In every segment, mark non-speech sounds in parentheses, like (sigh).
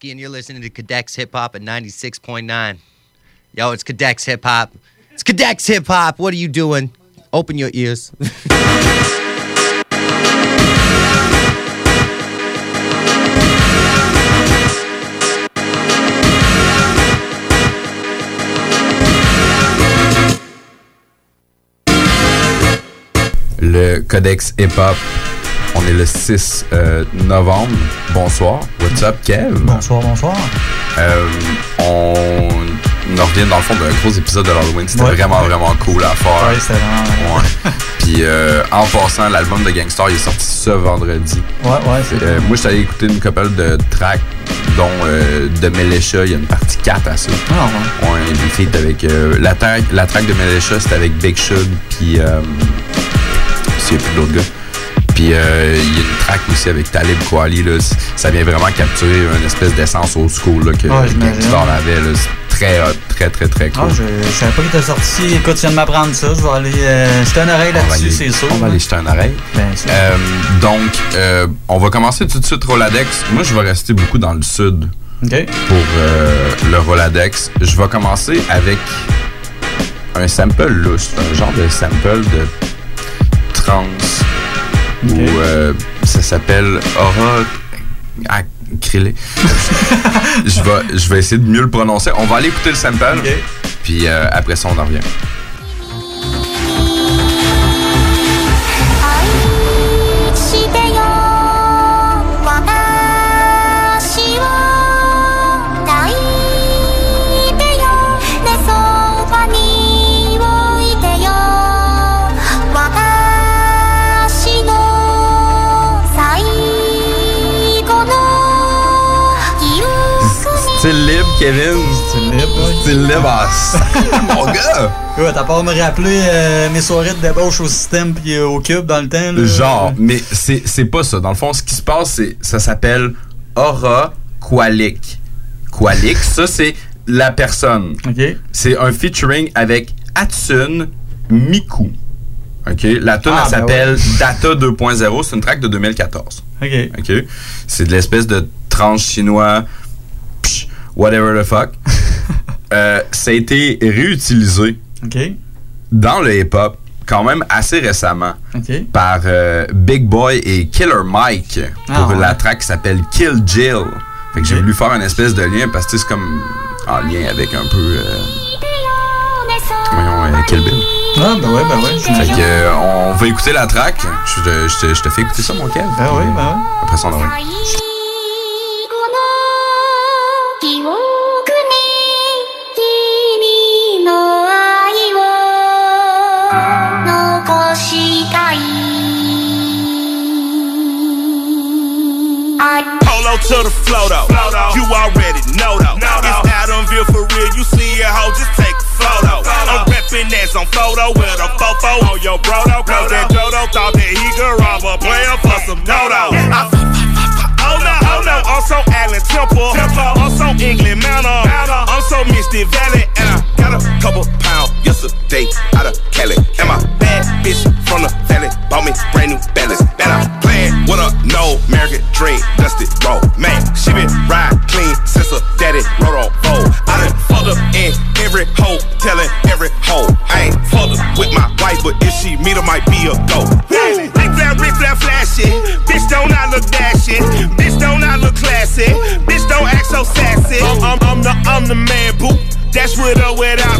Broski, and you're listening to Cadex Hip Hop at 96.9. Yo, it's Cadex Hip Hop. It's Cadex Hip Hop. What are you doing? Open your ears. le Codex Hip Hop. On est le 6 euh, novembre. Bonsoir. What's up, Kev? Bonsoir, bonsoir. Euh, on, on revient dans le fond d'un gros épisode de l'Halloween. C'était Ouais. vraiment, vraiment cool à faire. Ouais, c'était vraiment. Ouais. Puis euh, en passant, l'album de Gangstar il est sorti ce vendredi. Ouais, ouais, c'est. Euh, moi, je suis allé écouter une couple de tracks, dont euh, de Militia. Il y a une partie 4 à ça. Ah, ouais. Ouais, avec. la, track, la track de Militia, c'était avec Big Shug, puis. A plus d'autres gars. Puis euh, il y a une track aussi avec Talib Kweli. Là, ça vient vraiment capturer une espèce d'essence old school là, que Ouais. Gangstar avait. là. C'est très hot, très, très, très cool. Ah, je, je savais pas qu'il était sorti. Écoute, tu viens de m'apprendre ça. Je vais aller euh, jeter une oreille là-dessus, c'est sûr. on va aller jeter un oreille. Bien sûr. Euh, donc, euh, on va commencer tout de suite Roladex. Moi, je vais rester beaucoup dans le sud pour euh, le Roladex. Je vais commencer avec un sample louche, un genre de sample de trance Ok. où euh, ça s'appelle Aura. Ah, crélé. (laughs) je, vais, je vais essayer de mieux le prononcer. On va aller écouter le sample, OK. puis euh, après ça, on en revient. Kevin. Style libre. Style libre, mon gars. Ouais, t'as pas me rappeler euh, mes soirées de débauche au système puis euh, au cube dans le temps. Là. Genre, mais c'est c'est pas ça. Dans le fond, ce qui se passe, c'est ça s'appelle Aura Qualik. Qualik, ça c'est la personne. OK. C'est un featuring avec Atsun Miku. OK, la tune Ah, elle ben s'appelle Data 2.0, c'est une track de 2014. OK. OK, c'est de l'espèce de trans chinois whatever the fuck. (laughs) Euh, ça a été réutilisé dans le hip-hop quand même assez récemment par euh, Big Boy et Killer Mike pour Ah, ouais. la track qui s'appelle Kill Jill. Fait que j'ai Ok. voulu faire une espèce de lien parce que c'est comme en lien avec un peu euh, voyons, euh, Kill Bill. Ah, ben ouais, ben ouais. Fait que euh, on va écouter la track. Je te, je te- je te fais écouter ça mon Kev. Ben oui, ben oui. Après ça on Polo to the flow though. You already know though. It's Adamville for real. You see a ho, just take a photo. I'm reppin' as on photo with a fofo on your bro though. Cause that Jodo thought that he could rob a player for some dodo. Oh no, oh no, I'm so Allen Temple. I'm so England Manor. I'm so Misty Valley. And I got a couple pounds yesterday out of Cali. And my bad bitch from the valley bought me brand new balance. American dream, dusty road. Man, she been ride clean since her daddy rode on fold. I done fucked up in every hoe, telling every hoe. I ain't fucked up with my wife, but if she meet her, might be a go. Rick flat, Rick flat, flashy. Bitch, don't I look dashing? Bitch, don't I look classy? Bitch, don't act so sassy. I'm, I'm, I'm the, I'm the man, boo. That's with or without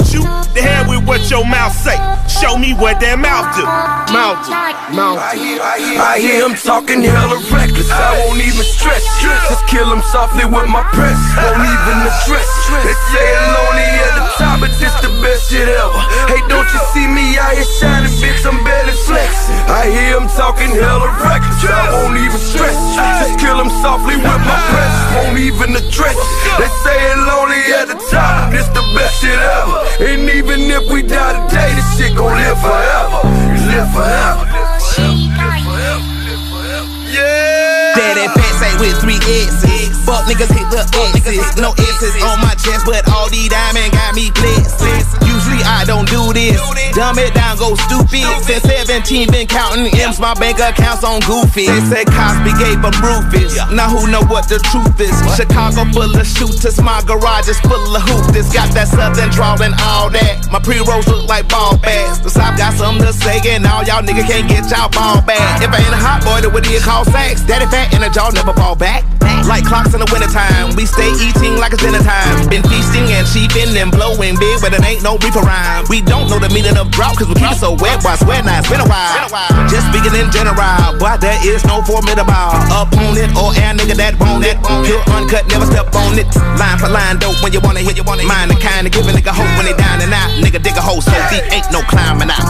your mouth say. Show me what that mouth do. Mouth do. Mouth do. I hear, I hear, I hear him talking hella reckless. I won't even stress. Just kill him softly with my press. Won't even address. They say it lonely at the top, but this the best shit ever. Hey, don't you see me out here shining, bitch? I'm barely flexing. I hear him talking hella reckless. I won't even stress. Just kill him softly with my press. Won't even address. They say it lonely at the top, this the best shit ever. And even if we die today, this shit gon' live forever. Live forever. Yeah, that fat say with three S's. Fuck niggas hit the X's. No S's on my chest, but all these diamonds got me blessed. Usually I don't do this. Dumb it down, go stupid. Since 17, been counting M's, my bank accounts on goofy. They said Cosby gave them Rufus. Now who know what the truth is? Chicago full of shooters, my garage is full of hoopers. Got that southern drawl and all that. My pre-rolls look like ball bags. The South got something to say, and all y'all niggas can't get y'all ball back. If I ain't a hot boy, then what do you call sex? Daddy fat and a jaw never fall back. Like clocks in the wintertime, we stay eating like it's dinner time. Been feasting and cheaping and blowing big, but it ain't no reaper rhyme. We don't know the meaning of drought, cause we it so wet, boy, I swear now it's been a while. Just speaking in general, boy, there is no formidable opponent or air nigga that want it. Pure uncut, never step on it. Line for line, dope when you wanna hit, you wanna mind the kind of give a nigga hope when they down and out. Nigga dig a hole so deep, ain't no climbing out.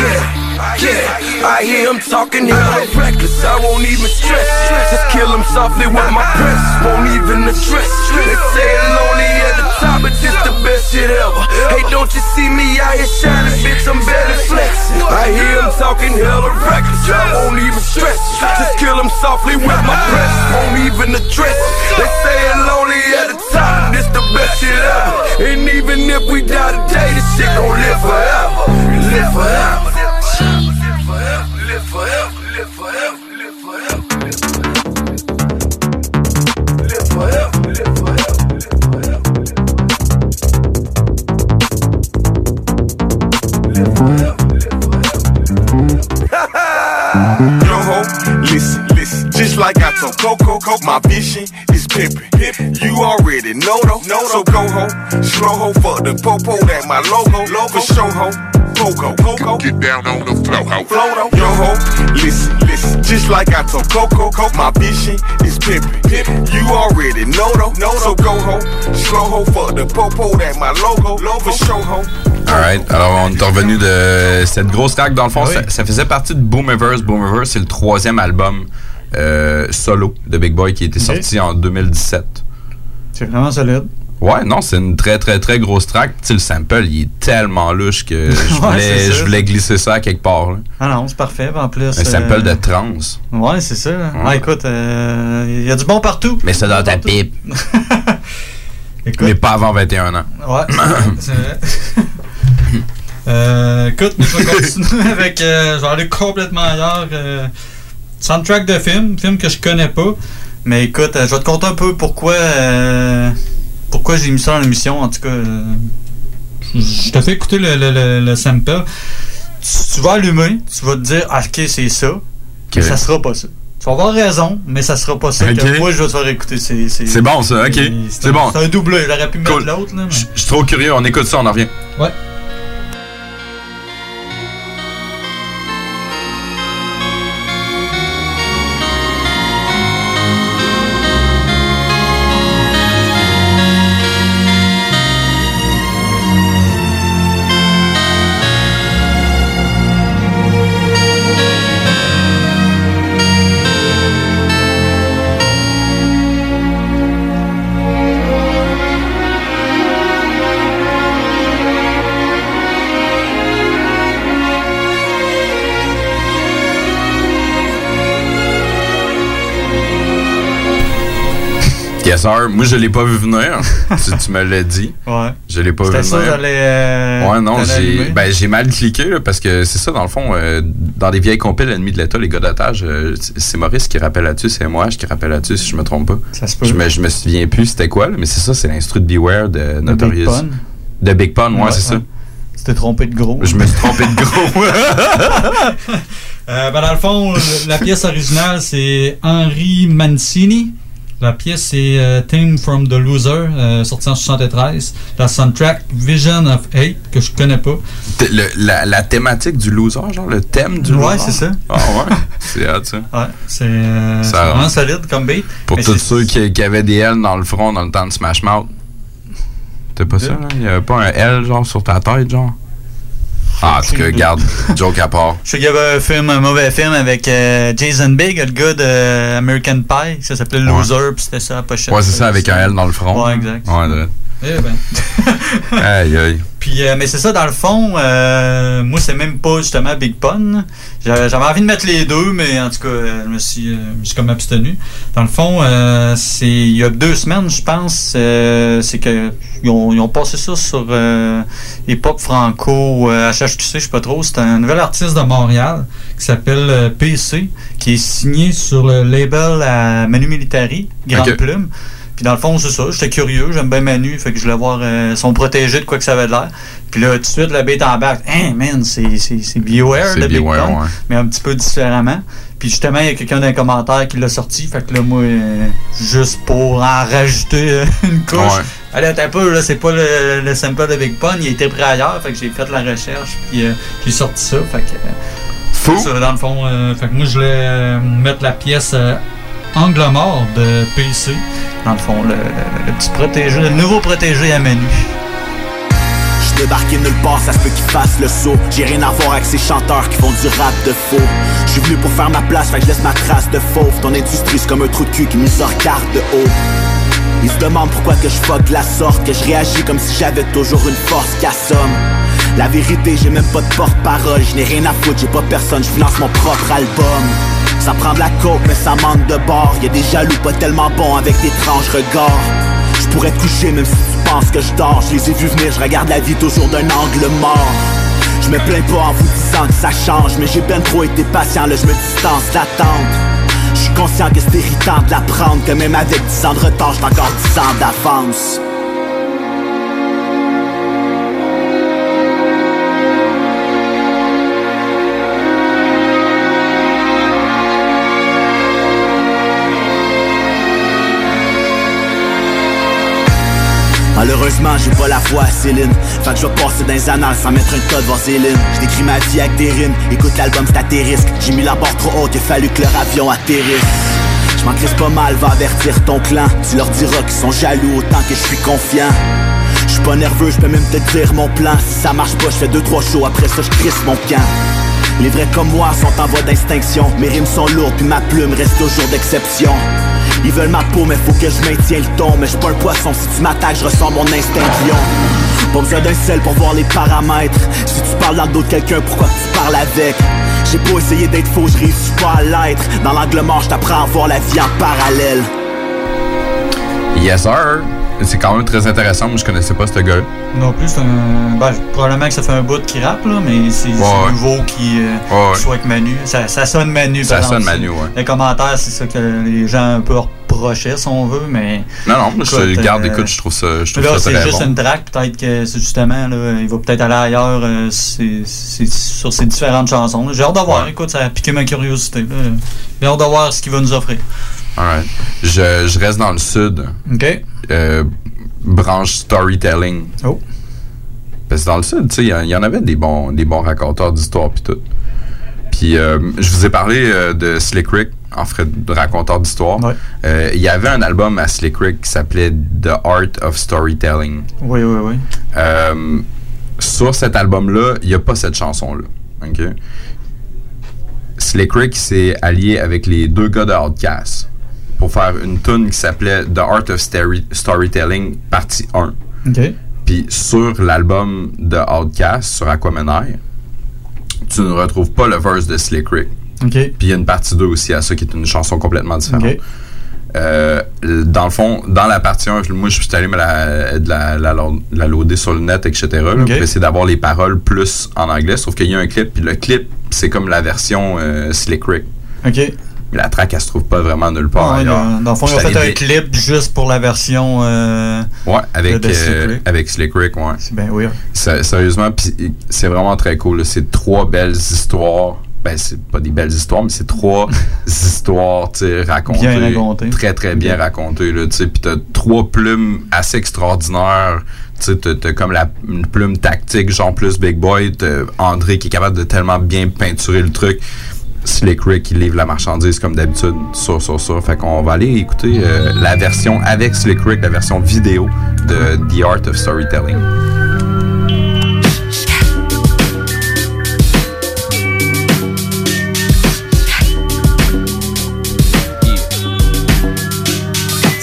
Yeah, yeah, I hear him talking hella reckless. I won't even stress. Just kill him softly with my press. Won't even address. They say lonely at the top, but this the best shit ever. Hey, don't you see me out here shining, bitch? I'm barely flexing. I hear him talking hella reckless. I won't even stress. Just kill him softly with my press. Won't even address. They say lonely at the top, this the best shit ever. And even if we die today, this shit gon' live forever. Live forever. Yo ho, listen, like I told Coco, Coco, my vision is pimping. You already know though, know so go ho, slow ho, fuck the popo, that my logo, logo, show ho. Coco, Coco, get down on the flow, ho, flow though. Yo ho, listen, listen. Just like I told Coco, Coco, my vision is pimping. You already know though, know so go ho, slow ho, fuck the popo, that my logo, logo, show ho. Alright, alors on est revenu de cette grosse track. Dans le fond, Oui. ça, ça faisait partie de Boomivers. Boomivers, c'est le troisième album euh, solo de Big Boy qui été sorti en 2017. C'est vraiment solide. Ouais, non, c'est une très très très grosse track. Tu sais, le sample, il est tellement louche que (laughs) je Ouais, voulais, je voulais glisser ça à quelque part. là. Ah non, c'est parfait. En plus. Un euh, sample de trance. Ouais, c'est ça. Ah, écoute, il y a du bon partout. Mais ça dans ta pipe. Écoute. Mais pas avant 21 ans. Ouais, c'est vrai. (coughs) Euh, écoute, je vais continuer avec. euh, je vais aller complètement ailleurs. Soundtrack de film, film que je connais pas. Mais écoute, euh, je vais te conter un peu pourquoi. euh, pourquoi j'ai mis ça dans l'émission. En tout cas, euh, je te fais écouter le, le, le, le sample. Tu, tu vas allumer, tu vas te dire, ah, ok, c'est ça. Mais ça sera pas ça. Tu vas avoir raison, mais ça sera pas ça Ok. que moi je vais te faire écouter. C'est bon ça, ok. C'est bon. C'est un doublé, j'aurais pu Cool. mettre l'autre. là, mais- je suis trop curieux, on écoute ça, on en revient. Ouais. Yes, sir. Moi, je l'ai pas vu venir. (laughs) tu, tu me l'as dit. Ouais. Je l'ai pas vu C'était ça, venir. j'allais. euh, Ouais, non, j'ai ben, j'ai mal cliqué là, parce que c'est ça, dans le fond, euh, dans des vieilles compiles ennemis de l'État, les gars d'otage, euh, c'est- Maurice qui rappelle là-dessus, c'est moi qui rappelle là-dessus, si je me trompe pas. Ça se peut. Je me, je me souviens plus c'était quoi, là, mais c'est ça, c'est l'instru de Beware de Notorious. Pun? De Big Pun, ouais, Ouais, c'est ça. Tu t'es trompé de gros. Je me suis trompé de gros. (laughs) (laughs) Euh, ben, dans le fond, la pièce originale, c'est Henry Mancini. La pièce, c'est euh, Theme from the Loser, euh, sorti en 73. La soundtrack Vision of Hate, que je connais pas. T- le- la, la thématique du loser, genre le thème du Ouais, loser? c'est ça. Ah ouais, (laughs) c'est hot ça. Ouais, c'est euh, Ça c'est rend. vraiment solide comme beat. Pour tous ceux qui, qui avaient des L dans le front dans le temps de Smash Mouth. T'as pas ça, là? Il y avait pas un L, genre, sur ta tête, genre? Ah, en tout cas, garde, joke à part. (laughs) Je sais qu'il y avait un film, un mauvais film avec euh, Jason Bigg, le gars de euh, American Pie, ça s'appelait Ouais. Loser, puis c'était ça la pochette. Ouais, c'est ça, avec un L dans le front. Ouais, exact. Ouais, de- Eh ben. (laughs) Aïe, aïe. Puis, euh, mais c'est ça, dans le fond, euh, moi, c'est même pas justement Big Pun. J'avais envie de mettre les deux, mais en tout cas, euh, je me suis, euh, je suis comme abstenu. Dans le fond, euh, c'est il y a deux semaines, je pense, euh, c'est que ils ont, ils ont passé ça sur euh, Hip Hop Franco euh, HHQC, je sais pas trop. C'est un nouvel artiste de Montréal qui s'appelle PC, qui est signé sur le label à Manu Militari, Grande. Plume. Puis dans le fond, c'est ça. J'étais curieux, j'aime bien Manu, fait que je voulais voir euh, son protégé de quoi que ça avait de l'air. Puis là, tout de suite, le beat en back, hein, man, c'est BioWare, le Big ouais. mais un petit peu différemment. Puis justement, il y a quelqu'un dans les commentaires qui l'a sorti, fait que là, moi, euh, juste pour en rajouter euh, une couche, Ouais. allez, attends un peu, là, c'est pas le, le sample de Big Pun, il était prêt ailleurs, fait que j'ai fait la recherche, puis euh, j'ai sorti ça, fait que... Fou. c'est ça, dans le fond, fait que moi, je voulais mettre la pièce Angle mort de PC. Dans le fond, le, le- le petit protégé, le nouveau protégé à Manu. Je débarqué nulle part, ça se peut qu'ils fassent le saut. J'ai rien à voir avec ces chanteurs qui font du rap de faux. Je suis venu pour faire ma place, fait que je laisse ma trace de fauve. Ton industrie, c'est comme un trou de cul qui nous regarde de haut. Ils se demandent pourquoi que je fuck de la sorte, que je réagis comme si j'avais toujours une force qui assomme. La vérité, j'ai même pas de porte-parole, je n'ai rien à foutre, j'ai pas personne, je finance mon propre album. Ça prend de la coke, mais ça manque de bord. Y a des jaloux pas tellement bons avec d'étranges regards. Je pourrais te coucher même si tu penses que je dors. Je les ai vus venir, je regarde la vie toujours d'un angle mort. Je me plains pas en vous disant que ça change, mais j'ai ben trop été patient, là je me distance d'attente. Je suis conscient que c'est irritant de l'apprendre, que même avec 10 ans de retard, j'ai encore 10 ans d'avance. Malheureusement, j'ai pas la foi à Céline. Fait que je vais passer dans les annales sans mettre un tas de vaseline. Je décris ma vie avec des rimes. Écoute l'album, c'est à. J'ai mis la barre trop haute, il a fallu que leur avion atterrisse. Je m'en pas mal, va avertir ton clan. Tu leur diras qu'ils sont jaloux autant que je suis confiant. Je suis pas nerveux, je même te dire mon plan. Si ça marche pas, je fais deux trois shows, après ça je mon camp. Les vrais comme moi sont en voie d'extinction. Mes rimes sont lourdes, puis ma plume reste toujours d'exception. Ils veulent ma peau, mais faut que je maintienne le ton. Mais je pas un poisson, si tu m'attaques, je ressens mon instinct lion. Pas besoin d'un sel pour voir les paramètres. Si tu parles dans le dos de quelqu'un, pourquoi tu parles avec? J'ai beau essayer d'être faux, je réussis pas à l'être. Dans l'angle mort, je t'apprends à voir la vie en parallèle. Yes, sir. C'est quand même très intéressant. Moi, je connaissais pas ce gars-là. Non plus, c'est un. Ben, probablement que ça fait un bout qui rappe, là, mais c'est Ouais. nouveau qui, euh, Ouais, ouais. qui soit avec Manu. Ça, ça sonne Manu, Ça par exemple. sonne Manu, ouais. Les commentaires, c'est ça que les gens un peu reprochaient, si on veut, mais. Non, non, moi, je Écoute, garde. euh, Écoute, je trouve ça, je trouve Là, c'est juste bon. une track, peut-être que c'est justement, là, il va peut-être aller ailleurs euh, sur ces différentes chansons. J'ai hâte de voir, écoute, ça a piqué ma curiosité. J'ai hâte de voir ce qu'il va nous offrir. Alright. Je, je reste dans le sud. OK? Euh, branche storytelling. Oh. Parce que dans le sud, tu sais, il y en- il y, en avait des bons, des bons raconteurs d'histoires puis tout. Puis euh, je vous ai parlé euh, de Slick Rick en fait de raconteur d'histoire. Euh, Il y avait un album à Slick Rick qui s'appelait The Art of Storytelling. Oui, oui, oui. Sur cet album-là, il n'y a pas cette chanson-là. OK? Slick Rick s'est allié avec les deux gars de Outcast pour faire une tune qui s'appelait The Art of Story- Storytelling, partie 1. OK. Puis sur l'album de Outcast, sur Aquamenaire, tu ne retrouves pas le verse de Slick Rick. Puis il y a une partie 2 aussi à ça qui est une chanson complètement différente. Euh, dans le fond, dans la partie 1, moi je suis allé me la, la, la, la loader sur le net, etc. là, pour essayer d'avoir les paroles plus en anglais. Sauf qu'il y a un clip, puis le clip, c'est comme la version euh, Slick Rick. OK. La track, elle se trouve pas vraiment nulle part ouais, ailleurs. dans, le fond, ils ont fait un clip juste pour la version. euh, Ouais, avec, de euh, Rick. avec Slick Rick, ouais. c'est bien weird. Sé- Sérieusement, pis c'est vraiment très cool. C'est trois belles histoires. Ben, c'est pas des belles histoires, mais c'est trois (laughs) histoires, racontées. Bien racontées. Très, très bien racontées. Puis t'as trois plumes assez extraordinaires. Tu t'as comme la une plume tactique, genre plus Big Boy. T'as André qui est capable de tellement bien peinturer le truc. Slick Rick qui livre la marchandise comme d'habitude, sur, sur, sur. Fait qu'on va aller écouter euh, la version avec Slick Rick, la version vidéo de The Art of Storytelling.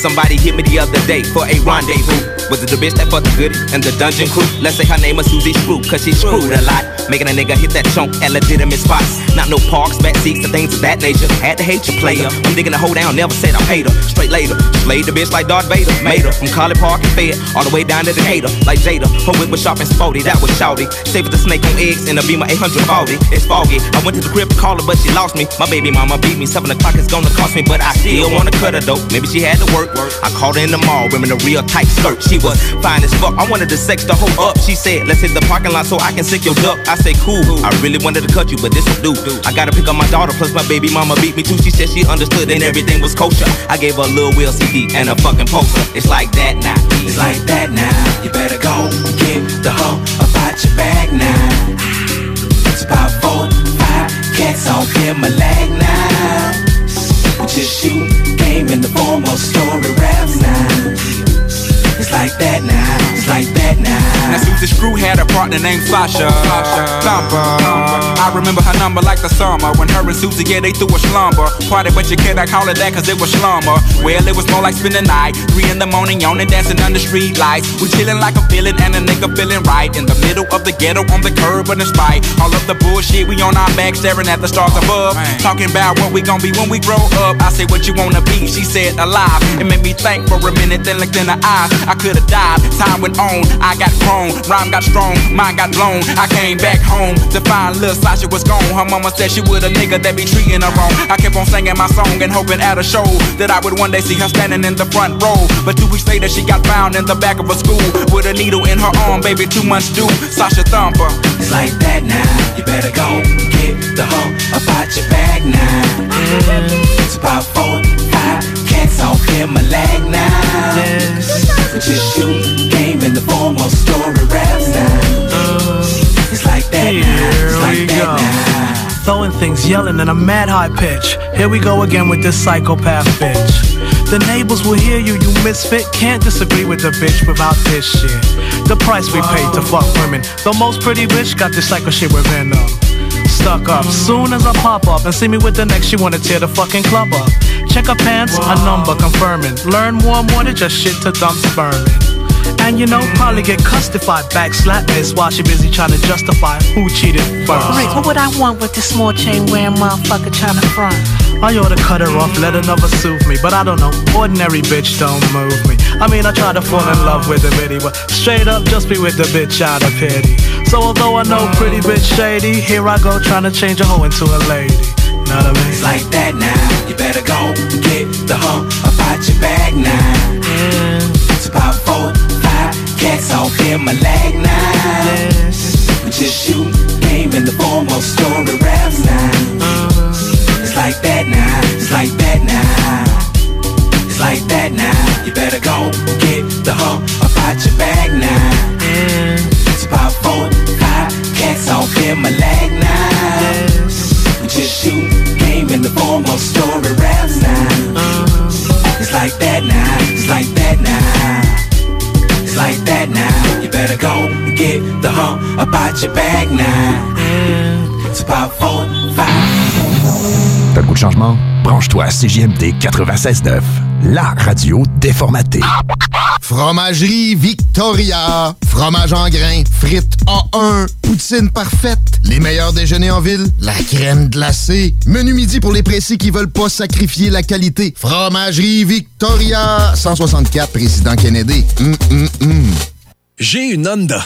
Somebody hit me the other day for a rendezvous. Was it the bitch that fucked the goodie and the dungeon crew? Let's say her name was Susie Screw, cause she screwed a lot. Making a nigga hit that chunk at legitimate spots. Not no parks, back seats, and things of that nature. Had to hate your player. I'm digging a hole down, never said I hate her. Straight later. Slayed the bitch like Darth Vader. Made her from College Park and Fed all the way down to Decatur. Like Jada. Her whip was sharp and sporty, that was shouty. Saved the snake on eggs in a Beamer 840. It's foggy. I went to the crib to call her, but she lost me. My baby mama beat me. Seven o'clock is gonna cost me, but I still wanna cut her though. Maybe she had to work. I called her in the mall, wearing a real tight skirt. She was fine as fuck. I wanted to sex the hoe up. She said, let's hit the parking lot so I can sick your duck. I say, cool. I really wanted to cut you, but this will do. I gotta pick up my daughter, plus my baby mama beat me too. She said she understood and everything was kosher. I gave her a little wheel CD and a fucking poster. It's like that now. It's like that now. You better go get the hoe about your bag now. It's about four, five cats off in my leg now. Just shoot game in the form of story raps now. Like that now. It's like that now. Now Susie Screw had a partner named Sasha. Thumper. I remember her number like the summer when her and Susie, yeah, they threw a slumber. Party, but you can't call it that cause it was slumber. Well, it was more like spending the night. Three in the morning, yawning, dancing under street lights. We chilling like a villain and a nigga feeling right. In the middle of the ghetto on the curb, but in spite all of the bullshit, we on our back staring at the stars above. Talking about what we gon' be when we grow up. I say what you wanna be, she said alive. It made me think for a minute, then looked in her eyes. I could've died, time went on, I got grown, rhyme got strong, mind got blown. I came back home to find little Sasha was gone. Her mama said she would a nigga that be treating her wrong. I kept on singing my song and hoping at a show that I would one day see her standing in the front row. But two weeks later, she got found in the back of a school with a needle in her arm, baby, two months due. Sasha Thumper. It's like that now. You better go get the hoe about your bag now. Mm-hmm. It's about four, cats off in my leg now. We just shoot game in the form of story raps now. Uh, it's like that now. It's like that now. Throwing things, yelling in a mad high pitch. Here we go again with this psychopath bitch. The neighbors will hear you, you misfit. Can't disagree with the bitch without this shit. The price we paid to fuck women. The most pretty bitch got this psycho shit within them. Stuck up. Soon as I pop up and see me with the next, she wanna tear the fucking club up. Check her pants, a number confirming. Learn more, more than just shit to dump sperming. And you know, probably get custified, backslap this while she busy trying to justify who cheated first. Rick, what would I want with this small chain wearing motherfucker trying to front? I ought to cut her off, let another soothe me. But I don't know, ordinary bitch don't move me. I mean, I try to fall in love with a bitty, but straight up just be with the bitch out of pity. So although I know pretty bitch shady, here I go trying to change a hoe into a lady. Know what I mean? It's like that now. You better go get the hoe about your bag now. It's about four, five cats off in my leg now. We just shoot game in the form of story raps now. Uh-huh. It's like that now. It's like that now. It's like that now. You better go get the hoe about your bag now. It's about four, five cats off in my leg now. We just shoot of story raps now. It's like that now. It's like that now. It's like that now. You better go and get the hoe about your bag now. It's about four, goût de changement? Branche-toi à CJMD 96.9, la radio déformatée. Fromagerie Victoria. Fromage en grains, frites A1, poutine parfaite, les meilleurs déjeuners en ville, la crème glacée, menu midi pour les pressés qui veulent pas sacrifier la qualité. Fromagerie Victoria. 164 Président Kennedy. Hum, hum, hum. J'ai une Honda,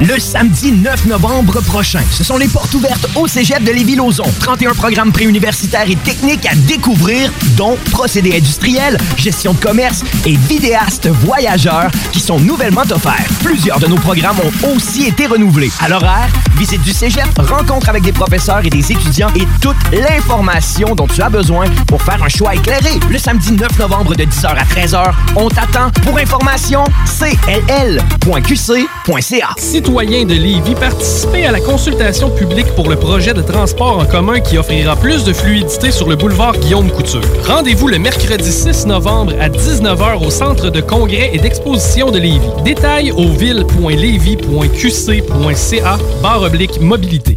Le samedi 9 novembre prochain, ce sont les portes ouvertes au Cégep de Lévis-Lauzon. 31 programmes préuniversitaires et techniques à découvrir, dont procédés industriels, gestion de commerce et vidéastes voyageurs qui sont nouvellement offerts. Plusieurs de nos programmes ont aussi été renouvelés. À l'horaire, visite du Cégep, rencontre avec des professeurs et des étudiants et toute l'information dont tu as besoin pour faire un choix éclairé. Le samedi 9 novembre de 10h à 13h, on t'attend. Pour information, cll.qc.ca. Citoyens de Lévis, participez à la consultation publique pour le projet de transport en commun qui offrira plus de fluidité sur le boulevard Guillaume Couture. Rendez-vous le mercredi 6 novembre à 19h au Centre de congrès et d'exposition de Lévis. Détails au ville.lévis.qc.ca barre oblique mobilité.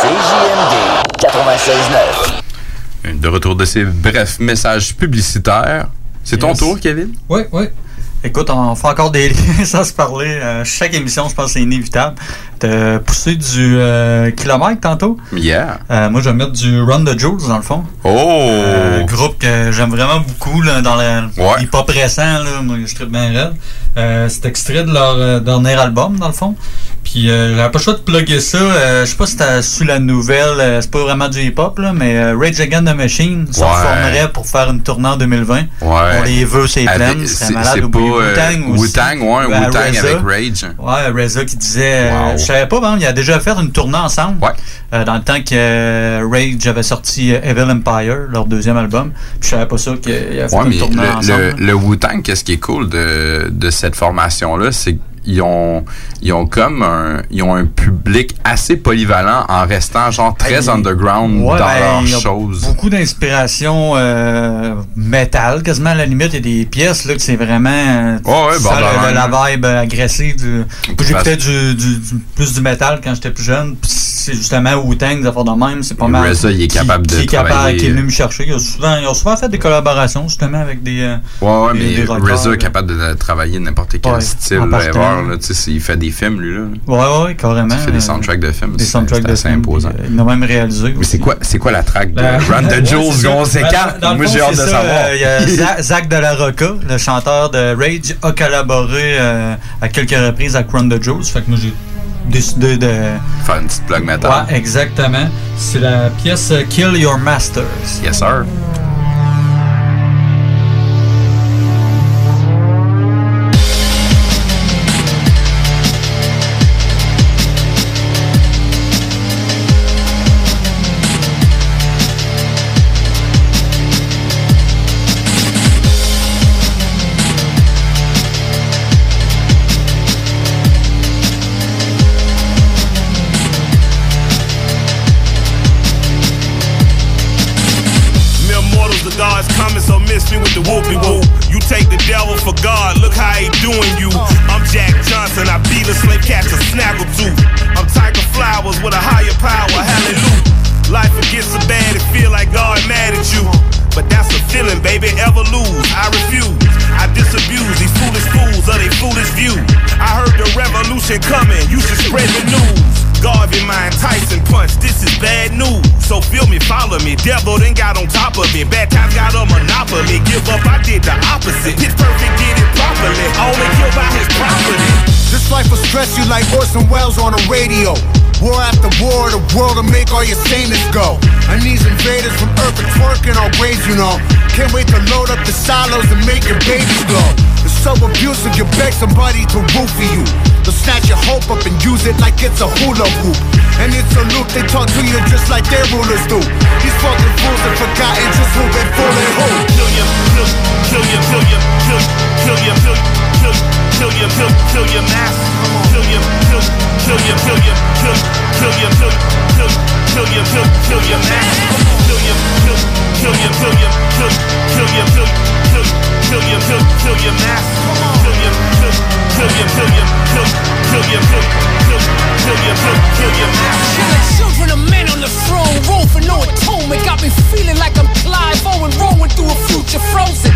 CJMD 96.9. De retour de ces brefs messages publicitaires. C'est ton Yes. tour, Kevin? Oui, oui. Écoute, on fait encore des liens (laughs) sans se parler. Euh, chaque émission, je pense que c'est inévitable. T'as poussé du euh, kilomètre tantôt. Yeah. Euh, moi, je vais mettre du Run the Jules, dans le fond. Oh! Euh, groupe que j'aime vraiment beaucoup là, dans le Ouais. hip-hop récent. Là, moi, je tripe bien raide. Euh, c'est extrait de leur euh, dernier album, dans le fond. Puis euh, j'avais pas le choix de plugger ça. Euh, je sais pas si t'as su la nouvelle. euh, c'est pas vraiment du hip-hop, là, mais euh, Rage Against the Machine se Ouais. reformerait pour faire une tournée en 2020. Ouais. On les veut, c'est plein. c'est- malade. Oubliez pas, euh, Wu-Tang aussi. Wu-Tang, ouais, Ben, Wu-Tang avec Rage. Ouais, Reza qui disait. Wow. je savais pas, ben, il a déjà fait une tournée ensemble. Euh, dans le temps que Rage avait sorti Evil Empire, leur deuxième album. Puis je savais pas ça qu'il avait fait Ouais, une mais tournée le, ensemble. le, le Wu-Tang, qu'est-ce qui est cool de, de cette formation-là, c'est qu'ils ont, ils ont comme un, ils ont un public assez polyvalent en restant genre très underground Ouais, dans ben, leurs il y a choses. Beaucoup d'inspiration euh, métal, quasiment à la limite. Il y a des pièces là, que c'est vraiment Ouais, ouais, ça, le- la vibe agressive. J'écoutais du, du, du- plus du métal quand j'étais plus jeune. c'est justement Wu-Tang, des affaires de même. C'est pas mal. RZA, il est qui- capable de qui est capable, travailler. qui est venu me chercher. Ils ont souvent, ils ont souvent fait des collaborations justement avec des. euh, Ouais, ouais, des- mais des rockers, RZA là. est capable de travailler n'importe quel Ouais, style là. Il fait des films, lui, là. Ouais, ouais, carrément. Il fait des Euh, soundtracks de films. Des c'est- soundtracks de assez films, imposant. puis, euh, Il a même réalisé. Mais c'est quoi, c'est quoi la track de Ben, Run (laughs) the dans le Moi, j'ai hâte de ça, savoir. euh, Il y a (laughs) Zach, de la Rocca, le chanteur de Rage, a collaboré euh, à quelques reprises avec Run the Jules. Fait que moi, j'ai décidé de. Faire une petite plug metal. Ouais, exactement. C'est la pièce euh, Kill Your Masters. Yes, sir. Revolution coming, you should spread the news. Garvey my enticing punch, this is bad news. So feel me, follow me. Devil then got on top of me. Bad times got a monopoly. Give up, I did the opposite. Pitch perfect, did it properly. Only killed by his property. This life will stress you like Orson Welles on the radio. War after war, the world will make all your sailors go. And these invaders from Earth are twerking on ways, you know. Can't wait to load up the silos and make your babies glow. So abusive, you beg somebody to root for you. They'll snatch your hope up and use it like it's a hula hoop. And it's a loop, they talk to you just like their rulers do. These fucking fools have forgotten just who been fooling who. Kill you, kill, kill you, kill you, kill, kill you, kill, kill, kill you, kill, kill your master. Kill you, kill, kill you, kill you, kill, kill you, kill, kill, kill you, kill, kill your master. Kill you, kill, kill you, kill you, kill, kill you, kill, kill, kill you, kill, kill your master. Kill you, kill, kill you, kill you, kill, kill you, kill, kill, kill you, kill, kill your master. Killing children of men on the throne, roll for no atonement. Got me feeling like I'm Clive Owen, oh, rolling through a future frozen.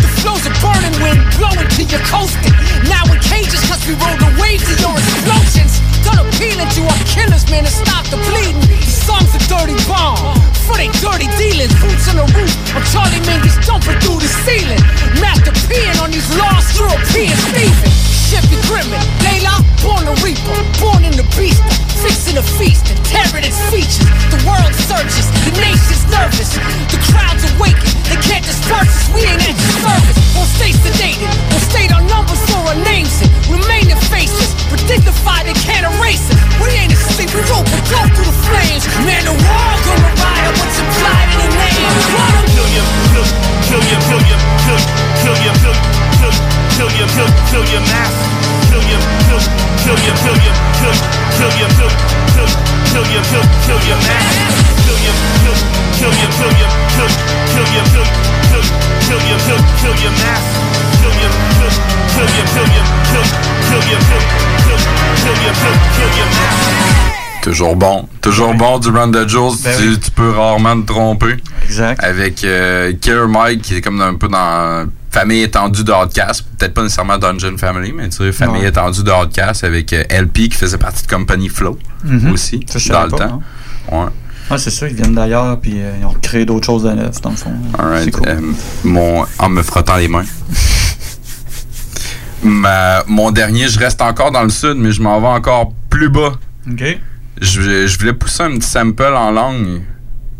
The flows are burning wind, blowing till you're coasting. Now in cages, cause we roll the waves of your explosions. Done appealing to our killers, man, and stop the bleeding. The song's a dirty bomb for they dirty dealings. Boots on the roof, I'm Charlie Mingus jumping through the ceiling. Master peeing on these lost Europe shit be grimmin'. Layla, born a reaper, born in the beast, fixing a feast and tearing its features. The world surges, the nation's nervous, the crowd's awakened. They can't disperse us, we ain't at your service. Won't stay sedated, We'll state our numbers or our names and remain faces, but dignified and can't erase us. We ain't asleep, we rope and go through the flames. Man, the world gonna riot what's implied in the name. Kill ya, kill ya, kill ya, kill ya, kill ya, kill ya. Kill you. Kill, kill your master. Kill your, kill, kill your, kill your, kill, kill your, kill, kill, kill your, kill, kill your master. Kill your, kill, kill your, kill your, kill, kill your, kill, kill, kill your, kill, kill your master. Kill your, kill, kill your, kill your, kill, kill your, kill, kill, kill your, kill, kill your master. Toujours bon. Toujours bon du Run the Jules. Ben tu, tu peux rarement te tromper. Exact. Avec euh, Killer Mike, qui est comme un peu dans famille étendue de Outcast. Peut-être pas nécessairement Dungeon Family, mais tu sais, famille Ouais. étendue de Outcast avec euh, LP qui faisait partie de Company Flow Mhm. aussi, Ça, je dans le pas, temps. Ouais. Ouais, c'est ça, ils viennent d'ailleurs, puis euh, ils ont créé d'autres choses à neuf, dans le fond. Alright. C'est cool. Euh, mon, en me frottant les mains. (laughs) Ma- mon dernier, je reste encore dans le sud, mais je m'en vais encore plus bas. OK. Je, je voulais pousser un petit sample en langue,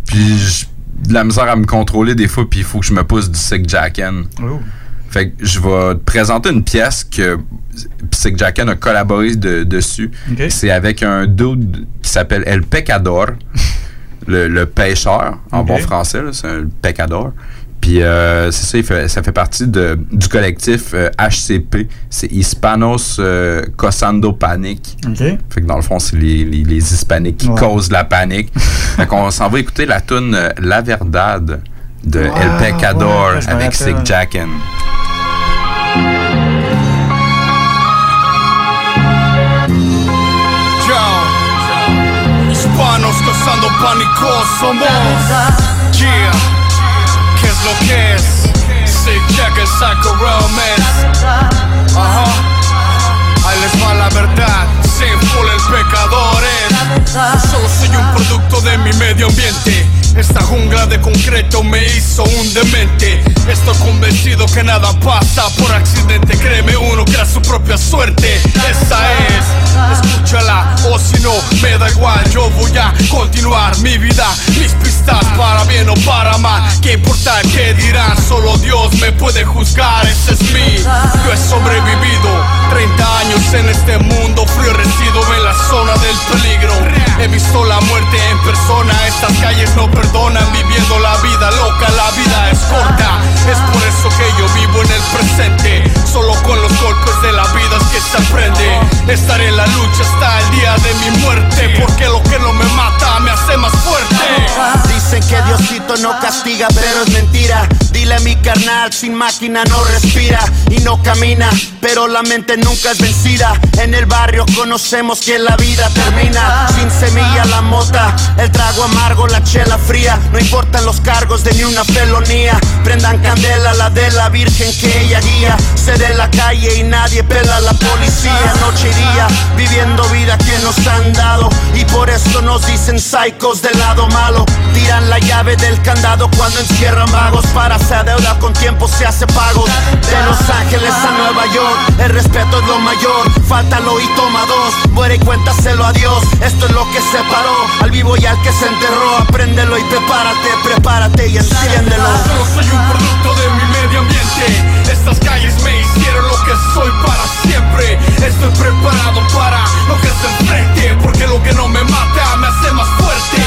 puis j'ai de la misère à me contrôler des fois, puis il faut que je me pousse du Sick Jacken. Oh. Fait que je vais te présenter une pièce que Sick Jacken a collaboré de- dessus. C'est avec un dude qui s'appelle El Pecador, (laughs) le, le pêcheur, en bon français, c'est un pecador. Puis euh, c'est ça, il fait- ça fait partie de, du collectif euh, HCP. C'est Hispanos euh, Causando Panic. OK. Fait que dans le fond, c'est les, les, les hispaniques qui Ouais. causent la panique. (laughs) fait qu'on s'en va écouter la tune euh, La Verdad de El Ah, Pecador ouais, je me avec. Sick Jacken. Hispanos causando pánico somos. Yeah, ¿qué es lo que es? Sick Jack Psycho Romance. Ajá, ahí les va la verdad. Sinful el pecador solo soy un producto de mi medio ambiente. Esta jungla de concreto me hizo un demente. Estoy convencido que nada pasa por accidente. Créeme, uno crea su propia suerte. Esa es, escúchala, o si no, me da igual. Yo voy a continuar mi vida, mis pistas para bien o para mal. ¿Qué importa que dirán? Solo Dios me puede juzgar. Ese es mi. Yo he sobrevivido 30 años en este mundo frío. Resido en la zona del peligro. He visto la muerte en persona. Estas calles no perdonan. Viviendo la vida loca, la vida es corta. Es por eso que yo vivo en el presente. Solo con los golpes de la vida es que se aprende. Estaré en la lucha hasta el día de mi muerte. Porque lo que no me mata me hace más fuerte. Dicen que Diosito no castiga, pero es mentira. Dile a mi carnal, sin máquina no respira y no camina, pero la mente nunca es vencida. En el barrio conocemos que la vida termina sin semilla la mota, el trago amargo, la chela fría. No importan los cargos de ni una felonía. Prendan candela, la de la virgen que ella guía. Sé de la calle y nadie pela a la policía. Noche y día, viviendo vida que nos han dado. Y por eso nos dicen psychos del lado malo. Tiran la llave del candado cuando encierran vagos. Para se adeuda con tiempo, se hace pagos. De Los Ángeles a Nueva York, el respeto es lo mayor. Fáltalo y toma dos. Muere y cuéntaselo a Dios. Esto es lo que separó al vivo y al que se enterró. Apréndelo y prepárate, prepárate y enciéndelo. Solo soy un producto de mi medio ambiente. Estas calles me hicieron lo que soy para siempre. Estoy preparado para lo que se enfrente. Porque lo que no me mata me hace más fuerte.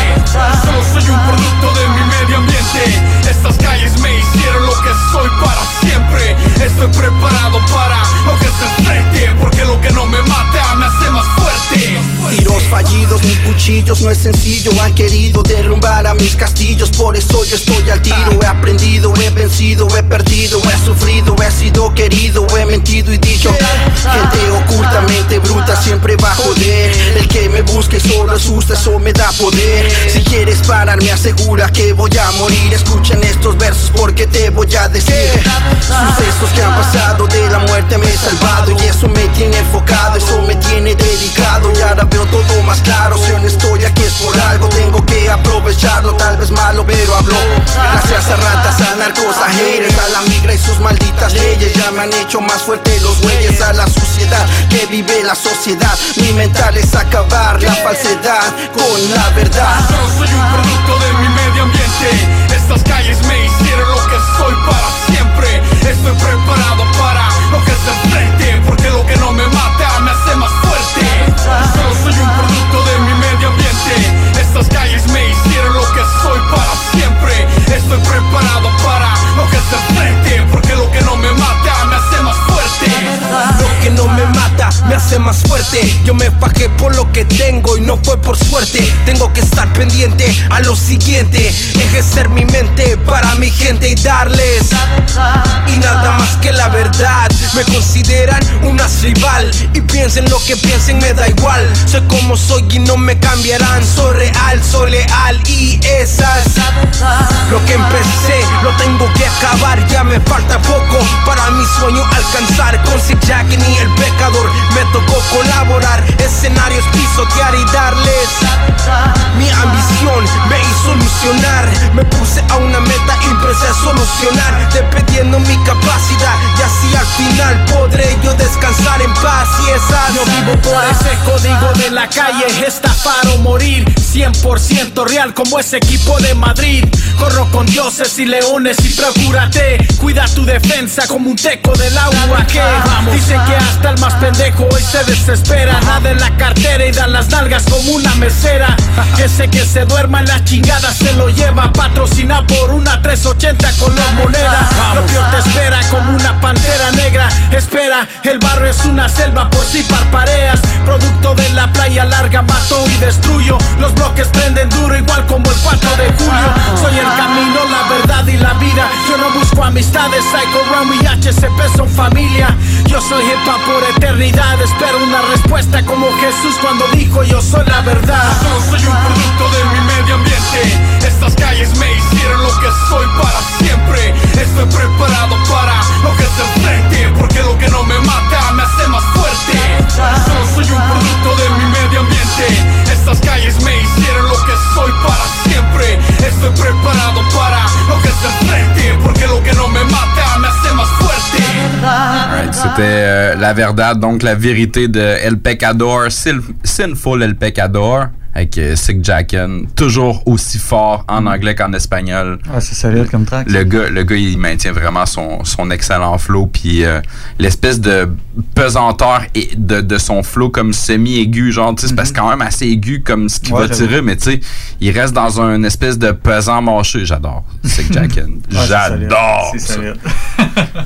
Solo soy un producto de mi medio ambiente. Estas calles me hicieron lo que soy para siempre. Estoy preparado para lo que se enfrente. Porque lo que no me mata me hace más fuerte. Tiros fallidos, ni cuchillos, no es sencillo. Han querido derrumbar a mis castillos, por eso yo estoy al tiro. He aprendido, he vencido, he perdido, he sufrido, he sido querido, he mentido y dicho. Gente ocultamente bruta siempre va a joder. El que me busque solo asusta, eso me da poder. Si quieres parar, me asegura que voy a morir. Escuchen estos versos porque te voy a decir. Sucesos que han pasado, de la muerte me he salvado. Y eso me tiene enfocado, eso me tiene dedicado. Y ahora veo todo más claro. Si no estoy aquí es por algo, tengo que aprovecharlo. Tal vez malo, pero hablo. Gracias a ratas, a narcos, a a la migra y sus malditas leyes. Ya me han hecho más fuerte los güeyes. A la suciedad que vive la sociedad. Mi mental es acabar la falsedad con la verdad. Solo soy un producto de mi medio ambiente. Estas calles me hicieron lo que soy para siempre. Estoy preparado para lo que se enfrente. Porque lo que no me mata It's the grip me hace más fuerte. Yo me fajé por lo que tengo y no fue por suerte. Tengo que estar pendiente a lo siguiente, ejercer mi mente para mi gente y darles y nada más que la verdad. Me consideran una rival y piensen lo que piensen, me da igual. Soy como soy y no me cambiarán. Soy real, soy leal y esas lo que empecé lo tengo que acabar. Ya me falta poco para mi sueño alcanzar. Con Jack ni el pecador me tocó colaborar. Escenarios pisotear y darles mi ambición me hizo ilusionar. Me puse a una meta y empecé a solucionar. Dependiendo mi capacidad y así al final podré yo descansar en paz y esas. Yo vivo por ese código de la calle, estafar o morir. 100% real como ese equipo de Madrid. Corro con dioses y leones y procúrate. Cuida tu defensa como un teco del agua que Dicen que hasta el más pendejo hoy se desespera. Nada en la cartera y dan las nalgas como una mesera. (laughs) Ese que se duerma en la chingada se lo lleva. Patrocina por una 380 con la moneda. (laughs) Lo peor te espera como una pantera negra. Espera, el barrio es una selva por si parpareas. Producto de la playa larga, mato y destruyo. Los bloques prenden duro igual como el 4 de julio. Soy el camino, la verdad y la vida. Yo no busco amistades, Psycho Ram y HCP son familia. Yo soy hip por eternidad. Espero una respuesta como Jesús cuando dijo yo soy la verdad. Solo soy un producto de mi medio ambiente. Estas calles me hicieron lo que soy para siempre. Estoy preparado para lo que es el frente. Porque lo que no me mata me hace más fuerte. Solo soy un producto de mi medio ambiente. Estas calles me hicieron lo que soy para siempre. Estoy preparado para lo que es el frente. Porque lo que no me mata C'était euh, La Verdad, donc la vérité de El Pecador, Sinful El Pecador, avec euh, Sick Jacken, toujours aussi fort en anglais qu'en espagnol. Ah, c'est solide comme track. Le gars, le gars, il maintient vraiment son, son excellent flow, puis euh, l'espèce de pesanteur et de, de son flow comme semi-aigu, genre, tu sais, c'est parce que quand même assez aigu comme ce qu'il Ouais, va tirer, mais tu sais, il reste dans un espèce de pesant mâché. J'adore Sick Jacken. (laughs) Ouais, c'est solide. J'adore (laughs)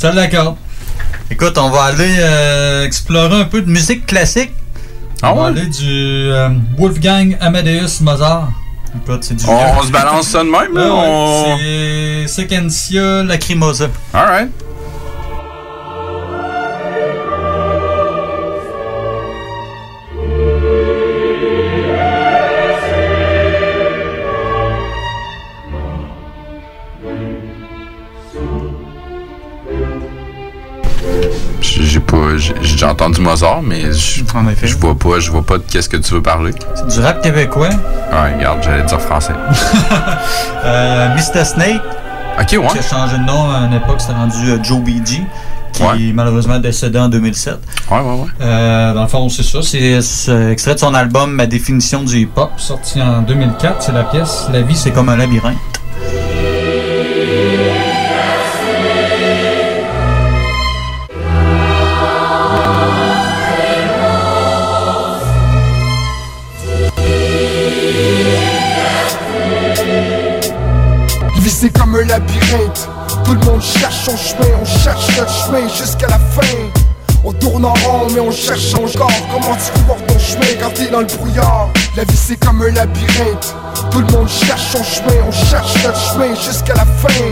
ça. d'accord. Écoute, on va aller euh, explorer un peu de musique classique. Ah on va aller du euh, Wolfgang Amadeus Mozart. Écoute, c'est du On- se balance ça de même, là? Ouais. On- C'est Sequencia Lacrimosa. Alright. J'ai pas, j'ai entendu Mozart, mais je vois pas, je vois pas de qu'est-ce que tu veux parler. C'est du rap québécois? Ouais, regarde, j'allais dire français. (laughs) Euh, Mr. Snake. Ok, ouais. Qui a changé de nom à une époque, c'était rendu euh, Joe BG. Qui Ouais. est malheureusement décédé en 2007. Ouais, ouais, ouais. Euh, dans le fond, c'est ça. C'est c'est extrait de son album Ma définition du hip-hop, sorti en 2004. C'est la pièce La vie, c'est comme un labyrinthe. C'est comme un labyrinthe Tout le monde cherche son chemin On cherche notre chemin jusqu'à la fin. On tourne en rond mais on cherche encore Comment tu ton chemin quand t'es dans le brouillard? La vie c'est comme un labyrinthe Tout le monde cherche son chemin On cherche notre chemin jusqu'à la fin.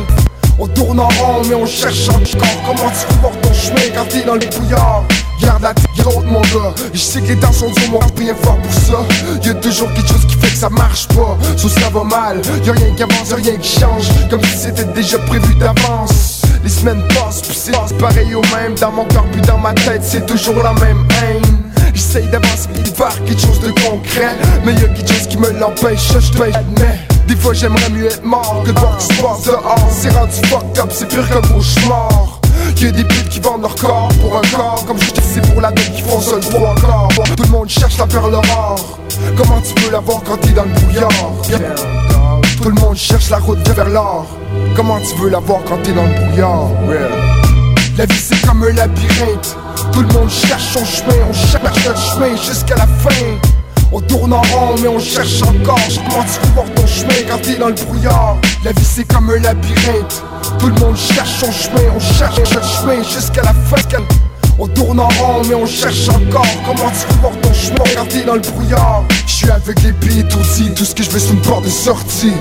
On tourne en rond mais on cherche encore Comment tu ton chemin quand t'es dans le brouillard? Garde la tête haute mon gars. Je sais que les temps sont durs, moi rien fort pour ça. Y'a toujours quelque chose qui fait que ça marche pas. Sauf ça va mal, y'a rien qui avance, y'a rien qui change. Comme si c'était déjà prévu d'avance. Les semaines passent, puis c'est pareil au même. Dans mon cœur puis dans ma tête, c'est toujours la même haine. J'essaye d'avancer et de faire quelque chose de concret. Mais y'a quelque chose qui me l'empêche, je te l'admets. Des fois j'aimerais mieux être mort que de voir passe dehors. C'est rendu fucked up, c'est pire qu'un cauchemar Y'a des putes qui vendent leur corps pour un corps. Comme je dis c'est pour la dette qui font seul pour un corps. Tout le monde cherche la perle rare. Comment tu peux l'avoir quand t'es dans le brouillard? Tout le monde cherche la route vers l'or. Comment tu veux l'avoir quand t'es dans le brouillard? La vie c'est comme un labyrinthe. Tout le monde cherche son chemin On cherche notre chemin jusqu'à la fin on tourne en rond mais on cherche encore. Comment tu peux voir ton chemin t'es dans le brouillard. La vie c'est comme un labyrinthe. Tout le monde cherche son chemin On cherche notre chemin jusqu'à la fin. On tourne en rond mais on cherche encore. Comment tu fais voir ton chemin regardé dans le brouillard Je suis avec les pieds étourdis Tout ce que je veux c'est une porte de sortie.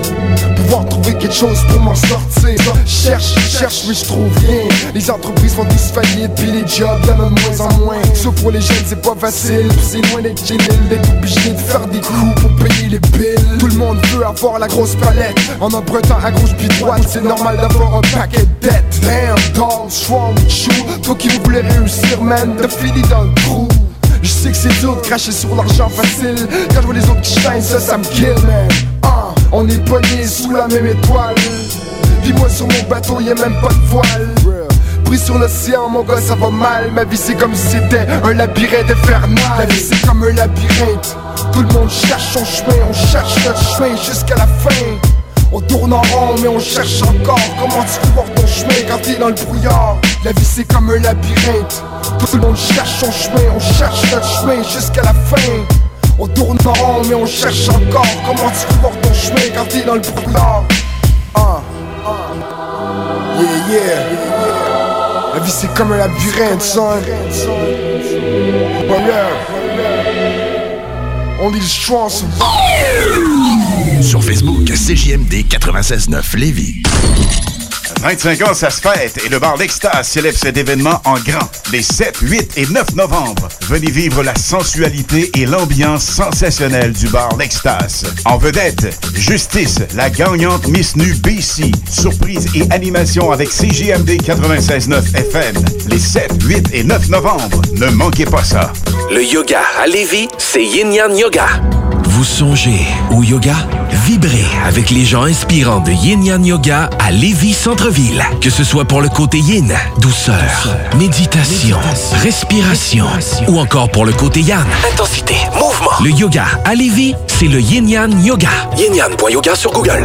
Pouvoir trouver quelque chose pour m'en sortir. Cherche, cherche mais je trouve rien. Les entreprises font tous faillir Puis les jobs y'en a de moins en moins. Sauf pour les jeunes c'est pas facile. C'est loin d'être génial D'être obligé de faire des coups pour payer les billes Tout le monde veut avoir la grosse palette. En empruntant à gauche puis droite C'est normal d'avoir un paquet de dettes. Damn dog, strong chou Toi qui voulais réussir man T'as fini dans le trou je sais que c'est dur de cracher sur l'argent facile. Quand je vois les autres qui shine, ça, ça me kill, man. Ah, On est pognés sous la même étoile. Puis moi sur mon bateau, y'a même pas de voile. Pris sur l'océan, mon gars, ça va mal. Ma vie c'est comme si c'était un labyrinthe infernal. La vie c'est comme un labyrinthe. Tout le monde cherche son chemin, on cherche notre chemin jusqu'à la fin on tourne en rond mais on cherche encore Comment tu voir ton chemin quand dans le brouillard. La vie c'est comme un labyrinthe. Tout le monde cherche son chemin On cherche notre chemin jusqu'à la fin. On tourne en rond mais on cherche encore Comment tu voir ton chemin quand dans le brouillard. Ah, ah. Yeah, yeah La vie c'est comme un labyrinthe, son. Yeah. Only the strong survive Sur Facebook, CJMD 96.9 Lévis. 25 ans, ça se fête et le bar L'Extase célèbre cet événement en grand. Les 7, 8 et 9 novembre, venez vivre la sensualité et l'ambiance sensationnelle du bar L'Extase. En vedette, Justice, la gagnante Miss Nu BC, surprise et animation avec CJMD 96.9 FM. Les 7, 8 et 9 novembre, ne manquez pas ça. Le yoga à Lévis, c'est Yin Yang Yoga. Vous songez au yoga? Vibrez avec les gens inspirants de Yin Yang Yoga à Lévis Centre-Ville. Que ce soit pour le côté yin, douceur, méditation, respiration, ou encore pour le côté yang, Intensité, mouvement. le yoga à Lévis, c'est le Yin Yang Yoga. Yin-Yang.yoga sur Google.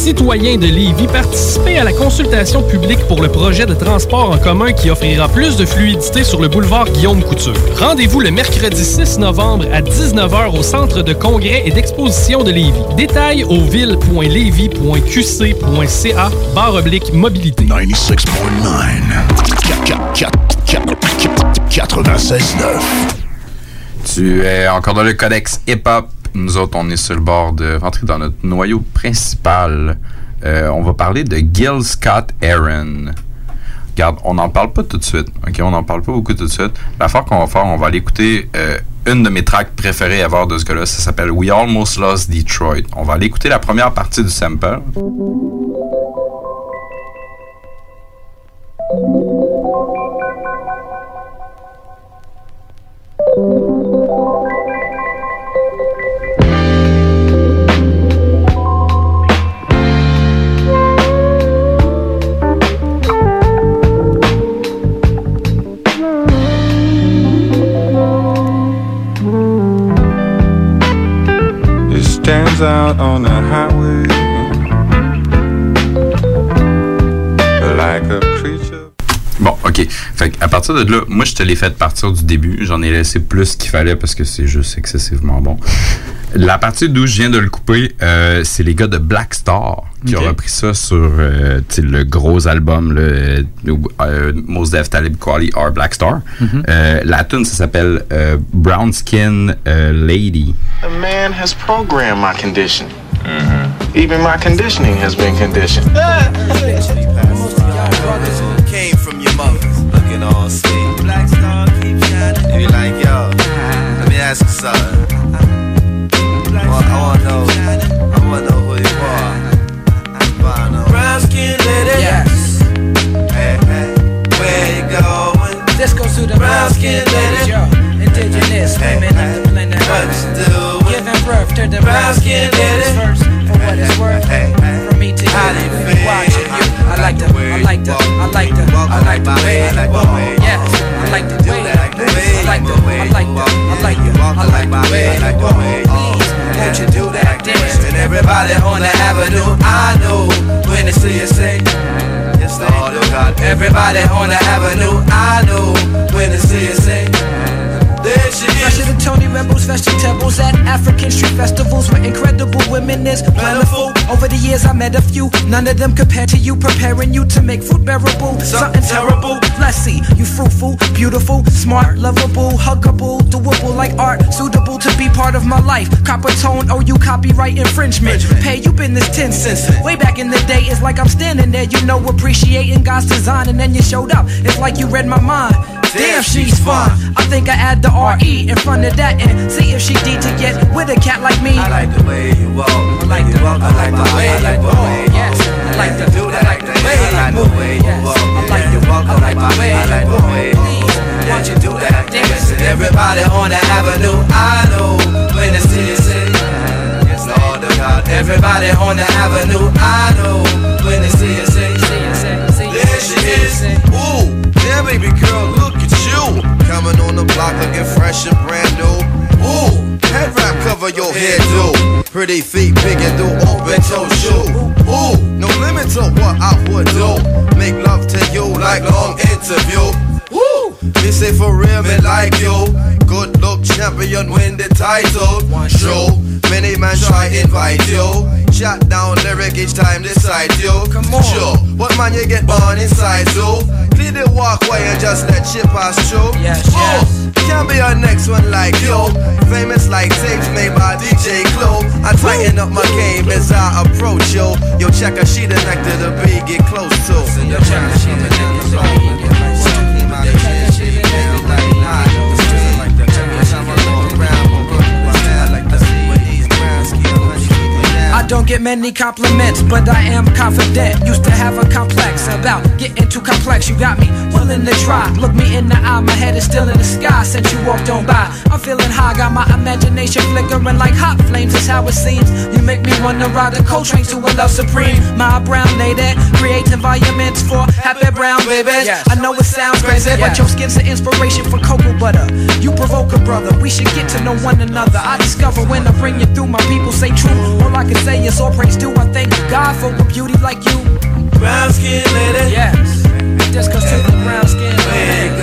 Citoyens de Lévis, participez à la consultation publique pour le projet de transport en commun qui offrira plus de fluidité sur le boulevard Guillaume Couture. Rendez-vous le mercredi 6 novembre à 19h au Centre de congrès et d'exposition de Lévis. Détails au ville.lévis.qc.ca barre oblique mobilité. 96.9 Tu es encore dans le codex hip-hop. Nous autres, on est sur le bord de rentrer dans notre noyau principal. Euh, on va parler de Gil Scott Aaron. Regarde, on n'en parle pas tout de suite. OK, on n'en parle pas beaucoup tout de suite. L'affaire qu'on va faire, on va aller écouter euh, une de mes tracks préférées à voir de ce gars-là. Ça s'appelle We Almost Lost Detroit. On va aller écouter la première partie du sample. Bon, OK. Fait à partir de là, moi, je te l'ai fait partir du début. J'en ai laissé plus qu'il fallait parce que c'est juste excessivement bon. La partie d'où je viens de le couper, euh, c'est les gars de Black Star qui Ok. ont repris ça sur euh, le gros album, le euh, Mos Def Talib Kweli or Black Star. Mhm. Euh, la tune, ça s'appelle euh, Brown Skin euh, Lady. A man has programmed my condition. Even my conditioning has been conditioned. (laughs) Came from your mother, looking all sweet. Black star keep shining. You like yo? Let me ask you something. to the brown skin lady, yo, indigenous women of the planet Earth, giving birth to the brown skin ladies first, for what it's worth, For me to you, and watching you. I like the, I like the, I like the, I like the way oh, you walk. Yes, I like the way you move. I like the, way you walk. I like the, I like the way you walk. Please, won't you do that dance? And everybody on the avenue, I know when they see you say everybody on the avenue I knew when the see it sing religion. Fresher than Tony Rebels, vegetables at African street festivals where incredible women is plentiful. Over the years, I met a few, none of them compared to you, preparing you to make food bearable. Something terrible. Blessy, you fruitful, beautiful, smart, lovable, huggable, doable like art, suitable to be part of my life. Copper tone, oh, you copyright infringement. Pay you business 10 cents. Way back in the day, it's like I'm standing there, you know, appreciating God's design, and then you showed up. It's like you read my mind. Damn, she's fun. I think I add the RE in front of that and see if she D to get with a cat like me. I like the way you walk. I like the walk. I like the way I like the way. Yes, I like the do that. I like the way I like the way you walk. I like the walk. I like the way I like the way. Won't you do that? Listen, everybody on the avenue. I know when the city say. Yes, Lord of God. Everybody on the avenue. I know when the city say. There she is. Ooh, yeah, baby girl, you. Coming on the block looking fresh and brand new. Ooh, head wrap cover your head do. Pretty feet and do open toe shoe. Ooh, no limit to what I would do. Make love to you like long interview. Woo! Me say for real, me like you. Good look champion, win the title. Show many man try invite you. Shot down lyric each time decide you. Come on, sure. What man you get born inside so? Clear the walkway and just let shit pass through. Yes, oh, Can't be our next one like you. Famous like tapes made by DJ Clo. I tighten up my game as I approach you. Yo, check her, she the neck to the beat, get close to. Yo, check her, she the neck to don't get many compliments, but I am confident. Used to have a complex about getting too complex. You got me willing to try. Look me in the eye, my head is still in the sky since you walked on by. I'm feeling high, got my imagination flickering like hot flames. Is how it seems. You make me wanna ride the cold train to a love supreme. My brown lady creates environments for happy brown babies. I know it sounds crazy, but your skin's an inspiration for cocoa butter. You provoke a brother. We should get to know one another. I discover when I bring you through. My people say true. All I can say all praise due. I thank God for a beauty like you. Brown skin lady. Yes. Just cause to the brown skin lady.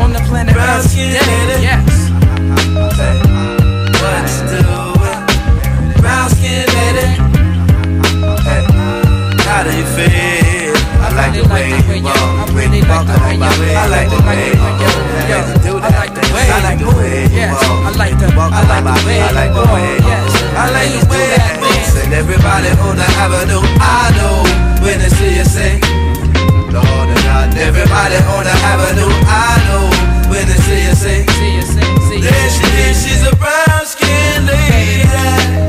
On the planet Brown Earth. skin lady. Yes. You? Brown skin lady. How do you feel? I like the way you walk. When you walk on my way. I like the way you walk. I like the way. I like the way you walk. I like the Walk I like the way I like the you way. walk. Yes. I like the way that moves. And everybody on the avenue. I know when they see you say. Lord of God, everybody on the avenue. I know when they see you say. There she is, she's a brown skin lady.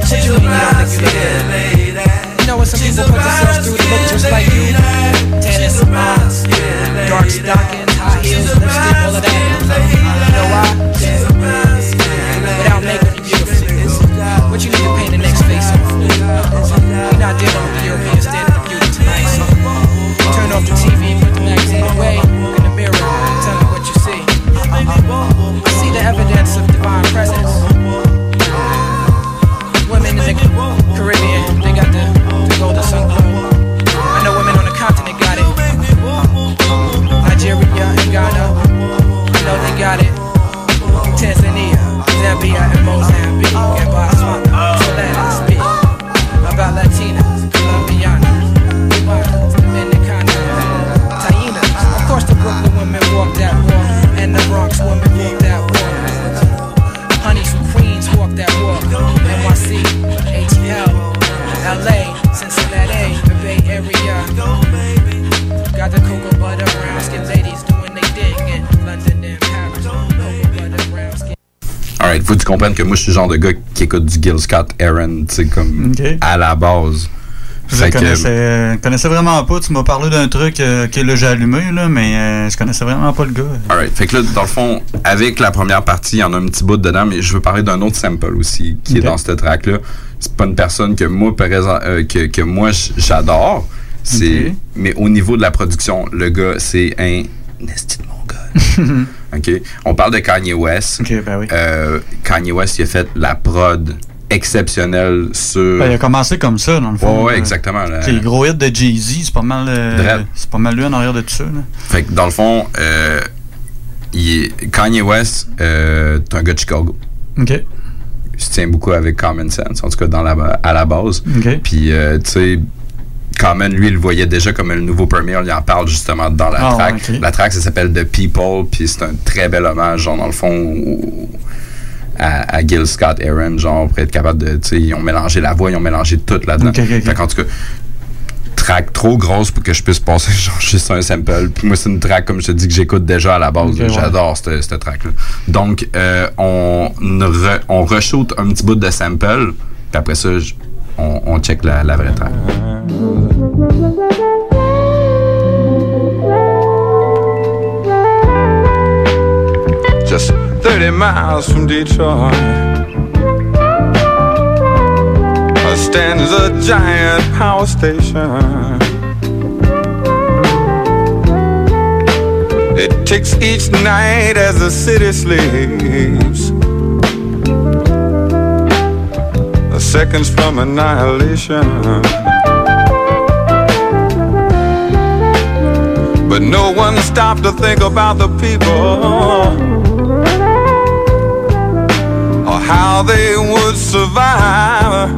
She's a brown skin lady. You know what some She's people a put themselves through to look just like you. Tennis, dark stockings, high heels, lipstick, all of that. You know why? Without makeup, you beautiful. What you need to paint the next? We're not dealing with the European standard of beauty tonight. So turn off the TV, put the magazine away, in the mirror, tell me what you see. Uh-huh. I see the evidence of divine presence. Women in the Caribbean, they got the, the golden sun glow. I know women on the continent got it. Nigeria and Ghana, I know they got it. Tanzania, Zambia, and Mozambique, and Botswana. Que moi, je suis le genre de gars qui écoute du Gil Scott Aaron, tu sais, comme à la base. Je connaissais, euh, connaissais vraiment pas. Tu m'as parlé d'un truc euh, que là j'ai allumé, là, mais euh, je connaissais vraiment pas le gars. Alright. Fait que là, dans le fond, avec la première partie, il y en a un petit bout dedans, mais je veux parler d'un autre sample aussi qui est dans cette track-là. C'est pas une personne que moi, que, que moi j'adore. C'est, mais au niveau de la production, le gars, c'est un esti de mon gars. (laughs) OK? On parle de Kanye West. ben Euh, Kanye West, il a fait la prod exceptionnelle sur. Ben, il a commencé comme ça, dans le fond. Ouais, ouais, là. exactement. là. Les gros hits de Jay-Z, c'est pas mal. euh, c'est pas mal lui en arrière de tout ça. Là. Fait que dans le fond, euh, il est- Kanye West, euh, c'est un gars de Chicago. Ok. se tient beaucoup avec Common Sense, en tout cas dans la, à la base. Ok. Puis, euh, tu sais, Common, lui, il le voyait déjà comme le nouveau Premier. Il en parle justement dans la Ah, track. La track, ça s'appelle The People, puis c'est un très bel hommage, genre, dans le fond, au- à, à Gil Scott Aaron, genre, pour être capable de, tu sais, ils ont mélangé la voix, ils ont mélangé tout là-dedans. Fait qu'en tout cas, track trop grosse pour que je puisse passer (laughs) genre juste un sample. Puis moi, c'est une track, comme je te dis, que j'écoute déjà à la base. Ouais. J'adore cette, cette track-là. Donc, euh, on, re, on reshoot un petit bout de sample, puis après ça, je- on, on check la, la vraie track. just 30 miles from Detroit. stands a giant power station. It ticks each night as the city sleeps. The seconds from annihilation. But no one stopped to think about the people or how they would survive.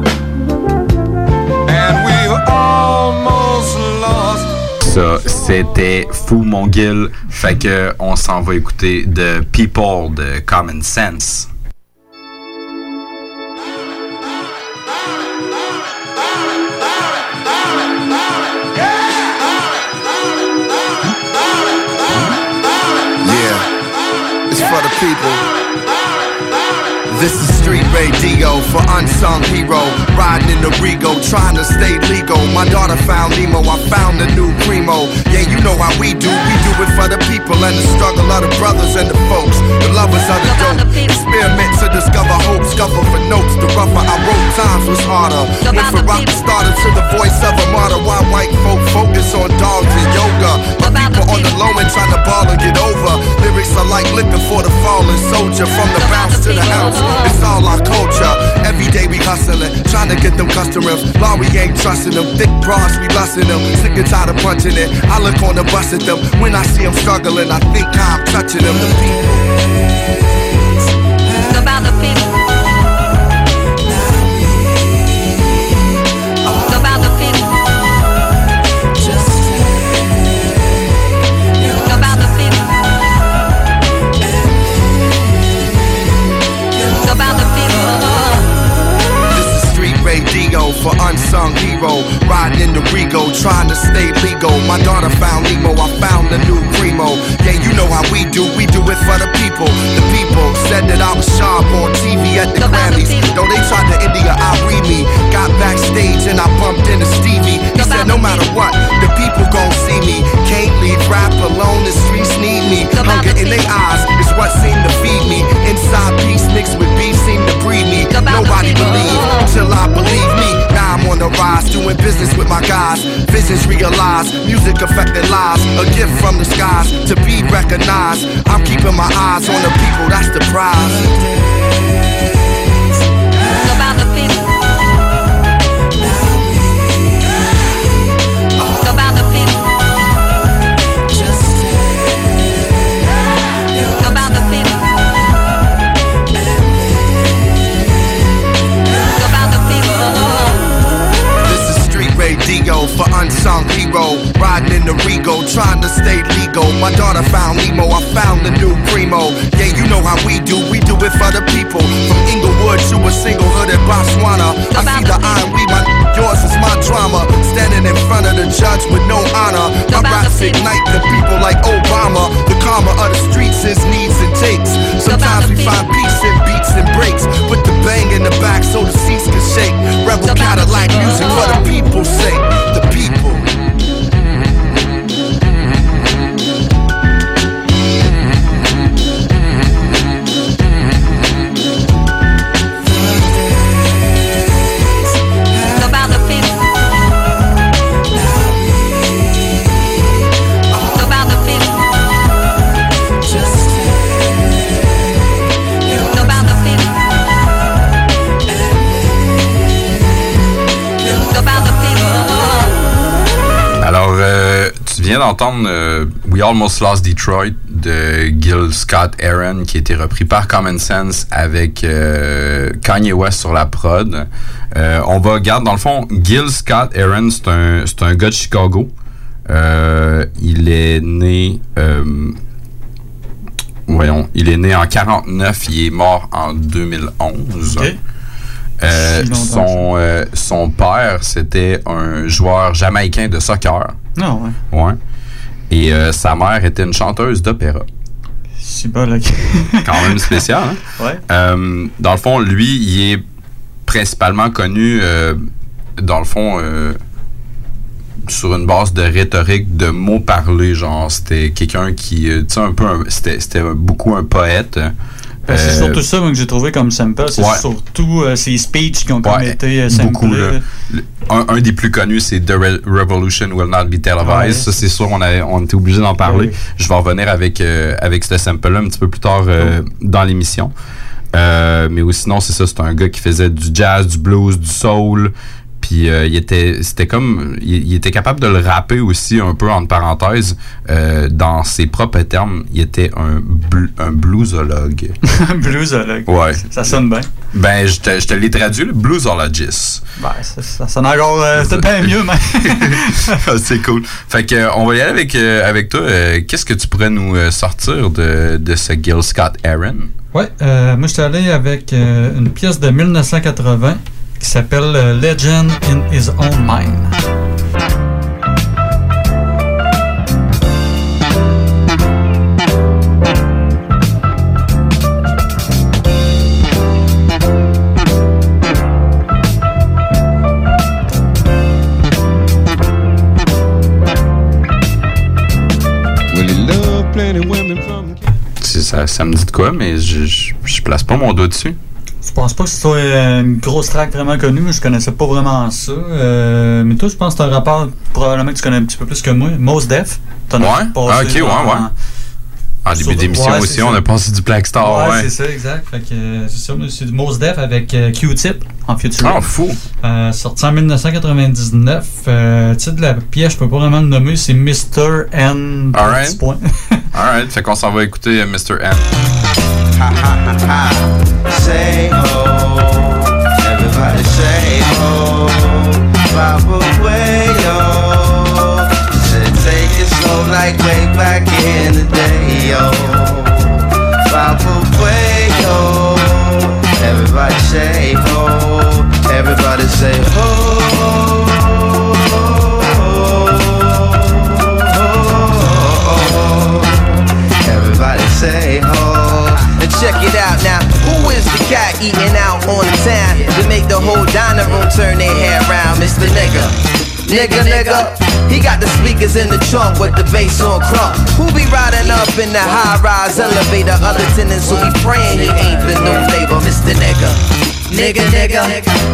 And we almost lost. C'était Fou Mon Gil. Fait que on s'en va écouter The People de Common Sense. For the people. This is street radio for unsung hero. Riding in the Rego, trying to stay legal. My daughter found Nemo, I found a new primo. Yeah, you know how we do. We do it for the people and the struggle of the brothers and the folks. The lovers of the dope. Experiment to discover hope. Scuffle for notes. The rougher I wrote, times was harder. Went from rock started to the voice of a martyr. Why white folk focus on dogs and yoga? My people on the low end trying to ball and get over. Lyrics are like liquor for the fallen soldier. From the bounce to the house, it's all our culture. Every day we hustling, trying to get them customers. Law we ain't trusting them. Thick bras, we lusting them. Sick and tired of punching it. I look on the bus at them. When I see them struggling, I think I'm touching them. The people. Unsung hero. Riding in the Rego, trying to stay legal. My daughter found Nemo, I found a new primo. Yeah, you know how we do, we do it for the people. The people said that I was sharp on TV at the Grammys. Though they tried to India, I read me. Got backstage and I bumped into Stevie. He said, no matter what, the people gon' see me. Can't leave rap alone, the streets need me. Hunger in their eyes what seemed to feed me. Inside peace mixed with beef seemed to breed me. Nobody believed till I believe me. Now I'm on the rise, doing business with my guys. Visions realized, music affecting lives. A gift from the skies to be recognized. I'm keeping my eyes on the people, that's the prize. Unsung hero. Riding in the Rego, trying to stay legal. My daughter found Nemo, I found a new primo. Yeah, you know how we do, we do it for the people. From Inglewood to a single hood in Botswana. I see the iron we my yours is my drama. Standing in front of the judge with no honor. My raps ignite the people like Obama. The karma of the streets is needs and takes. Sometimes we find peace in beats and breaks. Put the bang in the back so the seats can shake. Rebel Cadillac music for the people's sake. The d'entendre euh, We Almost Lost Detroit de Gil Scott Aaron qui a été repris par Common Sense avec euh, Kanye West sur la prod. Euh, on va regarder, dans le fond, Gil Scott Aaron, c'est un, c'est un gars de Chicago. Euh, il est né... voyons, il est né en 49, il est mort en 2011. Ok. Euh, Si longtemps son, euh, son père, c'était un joueur jamaïcain de soccer. Non, ouais. Ouais. Et euh, sa mère était une chanteuse d'opéra. C'est pas là. (laughs) Quand même spécial, hein? (laughs) Ouais. Euh, dans le fond, lui, il est principalement connu, euh, dans le fond, sur une base de rhétorique, de mots parlés. Genre, c'était quelqu'un qui, tu sais, un peu, c'était beaucoup un poète. C'est Euh, surtout ça moi, que j'ai trouvé comme sample. C'est Ouais. surtout euh, ces speeches qui ont comme été euh, beaucoup, là. Le- Un, un des plus connus, c'est The Re- Revolution Will Not Be Televised. Ça, c'est sûr, on, avait, on était obligé d'en parler. Je vais revenir avec, avec ce sample-là un petit peu plus tard dans l'émission. Euh, mais ou sinon, c'est ça, c'est un gars qui faisait du jazz, du blues, du soul. Puis euh, il était, c'était comme, il, il était capable de le rapper aussi un peu entre parenthèses. Euh, dans ses propres termes, il était un, bl- un bluesologue. (laughs) Bluesologue. Ouais. Ça sonne bien. Ben, je te, je te l'ai traduit, le bluesologist. Ben, ça, ça sonne encore. euh, c'est bien mieux, mais. (laughs) Ah, c'est cool. Fait que, on va y aller avec, euh, avec toi. Euh, Qu'est-ce que tu pourrais nous sortir de, de ce Gil Scott Aaron? Ouais, euh, moi, j'étais allé avec euh, une pièce de 1980 qui s'appelle euh, Legend in His Own Mind. Ça, ça me dit de quoi, mais je, je, je place pas mon doigt dessus. Je pense pas que ce soit euh, une grosse track vraiment connue, mais je connaissais pas vraiment ça. Euh, mais toi, je pense que c'est un rapport probablement que tu connais un petit peu plus que moi. Mos Def. Ouais? Ah, ok, ouais, ouais. En début d'émission ouais, aussi, on a passé du Black Star. ouais, Ouais, c'est ça, exact. Fait que euh, c'est ça, c'est du Mos Def avec euh, Q-Tip en featuring. Ah, fou. Euh, sorti en 1999. Euh, le titre de la pièce, je peux pas vraiment le nommer, c'est Mr. N. Alright. (laughs) Alright, fait qu'on s'en va écouter euh, Mr. N. Say oh, everybody say oh, take like way back in the day yo. Away yo, everybody say oh, everybody say oh. Everybody say oh. And check it out now. Who is the cat eating out on the town to make the whole dining room turn their head round? Mr. Nigga. Nigga, nigga, he got the speakers in the trunk with the bass on crunk. Who be riding up in the high rise elevator? Other tenants who be praying he ain't the new neighbor, Mr. Nigga. Nigga, nigga,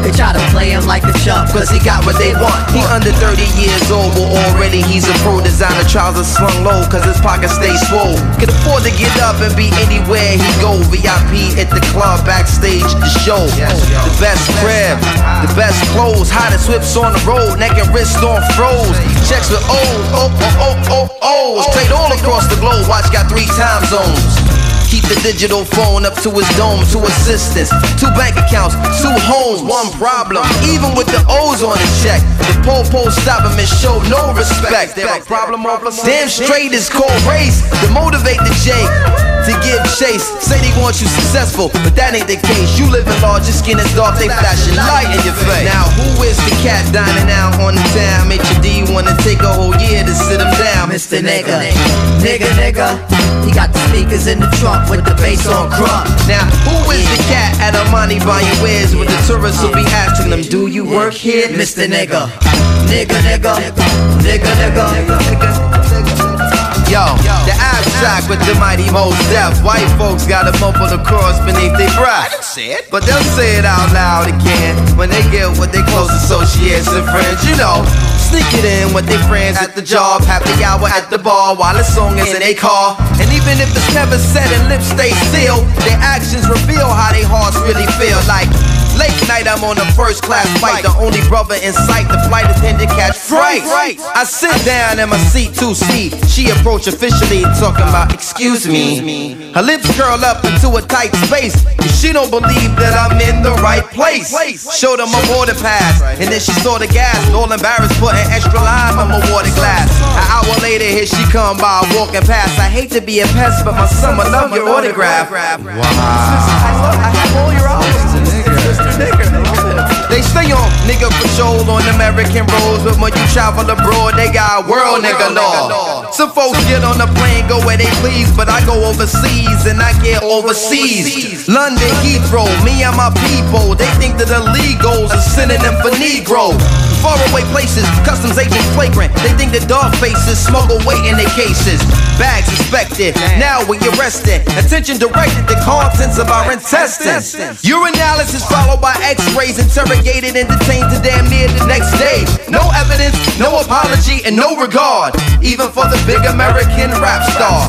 they try to play him like a chump, cause he got what they want. He under 30 years old, but already he's a pro designer. Trousers slung low, cause his pockets stay swole. Can afford to get up and be anywhere he go. VIP at the club, backstage, the show. The best crib, the best clothes, hottest whips on the road, neck and wrist on froze. Checks with O's, oh, oh, oh, oh. Trade all across the globe, watch got three time zones. Keep the digital phone up to his dome, two assistants, two bank accounts, two homes, one problem. Even with the O's on his check, the po-po stop him and show no respect. Damn straight is called race to motivate the J to give chase. Say they want you successful, but that ain't the case. You live in large, your skin is dark, they flashing light in your face. Now who is the cat dining out on the town? Make your D wanna take a whole year to sit him down, Mr. Nigga. Nigga, nigga, he got the speakers in the trunk with the bass on crunk. Now who is the cat at Armani buying wares with the tourists who be asking them, Do you work here, Mr. Nigga? Nigga, nigga, nigga, nigga. Yo, the abstract with the mighty most deaf. White folks got a mumble the cross beneath their breath. I didn't say it. But they'll say it out loud again when they get with their close associates and friends. You know, sneak it in with their friends at the job, happy hour at the bar while the song is in their car. And even if it's never said and lips stay still, their actions reveal how their hearts really feel. Like Late night, I'm on a first class flight. The only brother in sight, the flight attendant catch fright. I sit down in my seat to see. She approach officially, talking about, excuse me. Her lips curl up into a tight space. She don't believe that I'm in the right place. Showed her my water pass, and then she saw the gas. All embarrassed, putting extra lime on my water glass. An hour later, here she come by, walking past. I hate to be a pest, but my son, I love your Mr. Nigger. They stay on nigga patrol on American roads, but when you travel abroad, they got world nigga law. Some folks get on the plane, go where they please, but I go overseas and I get overseas. London Heathrow, me and my people, they think that the illegals are synonym for Negro. Far away places, customs agents flagrant. They think the dog faces smuggle weight in their cases. Bags inspected, now we arrested. Attention directed to contents of our intestines. Urinalysis followed by x-rays, interrogated and detained to damn near the next day. No evidence, no apology, and no regard. Even for the big American rap star.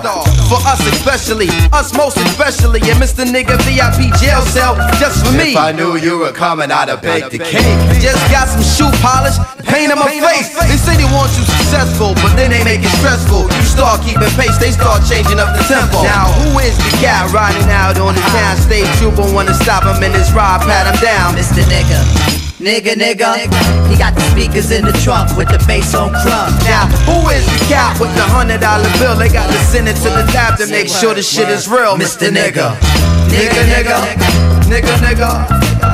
For us especially, us most especially, and Mr. Nigga VIP jail cell just for me. If I knew you were coming, I'd have baked the cake. Just got some shoe polish, paint on my face. They say they want you successful, but then they make it stressful. You start keeping pace, they start changing up the tempo. Now, who is the cat riding out on the town stage? Trooper wanna stop him in his ride, pat him down. Mr. Nigga. Nigga, nigga, he got the speakers in the trunk with the bass on crumb. Now, who is the cat with the hundred dollar bill? They got to send it to the lab to make sure the shit is real, Mr. Nigga. Nigga, nigga, nigga, nigga, nigga.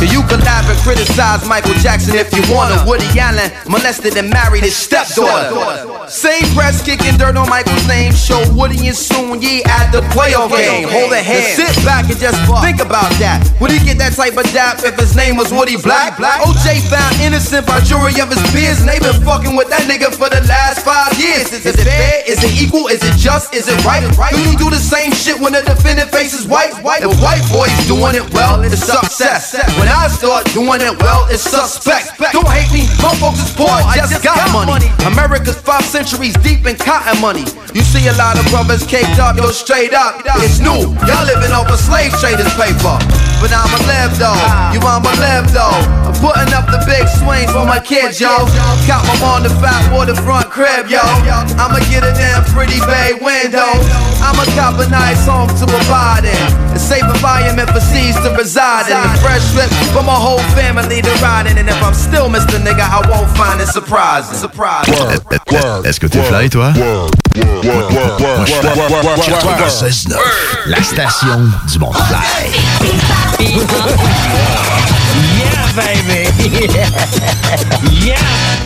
You can laugh and criticize Michael Jackson if you wanna. Woody Allen molested and married his stepdaughter. Same press kicking dirt on Michael's name. Show Woody and Soon Ye at the playoff game. Hold a hand. Sit back and just think about that. Would he get that type of dap if his name was Woody Black? OJ found innocent by jury of his peers, and they been fucking with that nigga for the last five years. Is it fair? Is it equal? Is it just? Is it right? Do you do the same shit when the defendant faces white? If white boys doing it well, it's success. When I start doing it well, it's suspect. Don't hate me, my folks is poor, I just got money. America's five centuries deep in cotton money. You see a lot of brothers caked up, yo, straight up. It's new, y'all living off a slave traders paper. But I'ma live though, you I'ma live though. Putting up the big swing for my kids, yo. Got my on the fat waterfront crib, yo. I'ma get a damn pretty bay window. I'ma cop a nice home to abide in. A safe environment for seeds to reside in. A fresh trip for my whole family to ride in. And if I'm still Mr. Nigga, I won't find it surprising. Surprising. Est-ce que t'es fly, toi? Moi, je suis 96.9, la station du monde fly. Baby! (laughs) yeah!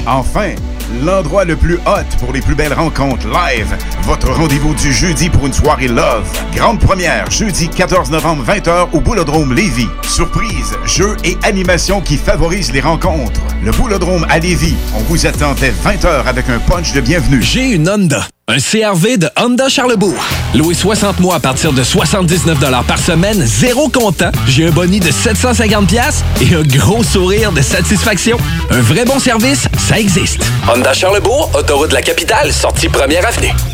Enfin, l'endroit le plus hot pour les plus belles rencontres live. Votre rendez-vous du jeudi pour une soirée love. Grande première, jeudi 14 novembre 20h au Boulodrome Lévis. Surprise, jeux et animations qui favorisent les rencontres. Le Boulodrome à Lévis. On vous attend dès 20h avec un punch de bienvenue. J'ai une Honda. Un CRV de Honda Charlebourg. Loué 60 mois à partir de 79 par semaine, zéro comptant. J'ai un boni de 750$ piastres et un gros sourire de satisfaction. Un vrai bon service, ça existe. Honda Charlebourg, autoroute de la capitale, sortie première avenue.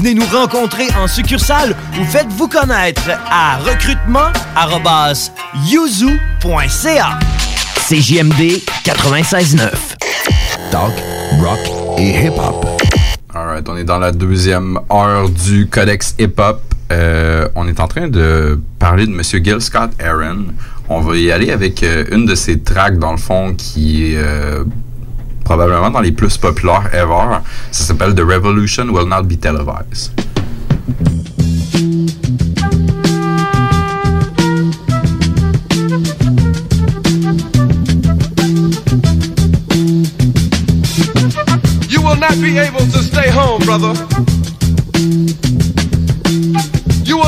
Venez nous rencontrer en succursale ou faites-vous connaître à recrutement.yuzu.ca. CJMD 96.9. Talk, rock et hip-hop. Alright, on est dans la deuxième heure du Codex Hip Hop. Euh, on est en train de parler de Monsieur Gil Scott Aaron. On va y aller avec euh, une de ses tracks, dans le fond, qui est euh, probablement dans les plus populaires ever. Ça s'appelle The Revolution Will Not Be Televised. You will not be able to stay home, brother.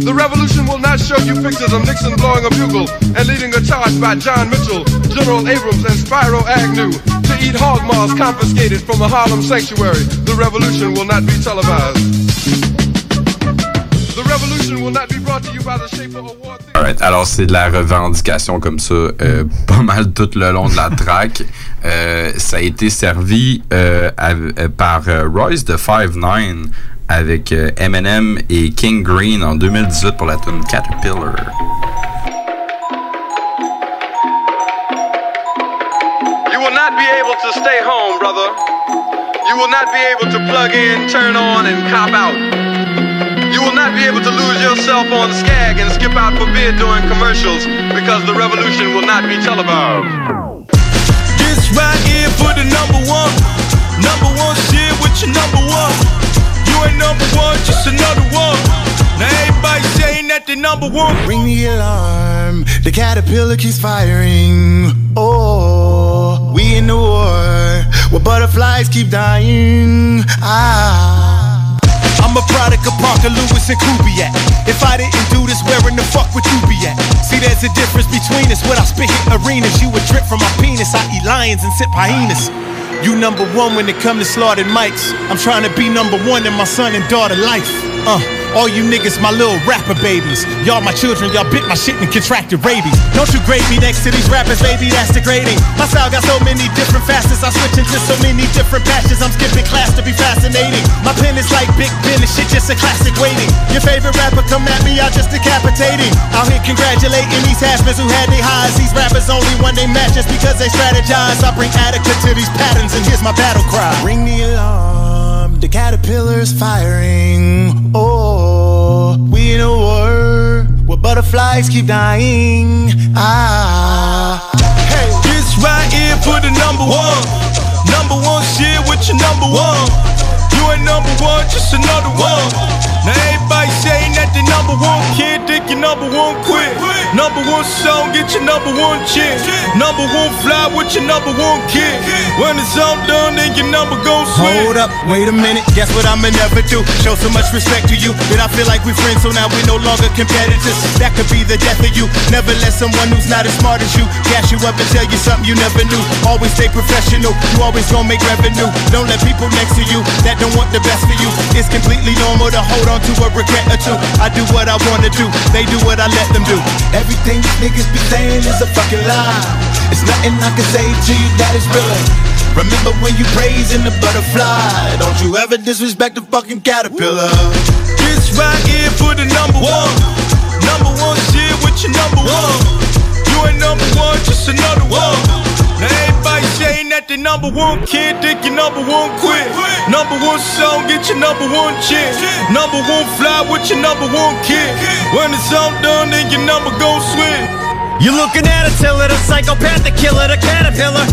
The revolution will not show you pictures of Nixon blowing a bugle and leading a charge by John Mitchell, General Abrams, and Spyro Agnew to eat hog maws confiscated from a Harlem sanctuary. The revolution will not be televised. The revolution will not be brought to you by the Schaefer Award. Alright, alors c'est de la revendication comme ça, euh, pas mal tout le long de la track. Euh, ça a été servi euh, av- euh, par euh, Royce de 5-9 avec euh, Eminem et King Green en 2018 pour la tune Caterpillar. You will not be able to stay home, brother. You will not be able to plug in, turn on, and cop out. You will not be able to lose yourself on Skag and skip out for beer during commercials because the revolution will not be televised. This right here for the number one. Number one shit with your number one. Ain't number one, just another one. Now everybody saying that they number one. Ring the alarm, the caterpillar keeps firing. Oh, we in the war where butterflies keep dying. Ah. I'm a product of Parker Lewis and Kubiak. If I didn't do this, where in the fuck would you be at? See, there's a difference between us. When I spit hit arenas, you would drip from my penis. I eat lions and sip hyenas. You number one when it come to slaughtered mics. I'm trying to be number one in my son and daughter life. Uh, all you niggas, my little rapper babies. Y'all my children, y'all bit my shit and contracted rabies. Don't you grade me next to these rappers, baby, that's degrading. My style got so many different facets, I switch into so many different patches. I'm skipping class to be fascinating. My pen is like Big Ben, this shit just a classic waiting. Your favorite rapper come at me, I just decapitating. Out here congratulating these hashmans who had their highs. These rappers only when they match just because they strategize. I bring adequate to these patterns, and here's my battle cry. Ring the alarm, the caterpillar's firing. Oh, we in a war where butterflies keep dying. Ah. Hey, this right here for the number one. Number one shit with your number one. You ain't number one, just another one. Now everybody saying that they number one kid, think you number one quit. Number one song, get your number one chick. Number one fly with your number one kid. When it's all done, then your number gon' swing. Hold up, wait a minute. Guess what I'ma never do? Show so much respect to you that I feel like we friends, so now we no longer competitors. That could be the death of you. Never let someone who's not as smart as you gas you up and tell you something you never knew. Always stay professional. You always gonna make revenue. Don't let people next to you that don't want the best for you. It's completely normal to hold on to a regret or two. I do what I wanna do. They do what I let them do. Everything you niggas be saying is a fucking lie. It's nothing I can say to you that is real. Remember when you praising the butterfly? Don't you ever disrespect the fucking caterpillar. This right here for the number one. Number one shit with your number one. You ain't number one, just another one. Now everybody that they number one kid, think you number one quit. Number one song, get your number one chick. Number one fly with your number one kid. When it's all done, then your number gon' swing. You're looking at a tiller, the psychopath, the killer, the caterpillar.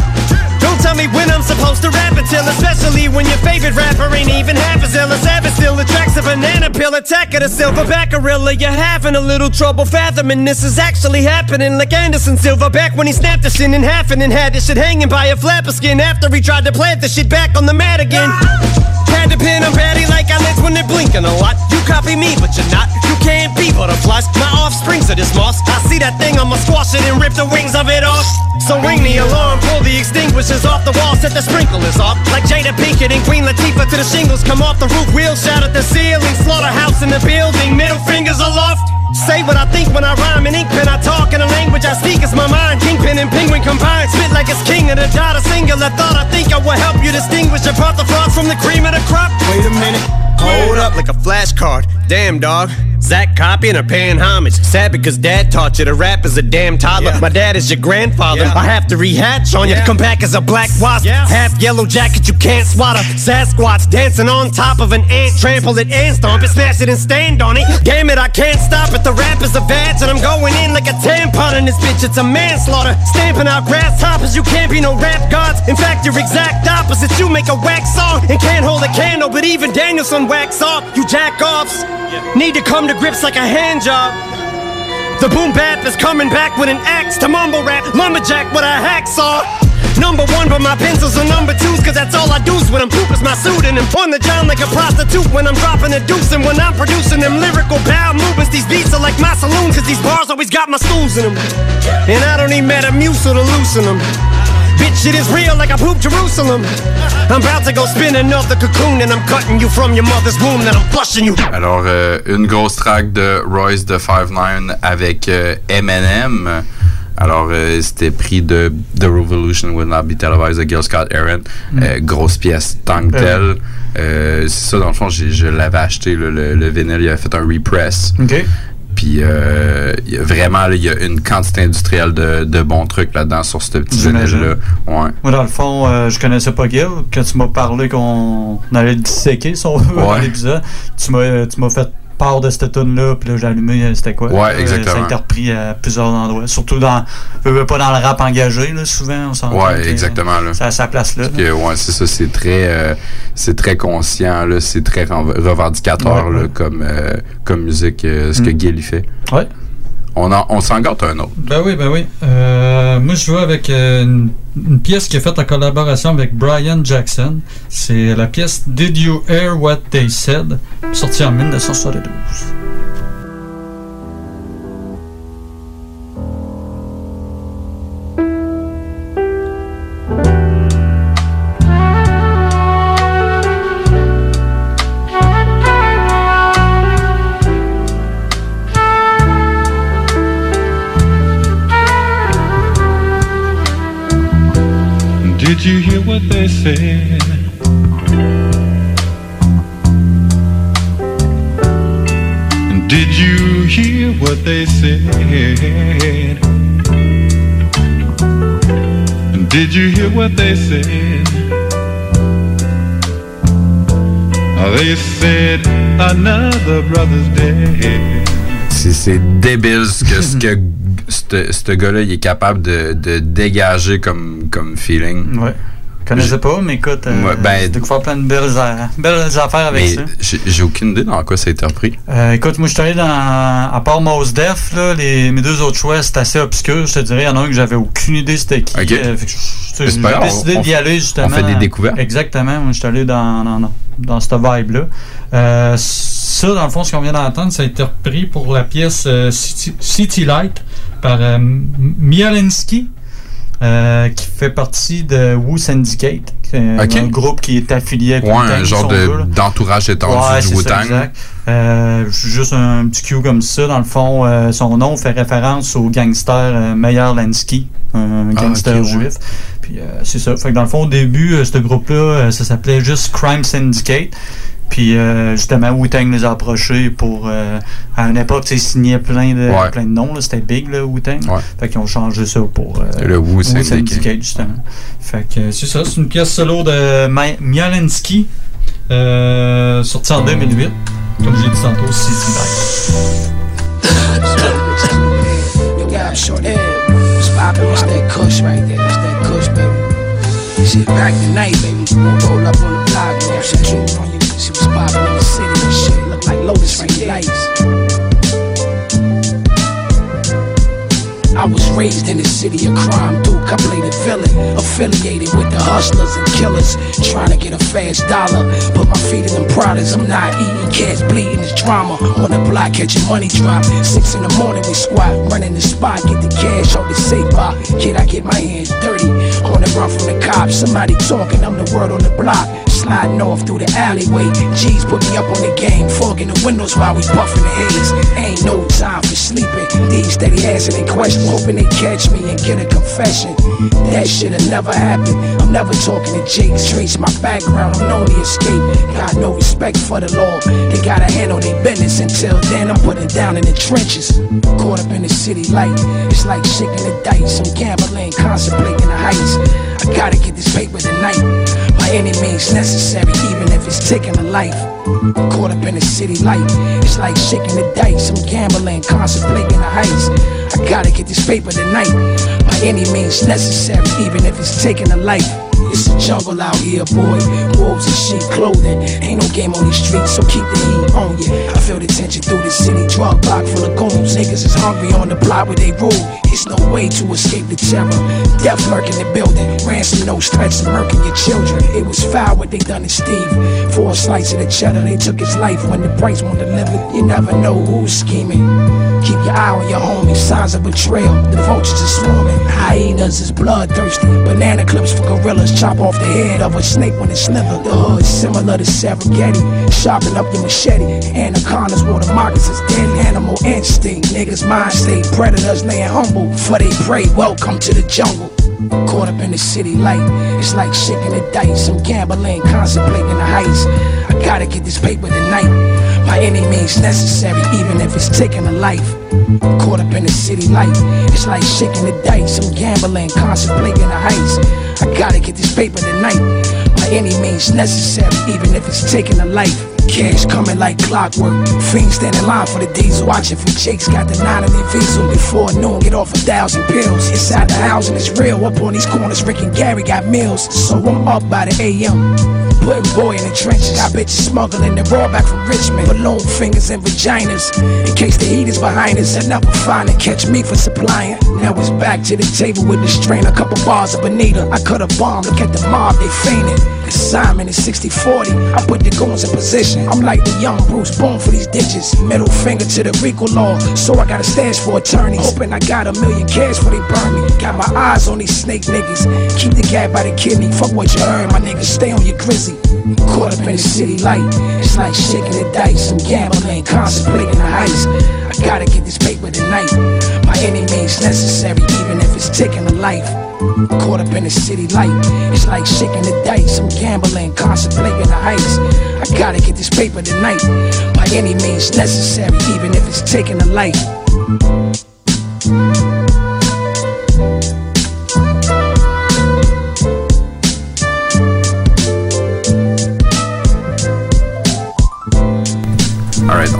Don't tell me when I'm supposed to rap until, especially when your favorite rapper ain't even half as ill as ever. Still attracts a banana peel, attack of the silverback gorilla. You're having a little trouble fathoming this is actually happening. Like Anderson Silva Silverback when he snapped the shit in half and then had this shit hanging by a flap of skin after he tried to plant the shit back on the mat again. Had to pin 'em batty like eyelids when they're blinking a lot. You copy me, but you're not. Can't be butterflies. My offsprings of this moss. I see that thing, I'ma squash it and rip the wings of it off. So ring the alarm, pull the extinguishers off the wall, set the sprinklers off. Like Jada Pinkett and Queen Latifah to the shingles come off the roof, wheels shout at the ceiling, slaughterhouse in the building, middle fingers aloft. Say what I think when I rhyme in ink pen. I talk in a language I speak. It's my mind. Kingpin and penguin combined. Spit like it's king of the dot. A singular thought. I think I will help you distinguish the part the frost from the cream of the crop. Wait a minute. Hold up like a flashcard. Damn, dog. Zach copying or paying homage. Sad because dad taught you to rap as a damn toddler. My dad is your grandfather. I have to rehatch on you. Come back as a black wasp. Half yellow jacket you can't swatter. Sasquatch dancing on top of an ant. Trample it and stomp it, smash it and stand on it. Damn it, I can't stop it. The rap is a badge and I'm going in like a tampon in this bitch. It's a manslaughter. Stamping out grasshoppers. You can't be no rap gods. In fact, you're exact opposite. You make a wax song and can't hold a candle, but even Danielson wax off. You jack offs. Need to come to grips like a hand job. The boom bap is coming back with an axe to mumble rap. Lumberjack with a hacksaw. Number one, but my pencils are number twos, cause that's all I do's when I'm poop is my suit and on the John like a prostitute when I'm dropping a deuce and when I'm producing them lyrical bow movements. These beats are like my saloon, cause these bars always got my stools in them. And I don't need Metamucil to loosen them. Bitch, it is real like I pooped Jerusalem. I'm about to go spin another cocoon and I'm cutting you from your mother's womb, then I'm flushing you. Alors, euh, une grosse track de Royce de 5'9 avec euh, Eminem. Alors, euh, c'était pris de The Revolution Will Not Be Televised de Gil Scott Aaron. Mm. Euh, grosse pièce tant que Euh. telle. Euh, c'est ça, dans le fond, j'ai- je l'avais acheté, le, le, le vinyle. Il avait fait un repress. OK. Puis, euh, vraiment, il y a une quantité industrielle de, de bons trucs là-dedans sur ce petit vinyle-là. Ouais. Moi, dans le fond, euh, je connaissais pas Gil. Quand tu m'as parlé qu'on allait le disséquer, si on veut, Ouais. l'épisode, tu m'as tu m'as fait part de cette tune-là, puis là, j'ai allumé, euh, c'était quoi? Ouais, Euh, exactement. ça a été repris à plusieurs endroits. Surtout dans, veux pas dans le rap engagé, là, souvent, on s'entend. Ouais, que, exactement, là. Ça a sa place là. Que, ouais, c'est ça, c'est très, euh, c'est très conscient, là, c'est très revendicateur, Ouais, là, ouais. comme, euh, comme musique, euh, ce que Mm. Gil y fait. Ouais. On, en- on s'en gâte un autre. Ben oui, ben oui. Euh, moi, je vais avec euh, une, une pièce qui est faite en collaboration avec Brian Jackson. C'est la pièce Did You Hear What They Said, sortie en 1972. You hear what they said? Did you hear what they said? Did you hear what they said? They said another brother's dead. C'est, débile ce que, ce que (laughs) ce ce gars-là il est capable de, de dégager comme, comme feeling. Ouais. Je connaissais pas, mais écoute, euh, Ouais, ben- j'ai découvert plein de belles, a- belles affaires avec Mais ça. j'ai, aucune idée dans quoi ça a été repris. Euh, écoute, moi, je suis allé dans. À part Mos Def, là, les, mes deux autres choix, c'est assez obscur. Je te dirais, il y en a un que j'avais aucune idée c'était qui. Ok. Euh, j'ai décidé d'y aller, justement. on fait des découvertes. Exactement. Moi, je suis allé dans, dans, cette vibe-là. Euh, ça, dans le fond, ce qu'on vient d'entendre, ça a été repris pour la pièce City, City Light par Mialinski. Euh, qui fait partie de Wu Syndicate, qui est Ok. un groupe qui est affilié avec Ouais, un genre on de, d'entourage étendu Ouais, du c'est ça, exact. Euh, juste un petit cue comme ça. Dans le fond, euh, son nom fait référence au gangster euh, Meyer Lansky, un Ah, gangster ok, ouais. juif. Puis euh, c'est ça. Fait que dans le fond, au début, euh, ce groupe-là, ça s'appelait juste Crime Syndicate. Puis euh, justement, Wu-Tang les a approchés pour. euh, à une époque, ils signaient plein de, Ouais. plein de noms. là. C'était big, là, Wu-Tang. Ouais. Fait qu'ils ont changé ça pour. euh, Le Wu Syndicate. justement. Fait que c'est ça. C'est une pièce solo de euh, sortie en 2008. Comme j'ai dit tantôt, City Light. You got short hair. It's poppin', that's that kush right there. That's that kush, baby. Shit, back tonight, baby. Roll up on the block, man. She cute on you. She was poppin' in the city and shit. Look like Lotus right. Lights. I was raised in the city of crime, Duke. I played villain, affiliated with the hustlers and killers, trying to get a fast dollar. Put my feet in them products, I'm not eating cash, bleeding is drama. On the block, catching money drop. Six in the morning, we squat, running the spot, get the cash on the safe bar. Kid, I get my hands dirty. Run from the cops, somebody talking, I'm the word on the block. Sliding off through the alleyway. G's put me up on the game, fogging the windows while we buffing the haze. Ain't no time for sleeping. These Steady asking they question, hoping they catch me and get a confession. That shit'll never happen. I'm never talking to Jakes. Trace my background, I'm known to escape. Got no respect for the law. They gotta handle their business. Until then, I'm putting down in the trenches. Caught up in the city light. It's like shaking the dice. I'm gambling, contemplating the heights. I gotta get this paper tonight. By any means necessary, even if it's taking a life. Caught up in the city light. It's like shaking the dice. I'm gambling, contemplating the heights. I gotta get this paper tonight. By any means necessary, even if it's taking a life. It's a jungle out here, boy. Wolves in sheep clothing. Ain't no game on these streets, so keep the heat on ya. I feel the tension through the city. Drug block full of goons. Niggas is hungry on the block where they rule. It's no way to escape the terror. Death lurking the building. Ransom notes, threats, and murking your children. It was foul what they done to Steve. For a slice of the cheddar, they took his life when the price won't deliver. You never know who's scheming. Keep your eye on your homies. Signs of betrayal. The vultures are swarming. Hyenas is bloodthirsty. Banana clips for gorillas. Chop off the head of a snake when it slithered. The hood similar to Serengeti. Sharpen up your machete. Anacondas, water moccasins. Deadly animal instinct. Niggas mind state. Predators laying humble. For they prey. Welcome to the jungle. Caught up in the city light. It's like shaking the dice. I'm gambling, contemplating the heights. I gotta get this paper tonight. By any means necessary, even if it's taking a life. Caught up in the city light. It's like shaking the dice. I'm gambling, contemplating the heights. I gotta get this paper tonight. By any means necessary, even if it's taking a life. Cash coming like clockwork. Fiends standing line for the diesel. Watching for Jake's got the nine in their visa. Before noon, get off a thousand pills. Inside the house and it's real. Up on these corners, Rick and Gary got meals. So I'm up by the AM. Putting boy in the trenches. Got bitches smuggling the raw back from Richmond. Balloon fingers and vaginas. In case the heat is behind us, and never find and catch me for supplying. Now it's back to the table with the strain. A couple bars of Bonita. I cut a bomb. Look at the mob, they fainted. Assignment is 60 40. I put the goons in position. I'm like the young Bruce Boone for these ditches. Middle finger to the RICO law. So I got a stash for attorneys. Hoping I got a million cash for they burn me. Got my eyes on these snake niggas. Keep the gap by the kidney. Fuck what you heard, my niggas. Stay on your grizzly. Caught up in the city light. It's like shaking the dice. I'm gambling, contemplating the heights. I gotta get this paper tonight. By any means necessary, even if it's taking a life. Caught up in the city light. It's like shaking the dice. I'm gambling, contemplating the heights. I gotta get this paper tonight. By any means necessary, even if it's taking a life.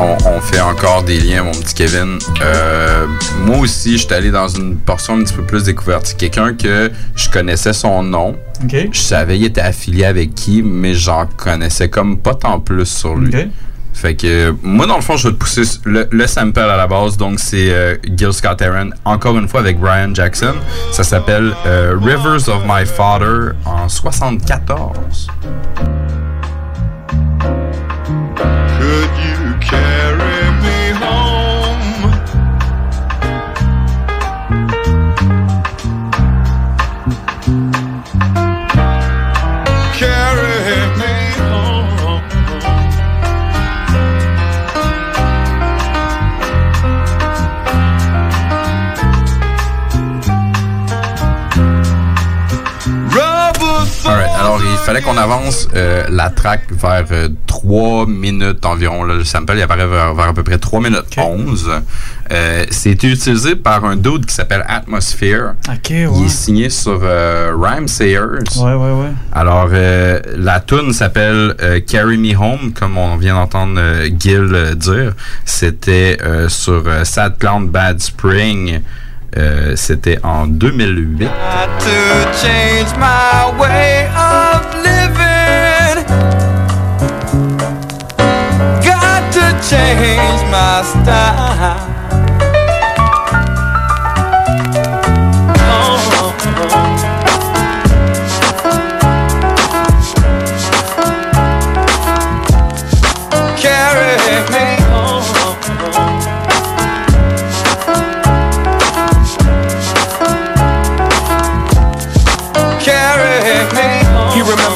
On, on fait encore des liens, mon petit Kevin. Euh, moi aussi, je suis allé dans une portion un petit peu plus découverte. Quelqu'un que je connaissais son nom. Je savais il était affilié avec qui, mais j'en connaissais comme pas tant plus sur lui. Fait que moi, dans le fond, je vais te pousser le, le sample à la base. Donc, c'est euh, Gil Scott Heron, encore une fois avec Brian Jackson. Ça s'appelle euh, Rivers of My Father en 74. Fallait qu'on avance euh, la track vers 3 minutes environ. Là. Le sample il apparaît vers, vers à peu près 3 minutes 11. Euh, c'est utilisé par un dude qui s'appelle Atmosphere. Ok, Il ouais. est signé sur euh, Rhyme Sayers. Ouais, ouais, ouais. Alors, euh, la tune s'appelle euh, Carry Me Home, comme on vient d'entendre euh, Gil euh, dire. C'était euh, sur euh, Sad Clown Bad Spring. Euh, C'était en 2008. to change my way of living. Got to change my style.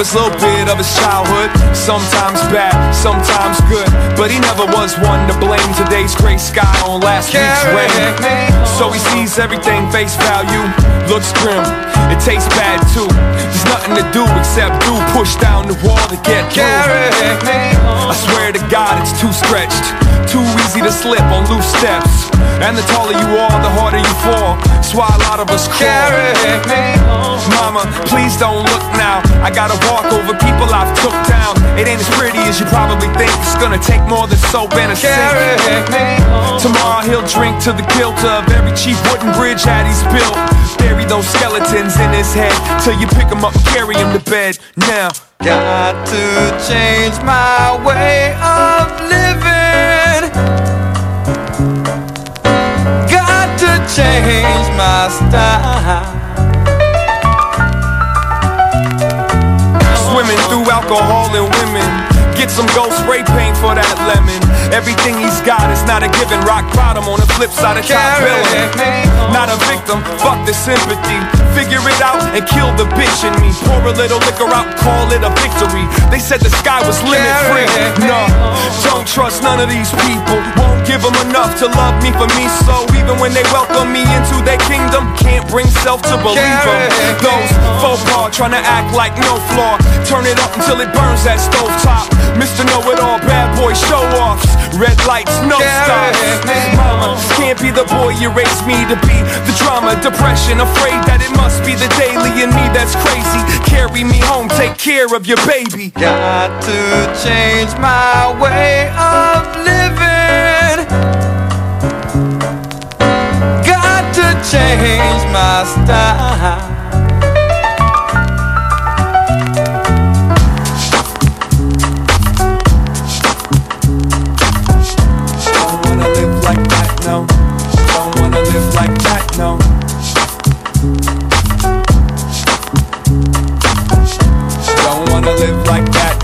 Lopez remembers a little bit of his childhood, sometimes bad, sometimes good. But he never was one to blame today's gray sky on last week's rain. So he sees everything face value. Looks grim, it tastes bad too. There's nothing to do except do push down the wall to get through. I swear to God, it's too stretched. Too easy to slip on loose steps. And the taller you are, the harder you fall. That's why a lot of us crawl. Mama, please don't look now. I gotta walk over people I've took down. It ain't as pretty as you probably think. It's gonna take more than soap and a Carry sink. Tomorrow he'll drink to the guilt of every cheap wooden bridge that he's built. Bury those skeletons in his head till you pick him up and carry him to bed. Now, Got to change my way of living. Got to change my style. Alcohol and women. Get some gold spray paint for that lemon. Everything he's got is not a given. Rock bottom on the flip side of top billing. Not a victim, fuck the sympathy. Figure it out and kill the bitch in me. Pour a little liquor out, call it a victory. They said the sky was limit free. No, don't trust none of these people. Won't give them enough to love me for me. So even when they welcome me into their kingdom, can't bring self to believe them. Those faux pas trying to act like no flaw. Turn it up until it burns that stove top. Mr. Know It All, bad boy show offs. Red lights, no stops. Mama, can't be the boy you raised me to be. The drama, depression, afraid that it must be the daily in me that's crazy. Carry me home, take care of your baby. Got to change my way of living. Got to change my style.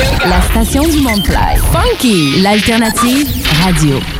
me You're now listening. 96.9. La station du Mont-Clair. Funky, l'alternative radio.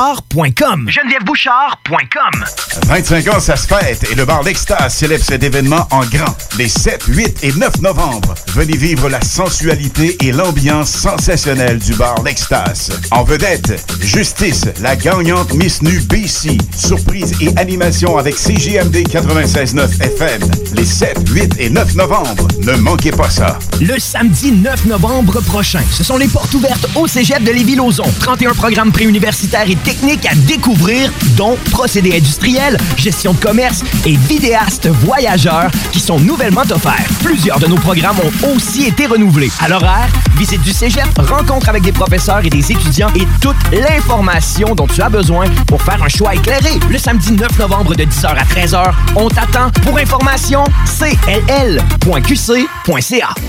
genevièvebouchard.com. genevièvebouchard.com. 25 ans, ça se fête et le bar L'Extase célèbre cet événement en grand. Les 7, 8 et 9 novembre, venez vivre la sensualité et l'ambiance sensationnelle du bar L'Extase. En vedette, Justice, la gagnante Miss Nu BC. Surprise et animation avec CJMD 96.9 FM. Les 7, 8 et 9 novembre. Ne manquez pas ça. Le samedi 9 novembre prochain, ce sont les portes ouvertes au cégep de Lévis-Lauzon. 31 programmes préuniversitaires et techniques à découvrir, dont procédés industriels, gestion de commerce et vidéastes voyageurs qui sont nouvellement offerts. Plusieurs de nos programmes ont aussi été renouvelés. À l'horaire, visite du cégep, rencontre avec des professeurs et des étudiants et toute l'information dont tu as besoin pour faire un choix éclairé. Le samedi 9 novembre de 10h à 13h, on t'attend pour information cll.qc.ca.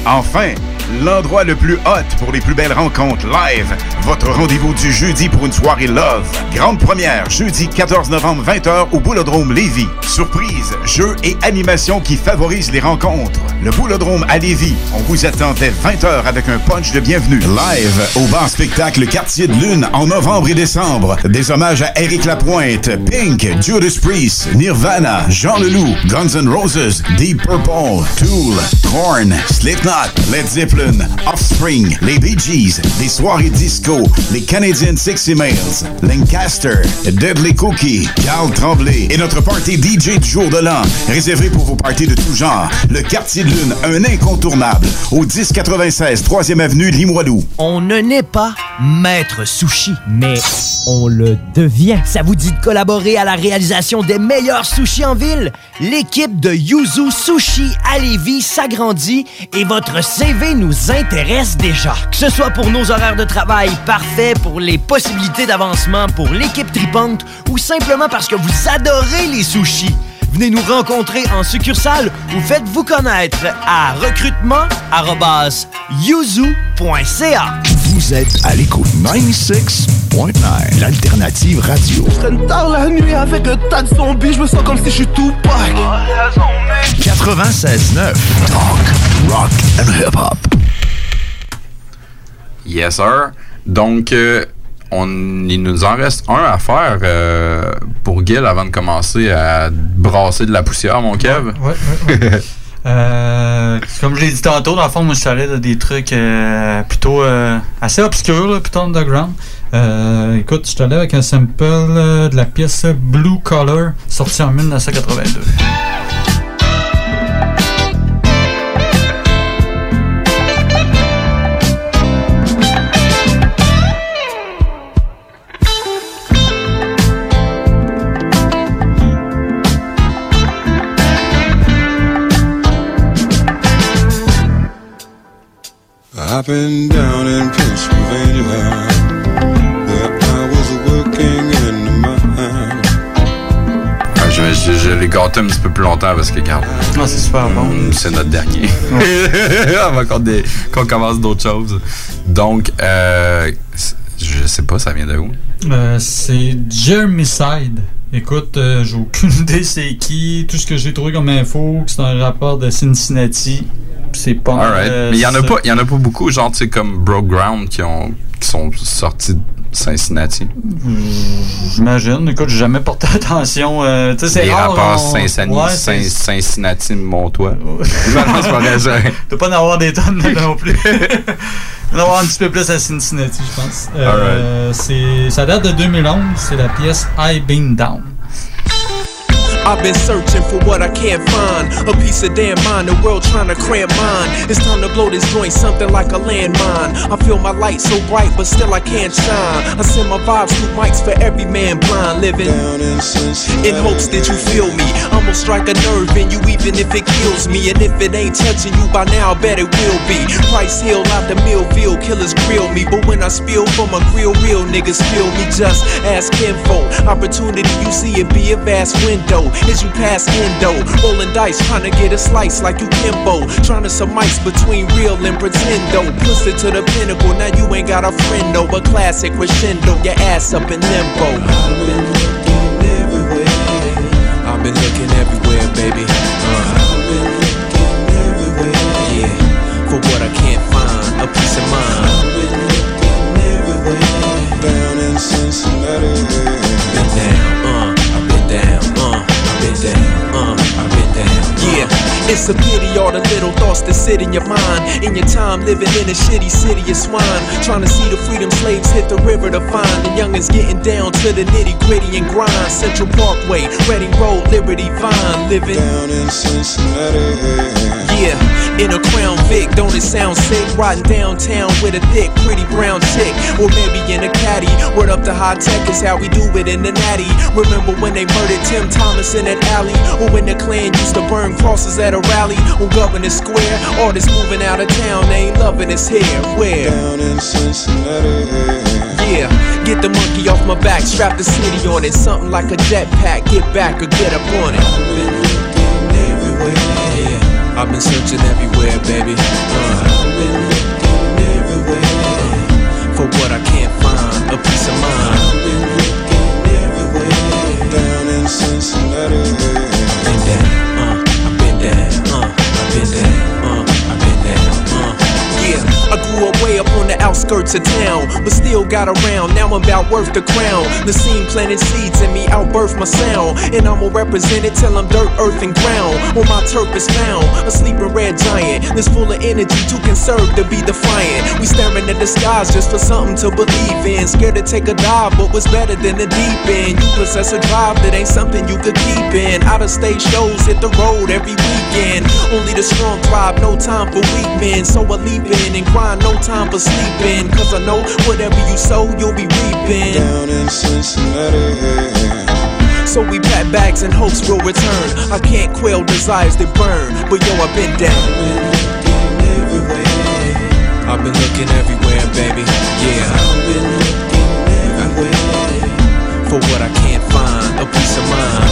Enfin, l'endroit le plus hot pour les plus belles rencontres live. Votre rendez-vous du jeudi pour une soirée love. Grande première, jeudi 14 novembre 20h au Boulodrome Lévis. Surprise, jeux et animations qui favorisent les rencontres. Le Boulodrome à Lévis. On vous attend dès 20h avec un punch de bienvenue. Live au bar spectacle Quartier de Lune en novembre et décembre. Des hommages à Eric Lapointe, Pink, Judas Priest, Nirvana, Jean Leloup, Guns N' Roses, Deep Purple, Tool, Korn, Slipknot, Led Zeppelin, Offspring, les Bee Gees, des soirées disco, les Canadian Sexy Males, Lancaster, Deadly Cookie, Carl Tremblay et notre party DJ du jour de l'an, réservé pour vos parties de tout genre. Le Quartier de Lune, un incontournable, au 1096 3e Avenue Limoilou. On ne naît pas maître sushi, mais on le devient. Ça vous dit de collaborer à la réalisation des meilleurs sushis en ville? L'équipe de Yuzu Sushi à Lévis s'agrandit et votre CV nous intéresse déjà. Que ce soit pour nos horaires de travail parfaits, pour les possibilités d'avancement pour l'équipe tripante ou simplement parce que vous adorez les sushis. Venez nous rencontrer en succursale ou faites-vous connaître à recrutement.yuzu.ca. Vous êtes à l'écoute 96.9, l'alternative radio. Je traîne tard la nuit avec un tas de zombies, je me sens comme si je suis tout 96.9, talk, rock and hip-hop. Yes, sir. Donc, euh, on, il nous en reste un à faire euh, pour Gil avant de commencer à brasser de la poussière, mon Kev. Ouais, ouais, ouais. (laughs) Euh, comme je l'ai dit tantôt, dans le fond, moi, je suis allé dans des trucs euh, plutôt assez obscurs, là, plutôt underground. Écoute, je suis allé avec un sample de la pièce Blue Collar, sortie en 1982. I've been down in Pennsylvania, where I was working in the mine. Ah, je, je- je l'ai gâté un petit peu plus longtemps parce que, regarde. Ah, c'est super bon. C'est notre dernier. Avant qu'on dé- qu'on commence d'autres choses. Donc, euh, je sais pas, ça vient de où? Euh, c'est Jeremicide. Écoute, euh, j'ai aucune (laughs) idée c'est qui. Tout ce que j'ai trouvé comme info, c'est un rapport de Cincinnati. C'est pas Alright. euh, Mais il y en a ça. pas, il y en a pas beaucoup, genre, tu sais, comme Broke Ground qui ont, qui sont sortis de Cincinnati. J'imagine. Écoute, j'ai jamais porté (laughs) attention. euh, tu sais, c'est Les rare, rapports on- Cincinnati, Ouais, c'est- Cin- Cincinnati, montois. (laughs) Non, c'est pas vrai, ça. T'as pas d'en avoir des tonnes non plus. D'en avoir un petit peu plus à Cincinnati, je pense. Euh, c'est, ça date de 2011. C'est la pièce I've Been Down. I've been searching for what I can't find. A piece of damn mind, the world trying to cram mine. It's time to blow this joint, something like a landmine. I feel my light so bright, but still I can't shine. I send my vibes through mics for every man blind living. In hopes that you feel me. I'ma strike a nerve in you, even if it kills me. And if it ain't touching you by now, I bet it will be. Price Hill out the Millville, killers grill me. But when I spill from a grill, real niggas feel me. Just ask info. Opportunity, you see it be a vast window. As you pass endo, rolling dice, trying to get a slice like you Kimbo. Trying to surmise between real and pretendo. Push it to the pinnacle, now you ain't got a friend, no. A classic crescendo, your ass up in limbo. I've been looking everywhere, I've been looking everywhere, baby. Uh. I've been looking everywhere. Yeah, for what I can't find, a peace of mind. I've been looking everywhere. Down in Cincinnati. Yeah. It's a pity all the little thoughts that sit in your mind. In your time living in a shitty city of swine. Trying to see the freedom slaves hit the river to find. The youngins getting down to the nitty gritty and grind. Central Parkway, Reading Road, Liberty Vine. Living down in Cincinnati. Yeah, in a Crown Vic, don't it sound sick? Riding downtown with a thick, pretty brown chick. Or maybe in a caddy. Word up to high tech is how we do it in the natty. Remember when they murdered Tim Thomas in that alley? Or when the Klan used to burn crosses at a rally on Governor Square? Artists moving out of town, they ain't loving us here. Where? Down in Cincinnati. Yeah, get the monkey off my back, strap the city on it. Something like a jetpack, get back or get up on it. Yeah, I've been searching everywhere, baby. Uh. Of town, but still got around. Now I'm about worth the crown. The scene planted seeds in me, outbirth my sound. And I'ma represent it till I'm dirt, earth, and ground. Where my turf is found. A sleeping red giant that's full of energy, too conserved to be defiant. We staring at the skies just for something to believe in. Scared to take a dive, but what's better than the deep end? You possess a drive that ain't something you could keep in. Out of state shows hit the road every weekend. Only the strong thrive, no time for weak men. So I leap in and grind, no time for sleeping. Cause I know whatever you sow, you'll be reaping. Down in Cincinnati. So we pack bags and hopes will return. I can't quell desires that burn, but yo, I've been down. I've been looking everywhere, baby. Yeah. I've been looking everywhere for what I can't find, a peace of mind.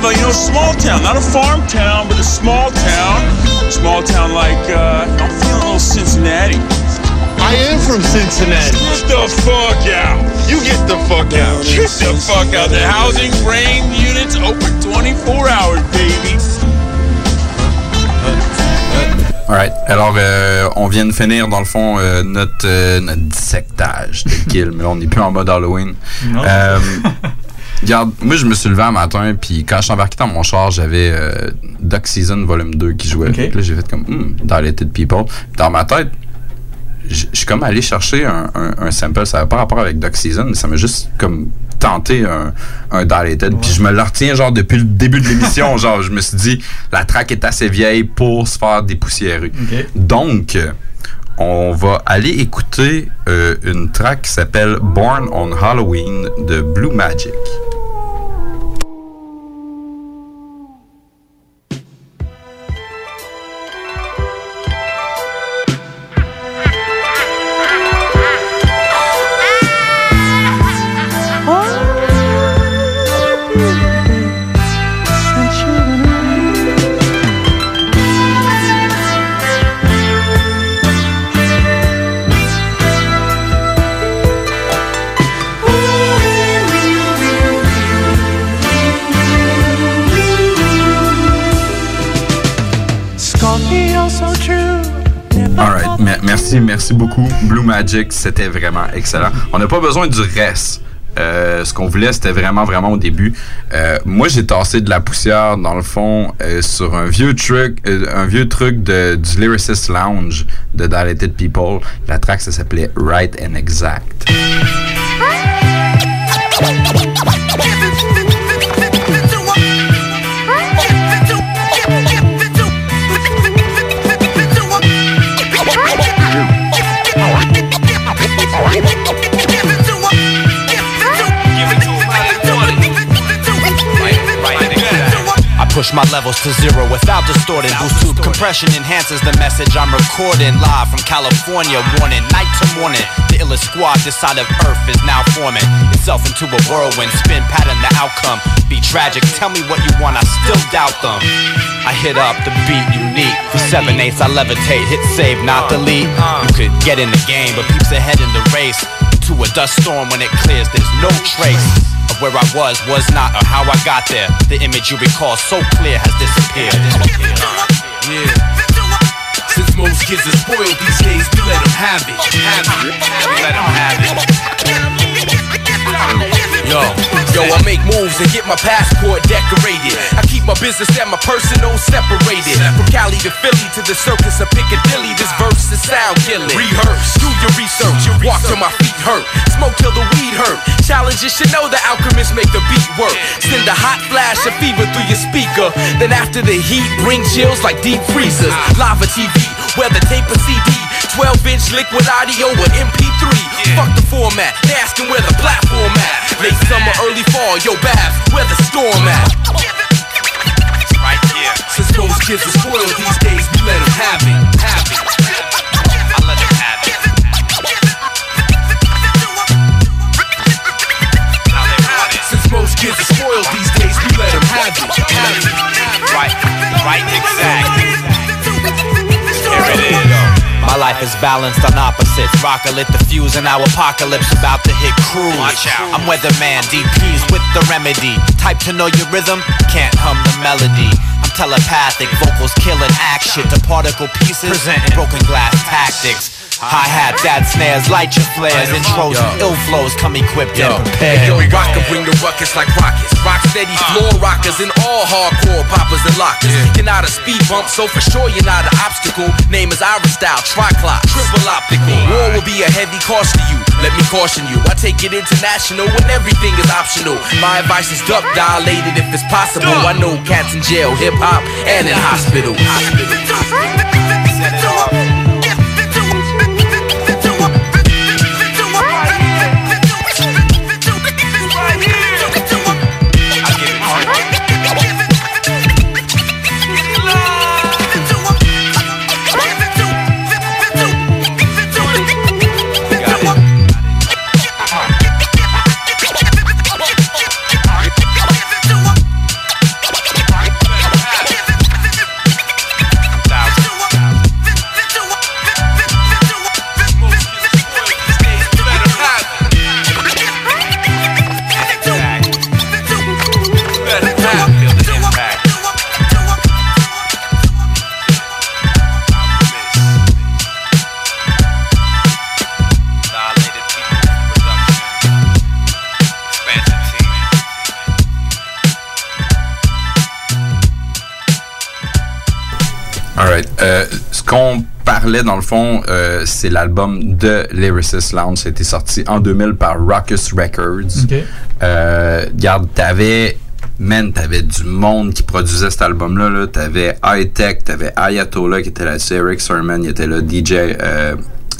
Of a, you know, small town. Not a farm town, but a small town. Small town like, uh, I'm feeling a little Cincinnati. I am from Cincinnati. Get the fuck out. You get the fuck out. Get the fuck out. The housing brain units open 24 hours, baby. Alright. Alors, euh, on vient de finir, dans le fond, euh, notre, euh, notre dissectage de kill. mais là, on n'est plus en mode Halloween. Non. Regarde, moi je me suis levé un matin, puis quand je suis embarqué dans mon char, j'avais Duck Season Volume 2 qui jouait. Là, j'ai fait comme, hmm, Dilated People. Dans ma tête, je je suis comme allé chercher un, un, un sample. Ça n'avait pas rapport avec Duck Season, mais ça m'a juste comme tenté un, un Dilated. Puis je me le retiens genre depuis le début de l'émission. (laughs) genre, je me suis dit, la track est assez vieille pour se faire dépoussiérer. Ok. Donc, on va aller écouter euh, une track qui s'appelle Born on Halloween de Blue Magic. Merci, beaucoup. Blue Magic, c'était vraiment excellent. On n'a pas besoin du reste. Euh, ce qu'on voulait, c'était vraiment, vraiment au début. Euh, moi, j'ai tassé de la poussière, dans le fond, euh, sur un vieux truc, un vieux truc de, du Lyricist Lounge de Dilated People. La track, ça s'appelait Right and Exact. Push my levels to zero without distorting. Boost tube compression enhances the message I'm recording. Live from California, warning night to morning. The illest squad this side of Earth is now forming itself into a whirlwind. Spin pattern, the outcome be tragic. Tell me what you want, I still doubt them. I hit up the beat unique. For seven eighths, I levitate, hit save, not delete. You could get in the game, but peeps ahead in the race. To a dust storm when it clears, there's no trace where I was, was not, or how I got there. The image you recall so clear has disappeared. Yeah. Since most kids are spoiled these days, we let them have it. Have it. We let them have it. Yo, yo, I make moves and get my passport decorated. I keep my business and my personal separated. From Cali to Philly to the circus of Piccadilly, this verse is sound killing. Rehearse, do your research, you walk till my feet hurt, smoke till the weed hurt. Challenges should know the alchemists make the beat work. Send a hot flash of fever through your speaker. Then after the heat, bring chills like deep freezers. Lava TV, whether tape or CD. 12 inch liquid audio or MP3. Fuck the format, they asking where the platform at. Late summer, early fall, yo, Babs, where the storm at? Right here. Since most kids are spoiled these days, we let them have it. Have it. I let them have it. Since most kids are spoiled these days, we let them have it. Have it. Right, right, exact. Here it is. My life is balanced on opposites. Rocker lit the fuse and our apocalypse about to hit cruise. Watch out. I'm weatherman, DPs with the remedy. Type to know your rhythm, can't hum the melody. I'm telepathic, vocals killing action to particle pieces, presenting broken glass tactics. Hi-hat, dad snares, light your flares, intros, and ill flows come equipped and prepared. Hey, yo, rocker bring the ruckus like rockets. Rock steady floor rockers and all hardcore poppers and lockers. You're not a speed bump, so for sure you're not an obstacle. Name is Ira Style, triclock, triple optical. War will be a heavy cost to you. Let me caution you, I take it international when everything is optional. My advice is duck dilated if it's possible. I know cats in jail, hip hop, and in hospital. Alright. Dans le fond, euh, c'est l'album de Lyricist Lounge. C'était sorti en 2000 par Raucous Records. Ok. Euh, regarde, t'avais... Man, t'avais du monde qui produisait cet album-là. Là. T'avais High Tech, t'avais Ayatollah qui était là-dessus, Eric Sermon, il était là, DJ... euh,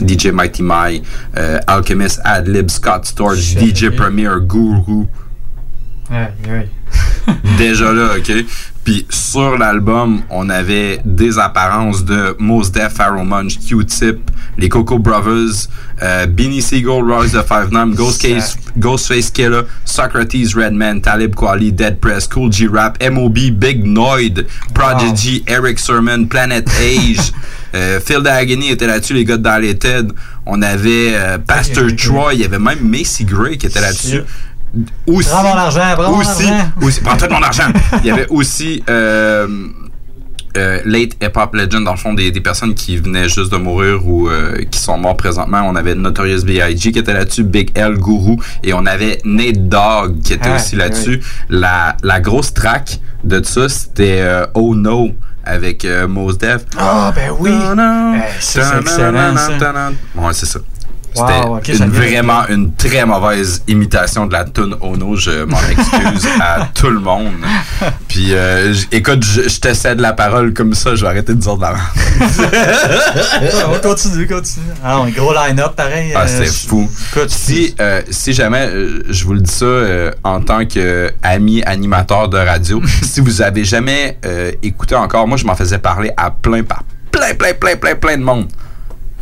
DJ Mighty My, euh, Alchemist, Adlib, Scott Storch, DJ. Premier, Guru, Ouais, ouais. déjà là, ok. Puis sur l'album, on avait des apparences de Mos Def, Pharoah Monch, Q-Tip, les Coco Brothers, euh, Beanie Siegel, Royce the Five Nine, Ghostface, Ghostface Killer, Socrates Redman, Talib Kweli, Dead Press, Cool G Rap, M.O.B., Big Noid, Prodigy, Eric Sermon, Planet (laughs) Age, euh, Phil D'Agony était là-dessus, les gars de Dilated. On avait euh, Pastor. Troy, il y avait même Macy Gray qui était là-dessus. Aussi, Prends mon argent, prends mon argent. aussi, prends tout mon argent. Il y avait aussi euh, euh, late hip hop legend dans le fond des, des personnes qui venaient juste de mourir ou euh, qui sont morts présentement. On avait Notorious B.I.G. qui était là-dessus, Big L Guru et on avait Nate Dogg qui était Ah, aussi là-dessus. La, la grosse track de ça c'était euh, Oh No avec euh, Mos Def. Ah, ben oui. Ça, c'est excellent, ça. Ouais, c'est ça. C'était une- vraiment une très mauvaise imitation de la tune Ono. Je m'en excuse à (laughs) tout le monde. Puis, euh, écoute, je, je te cède la parole comme ça, je vais arrêter de dire de la (laughs) on continue, continue. Ah, un gros line-up, pareil. Ah, euh, c'est fou. Si, euh, si jamais, euh, je vous le dis ça en tant qu'ami animateur de radio, (laughs) si vous avez jamais écouté encore, moi je m'en faisais parler à plein, par plein, plein, plein, plein, plein de monde.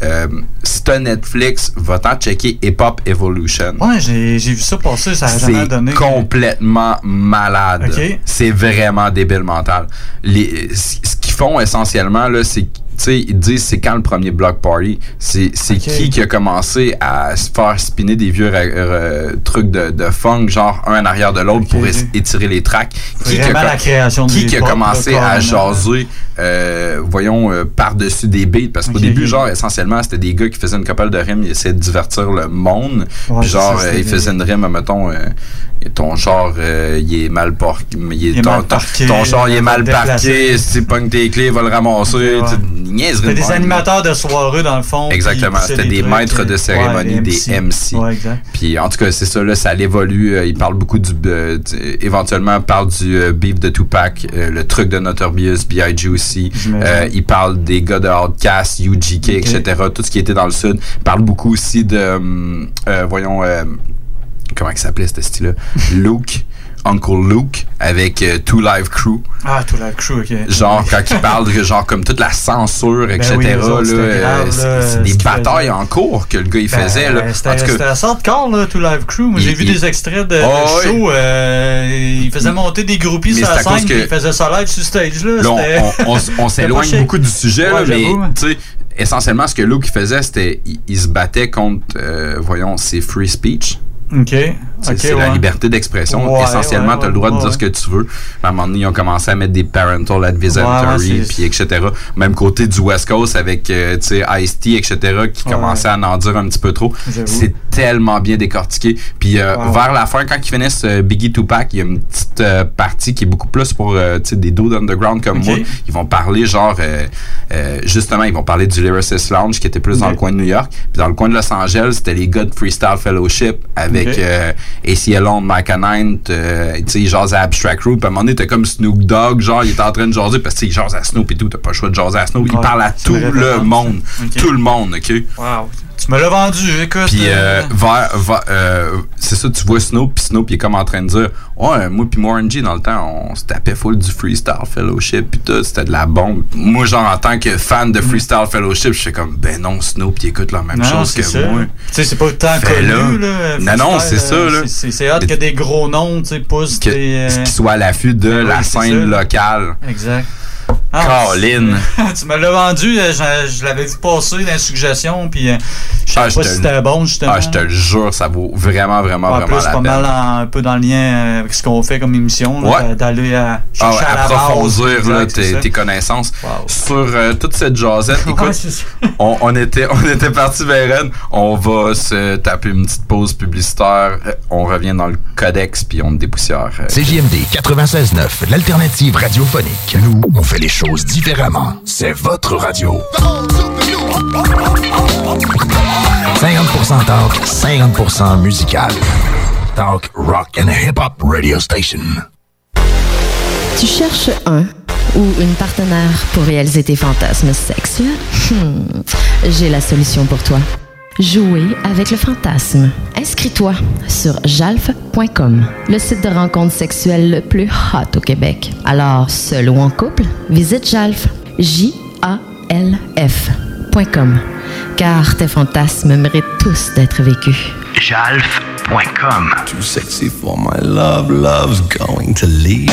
Euh, si t'as Netflix, va-t'en checker Hip Hop Evolution. Ouais, j'ai j'ai vu ça passer, ça a jamais C'est donné. complètement malade. Ok. C'est vraiment débile mental. Les, ce qu'ils font essentiellement, là, c'est sais, ils disent c'est quand le premier block party. C'est c'est Ok. qui qui a commencé à se faire spinner des vieux euh, trucs de, de funk, genre un en arrière de l'autre pour étirer les tracks? Qui, a, la création qui qui a commencé à jaser, euh, voyons, euh, par-dessus des beats? Parce qu'au début, genre, essentiellement, c'était des gars qui faisaient une couple de rimes, ils essayaient de divertir le monde. Ouais, Puis genre, ça, euh, ils faisaient une rime, mettons, euh, ton euh, il est mal parqué. Ton, mal ton- parqué, ton char, il est mal parqué. Si tu pognes tes clés, il va le ramasser. Ouais. C'était de des animateurs de soirée, dans le fond. Exactement, c'était des trucs, maîtres de cérémonie, ouais, des MC. Ouais, exact. Puis en tout cas, c'est ça, là, ça évolue. Euh, il parle beaucoup du. euh, du- éventuellement, il parle du euh, beef de Tupac, euh, le truc de Notorious, B.I.G. aussi. J'imagine. Euh, il parle des gars de Outcast, UGK, etc. Tout ce qui était dans le sud. Il parle beaucoup aussi de. voyons. comment il s'appelait ce style-là? (laughs) Luke. Uncle Luke avec euh, Two Live Crew. Ah, tout la crew, ok. Genre, quand il parle de genre comme toute la censure, etc. Ben oui, c'était euh, c'est des batailles en cours que le gars il Ben, faisait. Là. En C'était c'était assez hardcore, là, tout Live Crew. Moi, j'ai Il- vu il- des extraits de, Oh, de show. euh, il faisait monter des groupies Mais sur la à scène, que- puis il faisait ça live sur stage. Là, Là, on- (laughs) s'éloigne beaucoup du sujet, là, mais tu sais, essentiellement, ce que Luke faisait, c'était il, il se battait contre, euh, voyons, c'est free speech. OK. C'est la liberté d'expression. Ouais, Essentiellement, ouais, tu as le droit de dire ce que tu veux. À un moment donné, ils ont commencé à mettre des parental advisory, puis etc. Même côté du West Coast avec, euh, Ice-T, etc., qui commençait à en dire un petit peu trop. C'est tellement bien décortiqué. Puis euh, vers la fin, quand ils finissent euh, Biggie Tupac, il y a une petite euh, partie qui est beaucoup plus pour, euh, des dudes underground comme moi. Ils vont parler, genre, euh, euh, justement, ils vont parler du Lyricist Lounge, qui était plus dans le coin de New York. Puis dans le coin de Los Angeles, c'était les gars de Freestyle Fellowship avec... Ok. AC Alone, Mike Nine, euh, tu sais, il jase à Abstract Root, puis à un moment donné, t'as comme Snoop Dogg, genre, il est en train de jaser, parce que tu sais, il jase à Snoop et tout, t'as pas le choix de jaser à Snoop, il Ouais, parle à tout le monde, tout le monde, OK? Wow. Tu me l'as vendu, écoute. Puis euh, euh, vers, vers- euh, c'est ça, tu vois Snoop, puis Snoop, il est comme en train de dire, ouais, moi puis Warren G, dans le temps, on se tapait full du Freestyle Fellowship, puis tout, c'était de la bombe. Moi, genre, en tant que fan de Freestyle Fellowship, je suis comme, ben non, Snoop, il écoute la même non, chose que ça. moi. Tu sais, c'est pas autant connu, là. Non, non, freestyle, c'est ça, là. c'est- hâte que des gros noms, tu sais, poussent Que- des. euh, Qu'il soit à l'affût de oui, la scène locale. Exact. Ah, Colin. (laughs) tu me l'as vendu, euh, je, je l'avais vu passer dans les suggestions, puis euh, je savais Ah, pas si c'était bon, justement. Ah, je te le jure, ça vaut vraiment, vraiment, En vraiment plus, la pas peine. mal en- un peu dans le lien euh, avec ce qu'on fait comme émission, Ouais. d'aller à Ah chercher ouais, à la base. approfondir là, tes, connaissances sur euh, toute cette jasette. (laughs) Écoute, on, on était (laughs) on était parti vers elle. On va se taper une petite pause publicitaire. On revient dans le codex puis on dépoussière. euh, CJMD 96.9, l'alternative radiophonique. Nous, on fait les choses différemment. C'est votre radio. 50% talk, 50% musical. Talk, rock and hip-hop radio station. Tu cherches un ou une partenaire pour réaliser tes fantasmes sexuels? Hmm, J'ai la solution pour toi. Jouer avec le fantasme. Inscris-toi sur jalf.com, le site de rencontre sexuelle le plus hot au Québec. Alors, seul ou en couple, visite jalf. J-A-L-F.com. Car tes fantasmes méritent tous d'être vécus. Jalf.com. Too sexy for my love, love's going to leave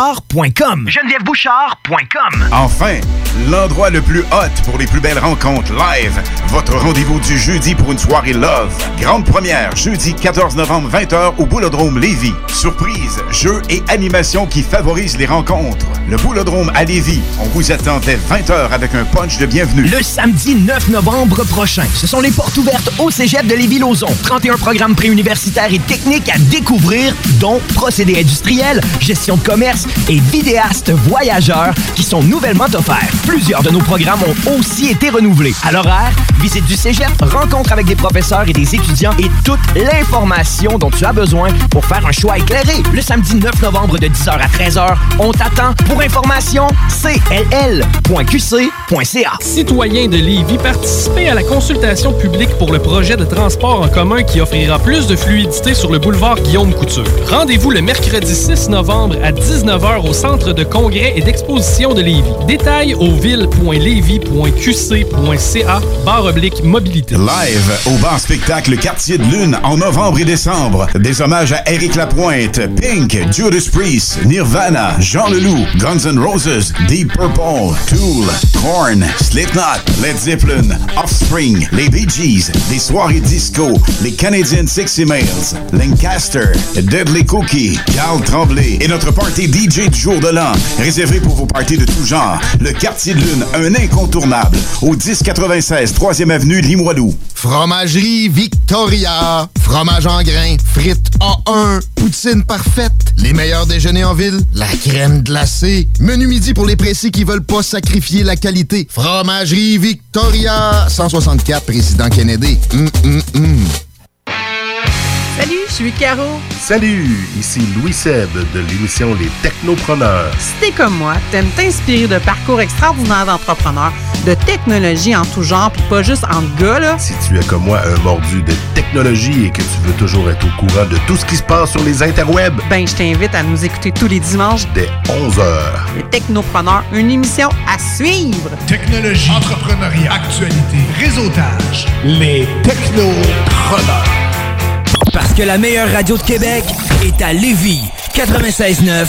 genevièvebouchard.com. genevièvebouchard.com. Enfin, l'endroit le plus hot pour les plus belles rencontres live. Votre rendez-vous du jeudi pour une soirée love. Grande première, jeudi 14 novembre 20h au Boulodrome Lévis. Surprise, jeux et animations qui favorisent les rencontres. Le Boulodrome à Lévis. On vous attend dès 20h avec un punch de bienvenue. Le samedi 9 novembre prochain, ce sont les portes ouvertes au Cégep de Lévis-Lauzon. 31 programmes préuniversitaires et techniques à découvrir, dont procédés industriels, gestion de commerce et vidéastes voyageurs qui sont nouvellement offerts. Plusieurs de nos programmes ont aussi été renouvelés. À l'horaire, visite du Cégep, rencontre avec des professeurs et des étudiants et toute l'information dont tu as besoin pour faire un choix éclairé. Le samedi 9 novembre de 10h à 13h, on t'attend. Pour information, cll.qc.ca. Citoyens de Lévis, participez à la consultation publique pour le projet de transport en commun qui offrira plus de fluidité sur le boulevard Guillaume Couture. Rendez-vous le mercredi 6 novembre à 19h au centre de congrès et d'exposition de Lévis. Détails au ville.lévis.qc.ca barre oblique mobilité. Live au bar spectacle Quartier de Lune en novembre et décembre. Des hommages à Eric Lapointe, Pink, Judas Priest, Nirvana, Jean Leloup, Guns N' Roses, Deep Purple, Tool, Korn, Slipknot, Led Zeppelin, Offspring, les Bee Gees, des soirées disco, les Canadian Sexy Males, Lancaster, Deadly Cookie, Carl Tremblay et notre party DJ du jour de l'an, réservé pour vos parties de tout genre. Le Quartier de Lune, un incontournable, au 1096 3e Avenue Limoilou. Fromagerie Victoria. Fromage en grains. Frites A1. Poutine parfaite. Les meilleurs déjeuners en ville. La crème glacée. Menu midi pour les pressés qui veulent pas sacrifier la qualité. Fromagerie Victoria. 164 Président Kennedy. Hum, hum, hum. Salut, je suis Caro. Salut, ici Louis Seb de l'émission Les Technopreneurs. Si t'es comme moi, t'aimes t'inspirer de parcours extraordinaires d'entrepreneurs, de technologie en tout genre, puis pas juste en gars, là? Si tu es comme moi un mordu de technologie et que tu veux toujours être au courant de tout ce qui se passe sur les interwebs, Ben, je t'invite à nous écouter tous les dimanches. dès 11h. Les Technopreneurs, une émission à suivre. Technologie, entrepreneuriat, actualité, réseautage. Les Technopreneurs. Parce que la meilleure radio de Québec est à Lévis. 96.9.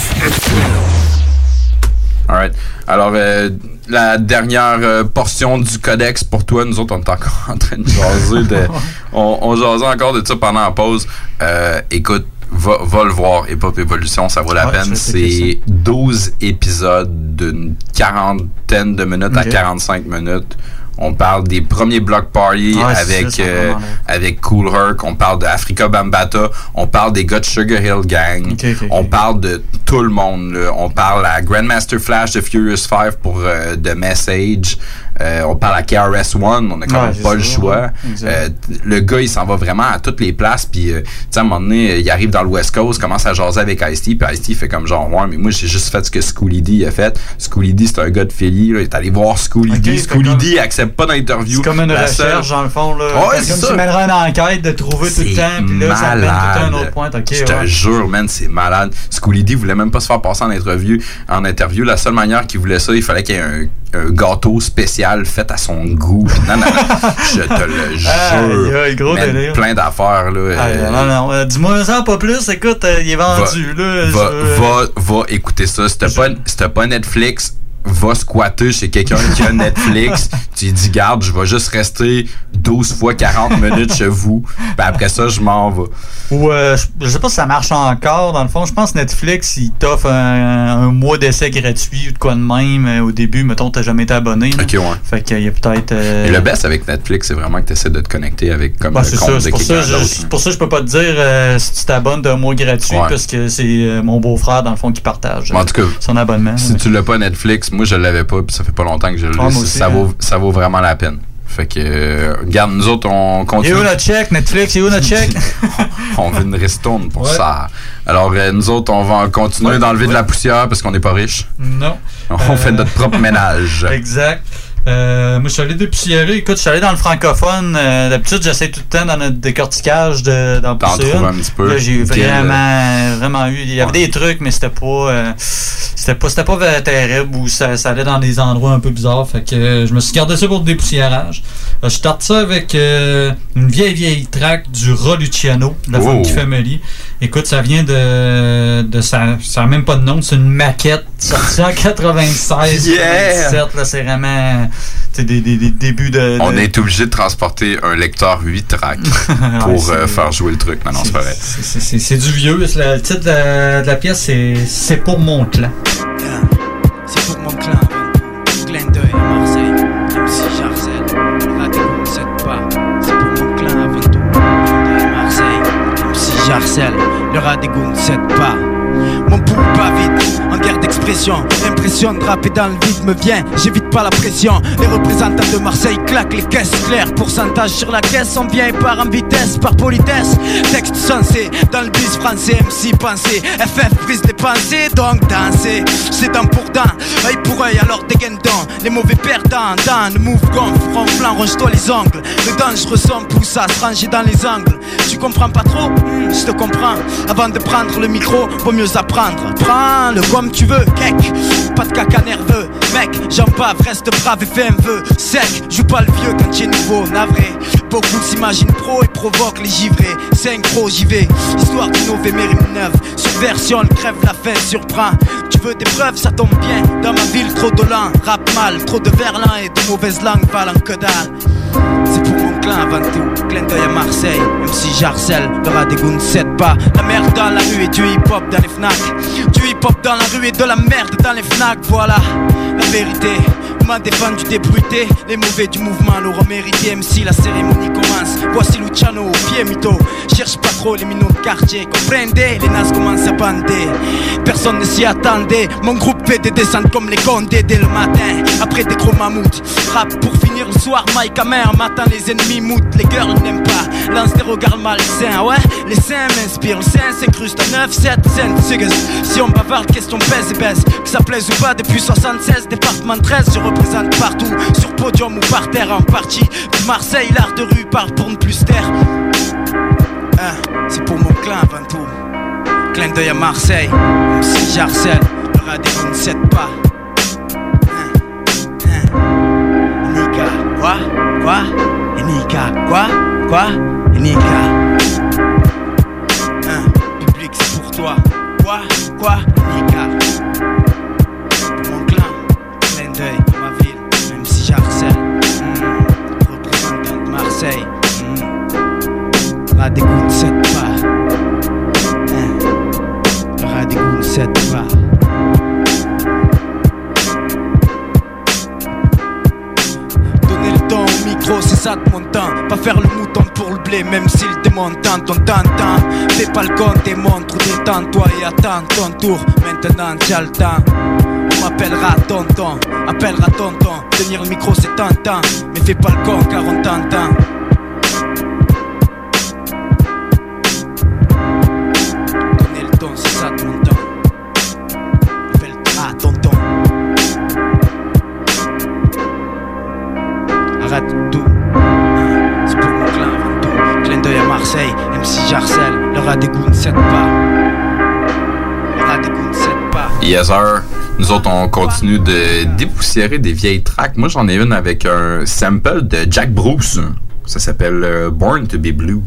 Alright. Alors, euh, la dernière euh, portion du codex pour toi, nous autres, on est encore (laughs) en train de jaser. De, (laughs) on, on jasait encore de ça pendant la pause. Euh, écoute, va, va le voir, Hip Hop Evolution, ça vaut la Ouais, peine. C'est 12 épisodes d'une quarantaine de minutes à Ok. 45 minutes. On parle des premiers block parties Ouais, avec, ça, euh, avec Cool Herc. On parle de Africa Bambata. On parle des gars de Sugar Hill Gang. On parle de tout le monde. là. On parle à Grandmaster Flash de Furious 5 pour euh, The Message. Euh, on parle à KRS-One. On a quand Ouais, même pas le choix. ouais. Euh, le gars, il s'en va vraiment à toutes les places. Puis, euh, tu sais, à un moment donné, il arrive dans le West Coast, commence à jaser avec Ice-T. Puis Ice-T fait comme genre, ouais, mais moi, j'ai juste fait ce que Schooly D a fait. Schooly D, c'est un gars de Philly. Là. Il est allé voir Schooly D. Ok, Schooly D accepte pas d'interview. C'est comme une La recherche, seule- dans le fond. Là. Ouais, comme c'est si ça. tu mènerais une enquête de trouver tout le temps, puis là, ça mène tout un autre point. Ok, je te ouais. jure, man, c'est malade. Schooly D voulait même pas se faire passer en interview. En interview, la seule manière qu'il voulait ça, il fallait qu'il y ait un, un gâteau spécial fait à son goût. Non, non, non, (laughs) je te le jure. Aïe, gros Man, plein d'affaires, là. Ah, euh, non, non, euh, dis-moi ça pas plus. Écoute, euh, il est vendu. là, va, je- va, va écouter ça. T'as pas, t'as pas Netflix, va squatter chez quelqu'un qui a (laughs) Netflix. tu lui dis, garde, je vais juste rester 12 fois 40 minutes chez vous. Puis après ça, je m'en vais. Ou euh, je, je sais pas si ça marche encore. Dans le fond, je pense que Netflix, il t'offre un, un mois d'essai gratuit ou de quoi de même. euh, au début, mettons, t'as jamais été abonné. là. Ok, ouais. Fait qu'il y a peut-être. euh, Et le best avec Netflix, c'est vraiment que tu essaies de te connecter avec comme le c'est compte ça, de c'est pour ça, quelqu'un d'autre. c'est pour ça que je peux pas te dire euh, si tu t'abonnes d'un mois gratuit Ouais. parce que c'est mon beau-frère dans le fond qui partage en tout cas, son abonnement. Si tu l'as pas Netflix, moi je l'avais pas, puis ça fait pas longtemps que je l'ai. Ah, ça, hein. vaut, ça vaut vraiment la peine. Fait que, euh, regarde, nous autres, on Et continue. où notre check, Netflix, et où notre check? (laughs) on veut une ristourne pour Ouais. ça. Alors, euh, nous autres, on va continuer Ouais, d'enlever de la poussière parce qu'on n'est pas riche. Non. On Euh, fait notre propre ménage. (laughs) Exact. Euh, moi, je suis allé dépoussiérer. Écoute, je suis allé dans le francophone. Euh, D'habitude, j'essaie tout le temps dans notre décortiquage de, d'en pousser une. un petit peu. Là, j'ai vraiment, vraiment eu. Il y avait des trucs, mais c'était pas, euh, c'était pas, c'était pas terrible ou ça, ça allait dans des endroits un peu bizarres. Fait que euh, je me suis gardé ça pour le dépoussiérage. Euh, je starte ça avec euh, une vieille, vieille track du Ra Luciano, de la Oh. Funky Family. Écoute, ça vient de, de ça, ça a même pas de nom, c'est une maquette sortie en 96, Yeah! 97, là, c'est vraiment, des, des, des débuts de, On est obligé de transporter un lecteur 8 tracks (laughs) pour euh, faire jouer le truc. Non, non, c'est vrai. C'est- du vieux. Le titre de la, de la pièce, c'est C'est pour mon clan. C'est pour mon clan, Marseille, le rat des goûts ne cède pas. Mon pouls d'expression. L'impression de dans le vide me vient, j'évite pas la pression. Les représentants de Marseille claquent les caisses claires. Pourcentage sur la caisse, on vient et part en vitesse, par politesse. Texte sensé, dans le bus français, MC pensé. FF brise les pensées, donc danser. C'est dent pour dent, œil pour œil, alors dégaine donc. Les mauvais perdants, dans le move gonfle, ronflant, ronge-toi les ongles. Le dangereux son pousse à se ranger dans les angles. Tu comprends pas trop? Hmm, Je te comprends. Avant de prendre le micro, vaut mieux apprendre. Prends-le comme tu veux, Pas de caca nerveux, mec. J'en bave, reste brave et fais un vœu. Sec, joue pas le vieux quand tu es nouveau, navré. Beaucoup s'imaginent pro et provoquent les givrés. Synchro, j'y vais. Histoire d'innover, mérite neuve. Subversion, le crève la faim, surprend. Tu veux des preuves, ça tombe bien. Dans ma ville, trop de lent, rap mal. Trop de verlan et de mauvaises langues valent que dalle. C'est pour clan avant tout, clin d'œil à Marseille. Même si j'harcèle, le goûts ne cède pas. La merde dans la rue et du hip-hop dans les FNAC. Du hip-hop dans la rue et de la merde dans les FNAC. Voilà, la vérité. On m'a défendu débruité Les mauvais du mouvement l'auront mérité. Même si la cérémonie commence Voici Luciano au pied mytho. Cherche pas trop les minots de quartier. Comprendez, les nazes commencent à bander. Personne ne s'y attendait. Mon groupe Fais des descentes comme les condés dès le matin. Après des gros mammouths. Rap pour finir soir Mike Amer Matin les ennemis moutent Les girls n'aiment pas. Lance des regards malsains Ouais. Les seins m'inspirent. Le sein s'incruste à 9, 7, 5 Sugas Si on bavarde question pèse et baisse? Que ça plaise ou pas depuis 76 Département 13 Je représente partout. Sur podium ou par terre en partie. De Marseille l'art de rue part pour ne plus taire. Hein, C'est pour mon clan avant tout. Clin d'œil à Marseille, même si j'harcèle, le rendez-vous ne cède pas. Quoi? Quoi? Nika, quoi? Quoi? Nika. Hein, public, c'est pour toi. Quoi? Quoi? Nika. Pour mon clan, clin d'œil à ma ville, même si j'harcèle. Hmm, représentant de Marseille. Rendez-vous ne cède pas. Rendez-vous ne cède pas. C'est ça de mon temps. Pas faire le mouton pour le blé, même s'il démonte tant ton temps. Fais pas le compte des montres, détends-toi et attends ton tour. Maintenant, t'as le temps. On m'appellera tonton, appellera tonton. Tenir le micro, c'est tentant. Mais fais pas le con car on t'entend. J'harcèle, le ne cède pas. Le ne cède pas. Yes. Nous autres, on continue de dépoussiérer des vieilles tracks. Moi, j'en ai une avec un sample de Jack Bruce. Ça s'appelle euh, Born to be Blue.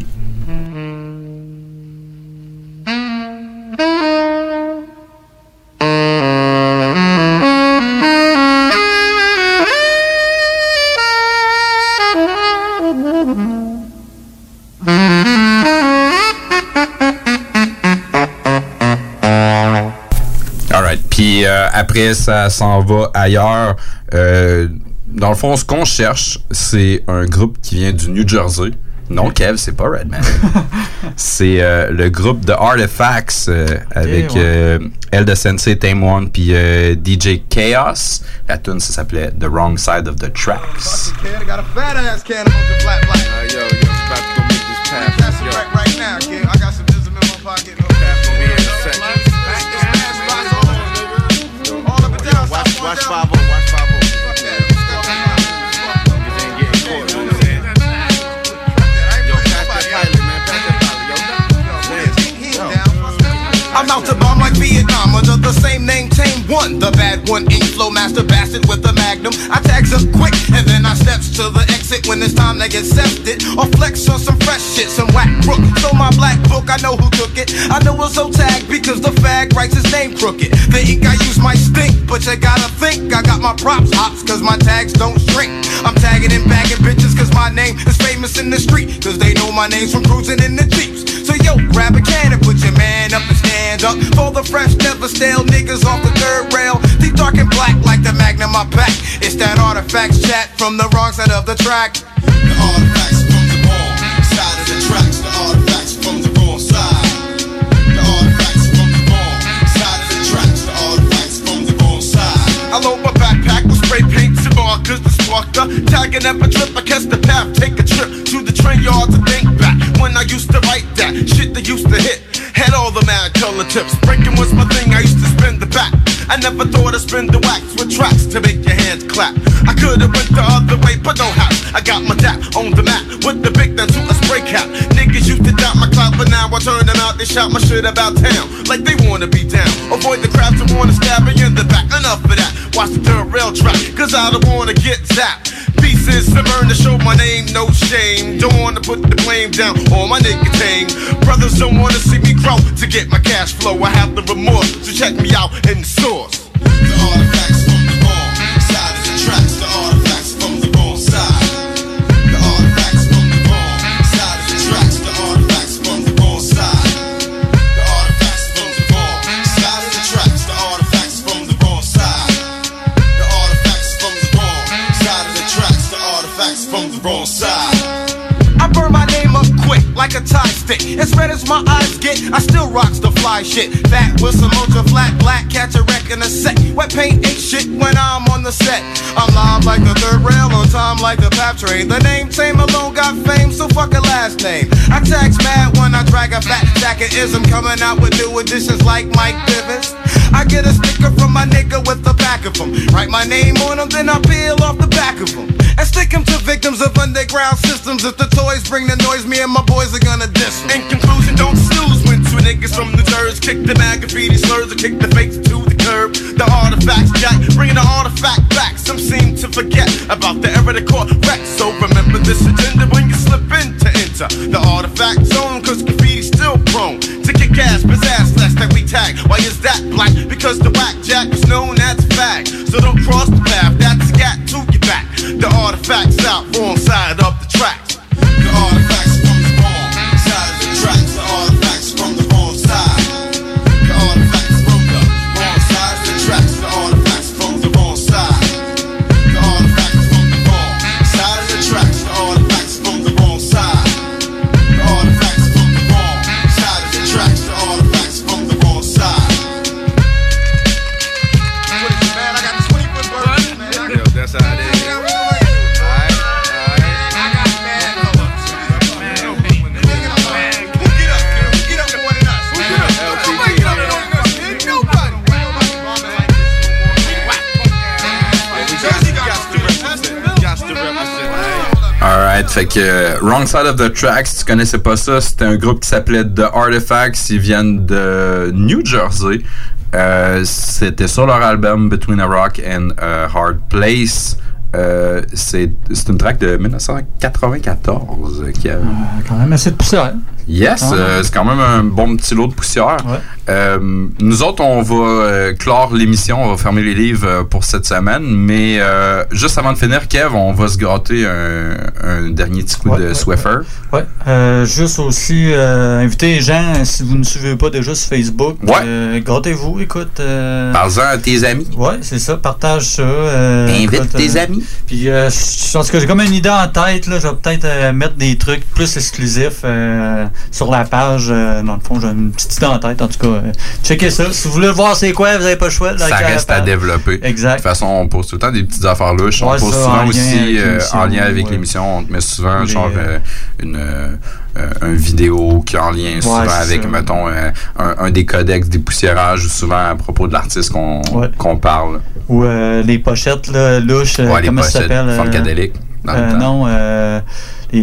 Après, ça s'en va ailleurs. Euh, dans le fond, ce qu'on cherche, c'est un groupe qui vient du New Jersey. Non, Kev, c'est pas Redman. (laughs) c'est euh, le groupe de Artifacts euh, avec ouais. euh, El de Sensei, Tame One, puis euh, DJ Chaos. La tune, ça s'appelait The Wrong Side of the Tracks. Kid, I'm out to bomb like Vietnam under the same name, Tame One. The bad one, ink flow master bastard with the magnum. I tags up quick and then I steps to the exit when it's time to get sefted. Or flex on some fresh shit, some whack crook. So my black book, I know who took it. I know it's so tagged because the fag writes his name crooked. The ink I use might stink, but you gotta think I got my props hops cause my tags don't shrink. I'm tagging and bagging bitches cause my name is famous in the street. Cause they know my name's from cruising in the Jeeps. So yo, grab a can and put your man stand up for the fresh, never stale niggas off the third rail. Deep dark and black like the magnum my back. It's that artifacts chat from the wrong side of the track. The artifacts from the wrong side of the tracks. The artifacts from the wrong side. The artifacts from the wrong side of the tracks. The artifacts from the wrong side. I load my backpack with spray paint and markers to spark the tagging up a trip. I catch the path, take a trip to the train yard to think back when I used to write that shit that used to hit. Had all the mad color tips. Breaking was my thing, I used to spin the back. I never thought I'd spin the wax with tracks to make your hands clap. I could've went the other way, but no how. I got my dap on the map with the big dance to a spray cap. Niggas used to doubt my clout, but now I turn them out. They shout my shit about town like they wanna be down. Avoid the crowds that wanna stab me in the back. Enough of that. Watch the dirt rail track, cause I don't wanna get zapped. Pieces to burn to show my name, no shame. Don't wanna put the blame down on my nicotine. Brothers don't wanna see me grow to get my cash flow. I have the remorse, so check me out in the source. The artifacts like a tie stick. As red as my eyes get, I still rocks the fly shit. That with some ultra flat black, catch a wreck in a set. Wet paint ain't shit when I'm on the set. I'm live like the third rail, on time like the pap train. The name same alone got fame, so fuck a last name. I tax mad when I drag a fat jacket ism coming out with new additions like Mike Bivens. I get a sticker from my nigga with the back of him. Write my name on him, then I peel off the back of him. And stick him to victims of underground systems. If the toys bring the noise, me and my boys are gonna diss. In conclusion, don't snooze when two niggas from the Jersey kick the graffiti slurs or kick the fakes to the curb. The artifacts, Jack, bringing the artifact back. Some seem to forget about the era they caught wreck. So remember this agenda when you slip in to enter the artifact zone, cause graffiti's still prone to kick ass, pizzazz, less that we tag. Why is that black? Because the whack jack was known as a fag. So don't cross the path, that's got to get back. The artifacts out, wrong side of que euh, Wrong Side of the Tracks, si tu connaissais pas ça, c'était un groupe qui s'appelait The Artifacts, ils viennent de New Jersey. Euh, c'était sur leur album Between a Rock and a Hard Place. Euh, c'est une track de 1994 qui a... Quand même assez de poussière. Yes, Ah ouais. euh, c'est quand même un bon petit lot de poussière. Euh, nous autres, on va euh, clore l'émission, on va fermer les livres euh, pour cette semaine, mais euh, juste avant de finir, Kev, on va se gratter un, un dernier petit coup Ouais, de ouais, Swiffer. Ouais. Euh, juste aussi inviter les gens, si vous ne suivez pas déjà sur Facebook, Ouais. grattez-vous, écoute. Parle-en à tes amis. Ouais, c'est ça, partage ça. Invite écoute, tes amis. Puis, euh, je pense que j'ai comme une idée en tête, là, je vais peut-être mettre des trucs plus exclusifs sur la page. dans le fond, j'ai une petite idée en tête, en tout cas. Euh, checkez ça. Si vous voulez voir c'est quoi, vous n'avez pas le choix. Ça reste à développer. Exact. De toute façon, on pose tout le temps des petites affaires louches. on Ouais, pose ça, souvent aussi euh, en lien avec ouais. l'émission. On te met souvent Les, genre euh, euh, une euh, euh, un vidéo qui est en lien souvent avec, ça. mettons, euh, un, un des codex des poussiérages ou souvent à propos de l'artiste qu'on Ouais. parle. Ou euh, les pochettes là, louches, euh, Ouais, les comment ça pochettes s'appelle euh, funkadelic, euh. Non, euh,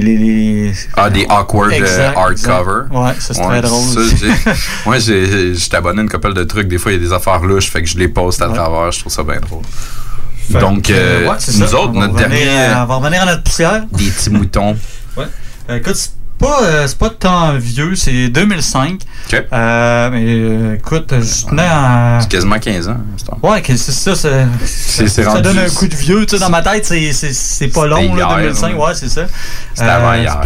les, les, les- Ah, des awkward euh, Exact, hardcover. exact. Ouais, ça, c'est très drôle Moi, abonné à une couple de trucs. Des fois, il y a des affaires louches, fait que je les poste à Ouais. travers. Je trouve ça bien drôle. Fait Donc, que, euh, ouais, nous ça. autres, On notre dernier. à- on va revenir à notre poussière. Des petits moutons. Ouais. Euh, écoute, pas, euh, c'est pas tant vieux, c'est 2005. OK. Euh, mais euh, écoute, je tenais à. C'est quasiment 15 ans. c'est ça. Ouais, c'est ça, c'est- C'est- ça, rendu- donne un coup de vieux. Tu sais, dans ma tête, c'est- c'est c'est pas long, là, hier, 2005. ouais. Ouais, c'est ça. C'était avant hier.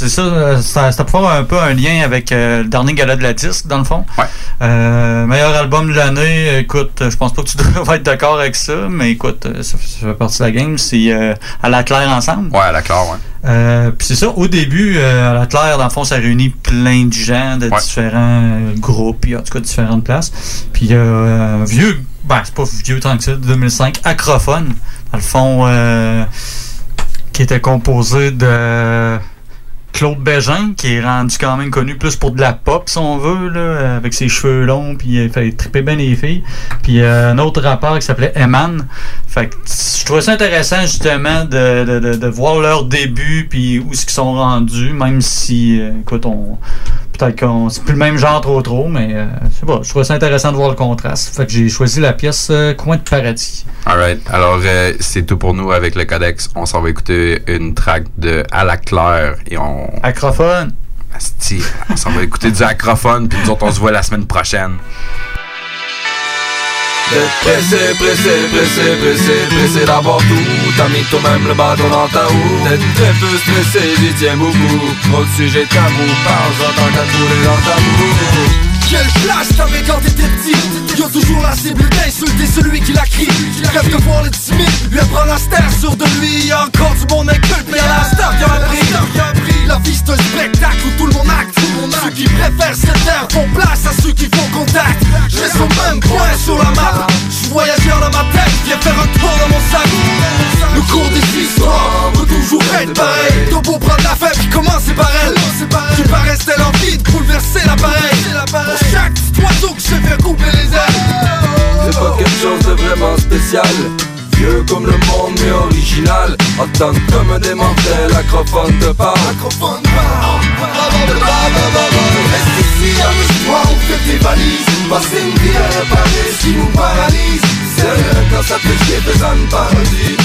C'est- ça, euh, ça, ça peut faire un peu un lien avec euh, le dernier gala de la disque, dans le fond. Ouais. Euh, meilleur album de l'année, écoute, je pense pas que tu (laughs) devrais être d'accord avec ça, mais écoute, ça, ça fait partie de la game, c'est euh, à la claire ensemble. Ouais, d'accord, ouais. Euh, puis c'est ça, au début, à la Claire, dans le fond, ça réunit plein de gens de Ouais. différents groupes, puis en tout cas différentes places. Puis euh, un vieux, ben c'est pas vieux tant que ça, de 2005, Acrophone, dans le fond, euh, qui était composé de Claude Bégin, qui est rendu quand même connu plus pour de la pop, si on veut, là, avec ses cheveux longs, puis il fait triper bien les filles. Puis euh, un autre rappeur qui s'appelait Eman. Fait que je trouvais ça intéressant, justement, de, de, de, voir leur début, puis où est-ce qu'ils sont rendus, même si, euh, écoute, on... Peut-être qu'on c'est plus le même genre trop trop, mais euh, c'est pas. Je trouvais ça intéressant de voir le contraste. Fait que j'ai choisi la pièce euh, Coin de paradis. Alright. Alors, euh, c'est tout pour nous avec le Codex. On s'en va écouter une track de À la claire et on. Acrophone. Asti, on s'en va écouter du acrophone, puis nous autres, on se voit la semaine prochaine. Pressé, pressé, pressé, pressé, pressé d'avoir tout. T'as mis toi-même le bâton dans ta roue D'être très peu stressé, j'y tiens beaucoup Trop de sujets tabous, parle-en tant qu'à couler dans ta boue quel clash t'avais quand t'étais petit. Y'a toujours la cible d'insulter celui qui la crie. Rêve de voir le timide, lui apprend la stère sur de lui. Y'a encore du monde inculte, mais y'a la star qui a un La vie c'est un spectacle où tout le monde acte. Ceux qui préfèrent cette terre font place à ceux qui font contact. Je reste au même point sur la map. Je voyageur dans ma tête, viens faire un tour dans mon sac. Le cours des histoires peut toujours être pareil. Ton beau prendre la fête, commence par elle. Tu paraissent telle envie de bouleverser l'appareil chaque oiseau que je fais couper les ailes. C'est pas quelque chose de vraiment spécial. Vieux comme le monde mais original. Attends comme des mortels, acrophone de parle Acrophone Reste ici, amuse-toi, on fait tes valises. Passer une vie à réparer ce qui nous paralyse. Sérieux quand ça te fait fais-en une parodie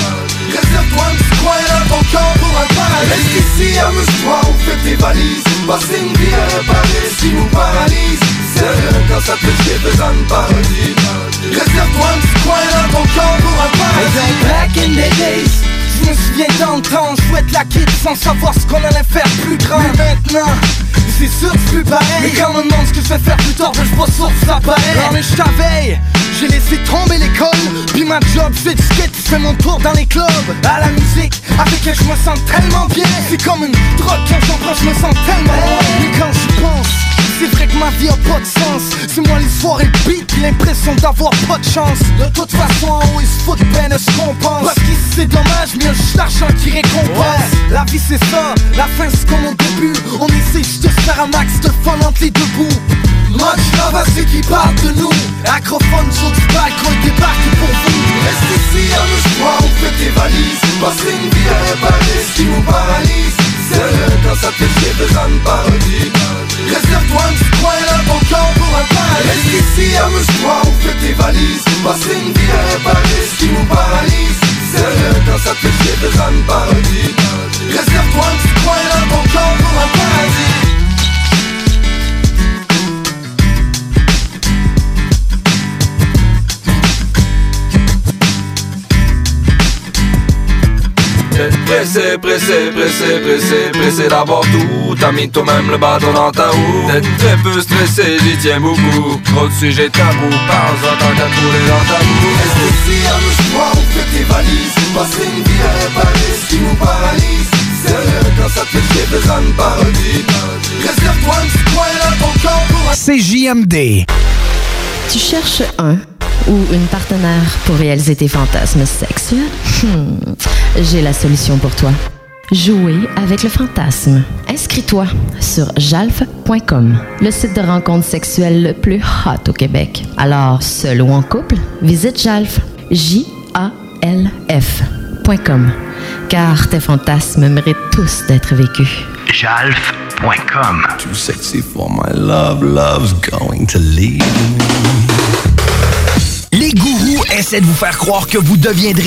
Réserve-toi un petit coin ton cœur pour un paradis. Reste ici, amuse-toi, on fait tes valises. Passer une vie à réparer ce qui nous paralyse Quand ça te fait chier, fais-en une parodie Réserve-toi un petit coin dans ton cœur pour un paradis Back in the days je me souviens le temps, je la quitte sans savoir ce qu'on allait faire plus grand. Mais maintenant, c'est sûr que c'est plus pareil. Mais quand on me demande ce que je vais faire plus tard, je pas sûr que ça paraît. Non mais je t'avais, j'ai laissé tomber l'école. Puis ma job, c'est du skate, fais mon tour dans les clubs. À la musique, avec elle je me sens tellement bien. C'est comme une drogue, quand j'en prends je me sens tellement. Loin Mais quand j'y pense c'est vrai que ma vie a pas de sens. C'est moi les soirées beat puis l'impression d'avoir pas de chance. De toute façon en haut ils se foutent ben de ce qu'on pense. Parce qu'ici c'est dommage mais juste l'argent qui récompense. La vie c'est ça, la fin c'est comme au début. On essaie juste de faire un max de fun entre les deux bouts. Much love à ceux qui parlent de nous. Acrophone sur du balcon et débarque pour vous. Reste ici, amuse-toi, on fait tes valises. Passer une vie à réparer ce qui nous paralyse. Sérieux quand ça fait chier, fais-en une parodie Réserve-toi un petit coin ton cœur pour un paradis Reste ici, amuse-toi, on fait tes valises. Passer une vie à ce qui nous paralyse. Sérieux quand ça te fait une parodie Réserve-toi un petit coin ton cœur pour un paradis Pressé, pressé, pressé, pressé, pressé d'avoir tout. T'as mis toi-même le bâton dans ta roue D'être très peu stressé, j'y tiens beaucoup. Trop de sujets tabous, parle-en tant qu'à couler dans ta boue Reste ici, amuse-toi, on fait tes valises? Passer une vie à réparer ce qui nous paralyse? Quand ça te fait chier, fais-en une parodie. Réserve-toi un petit coin cœur pour un CJMD. Tu cherches un ou une partenaire pour réaliser tes fantasmes sexuels? Hmm, J'ai la solution pour toi. Jouer avec le fantasme. Inscris-toi sur jalf.com, le site de rencontre sexuelle le plus hot au Québec. Alors, seul ou en couple, visite jalf. J-A-L-F.com. Car tes fantasmes méritent tous d'être vécus. Jalf.com. Too sexy for my love, love's going to leave me. Les gourous essaient de vous faire croire que vous deviendrez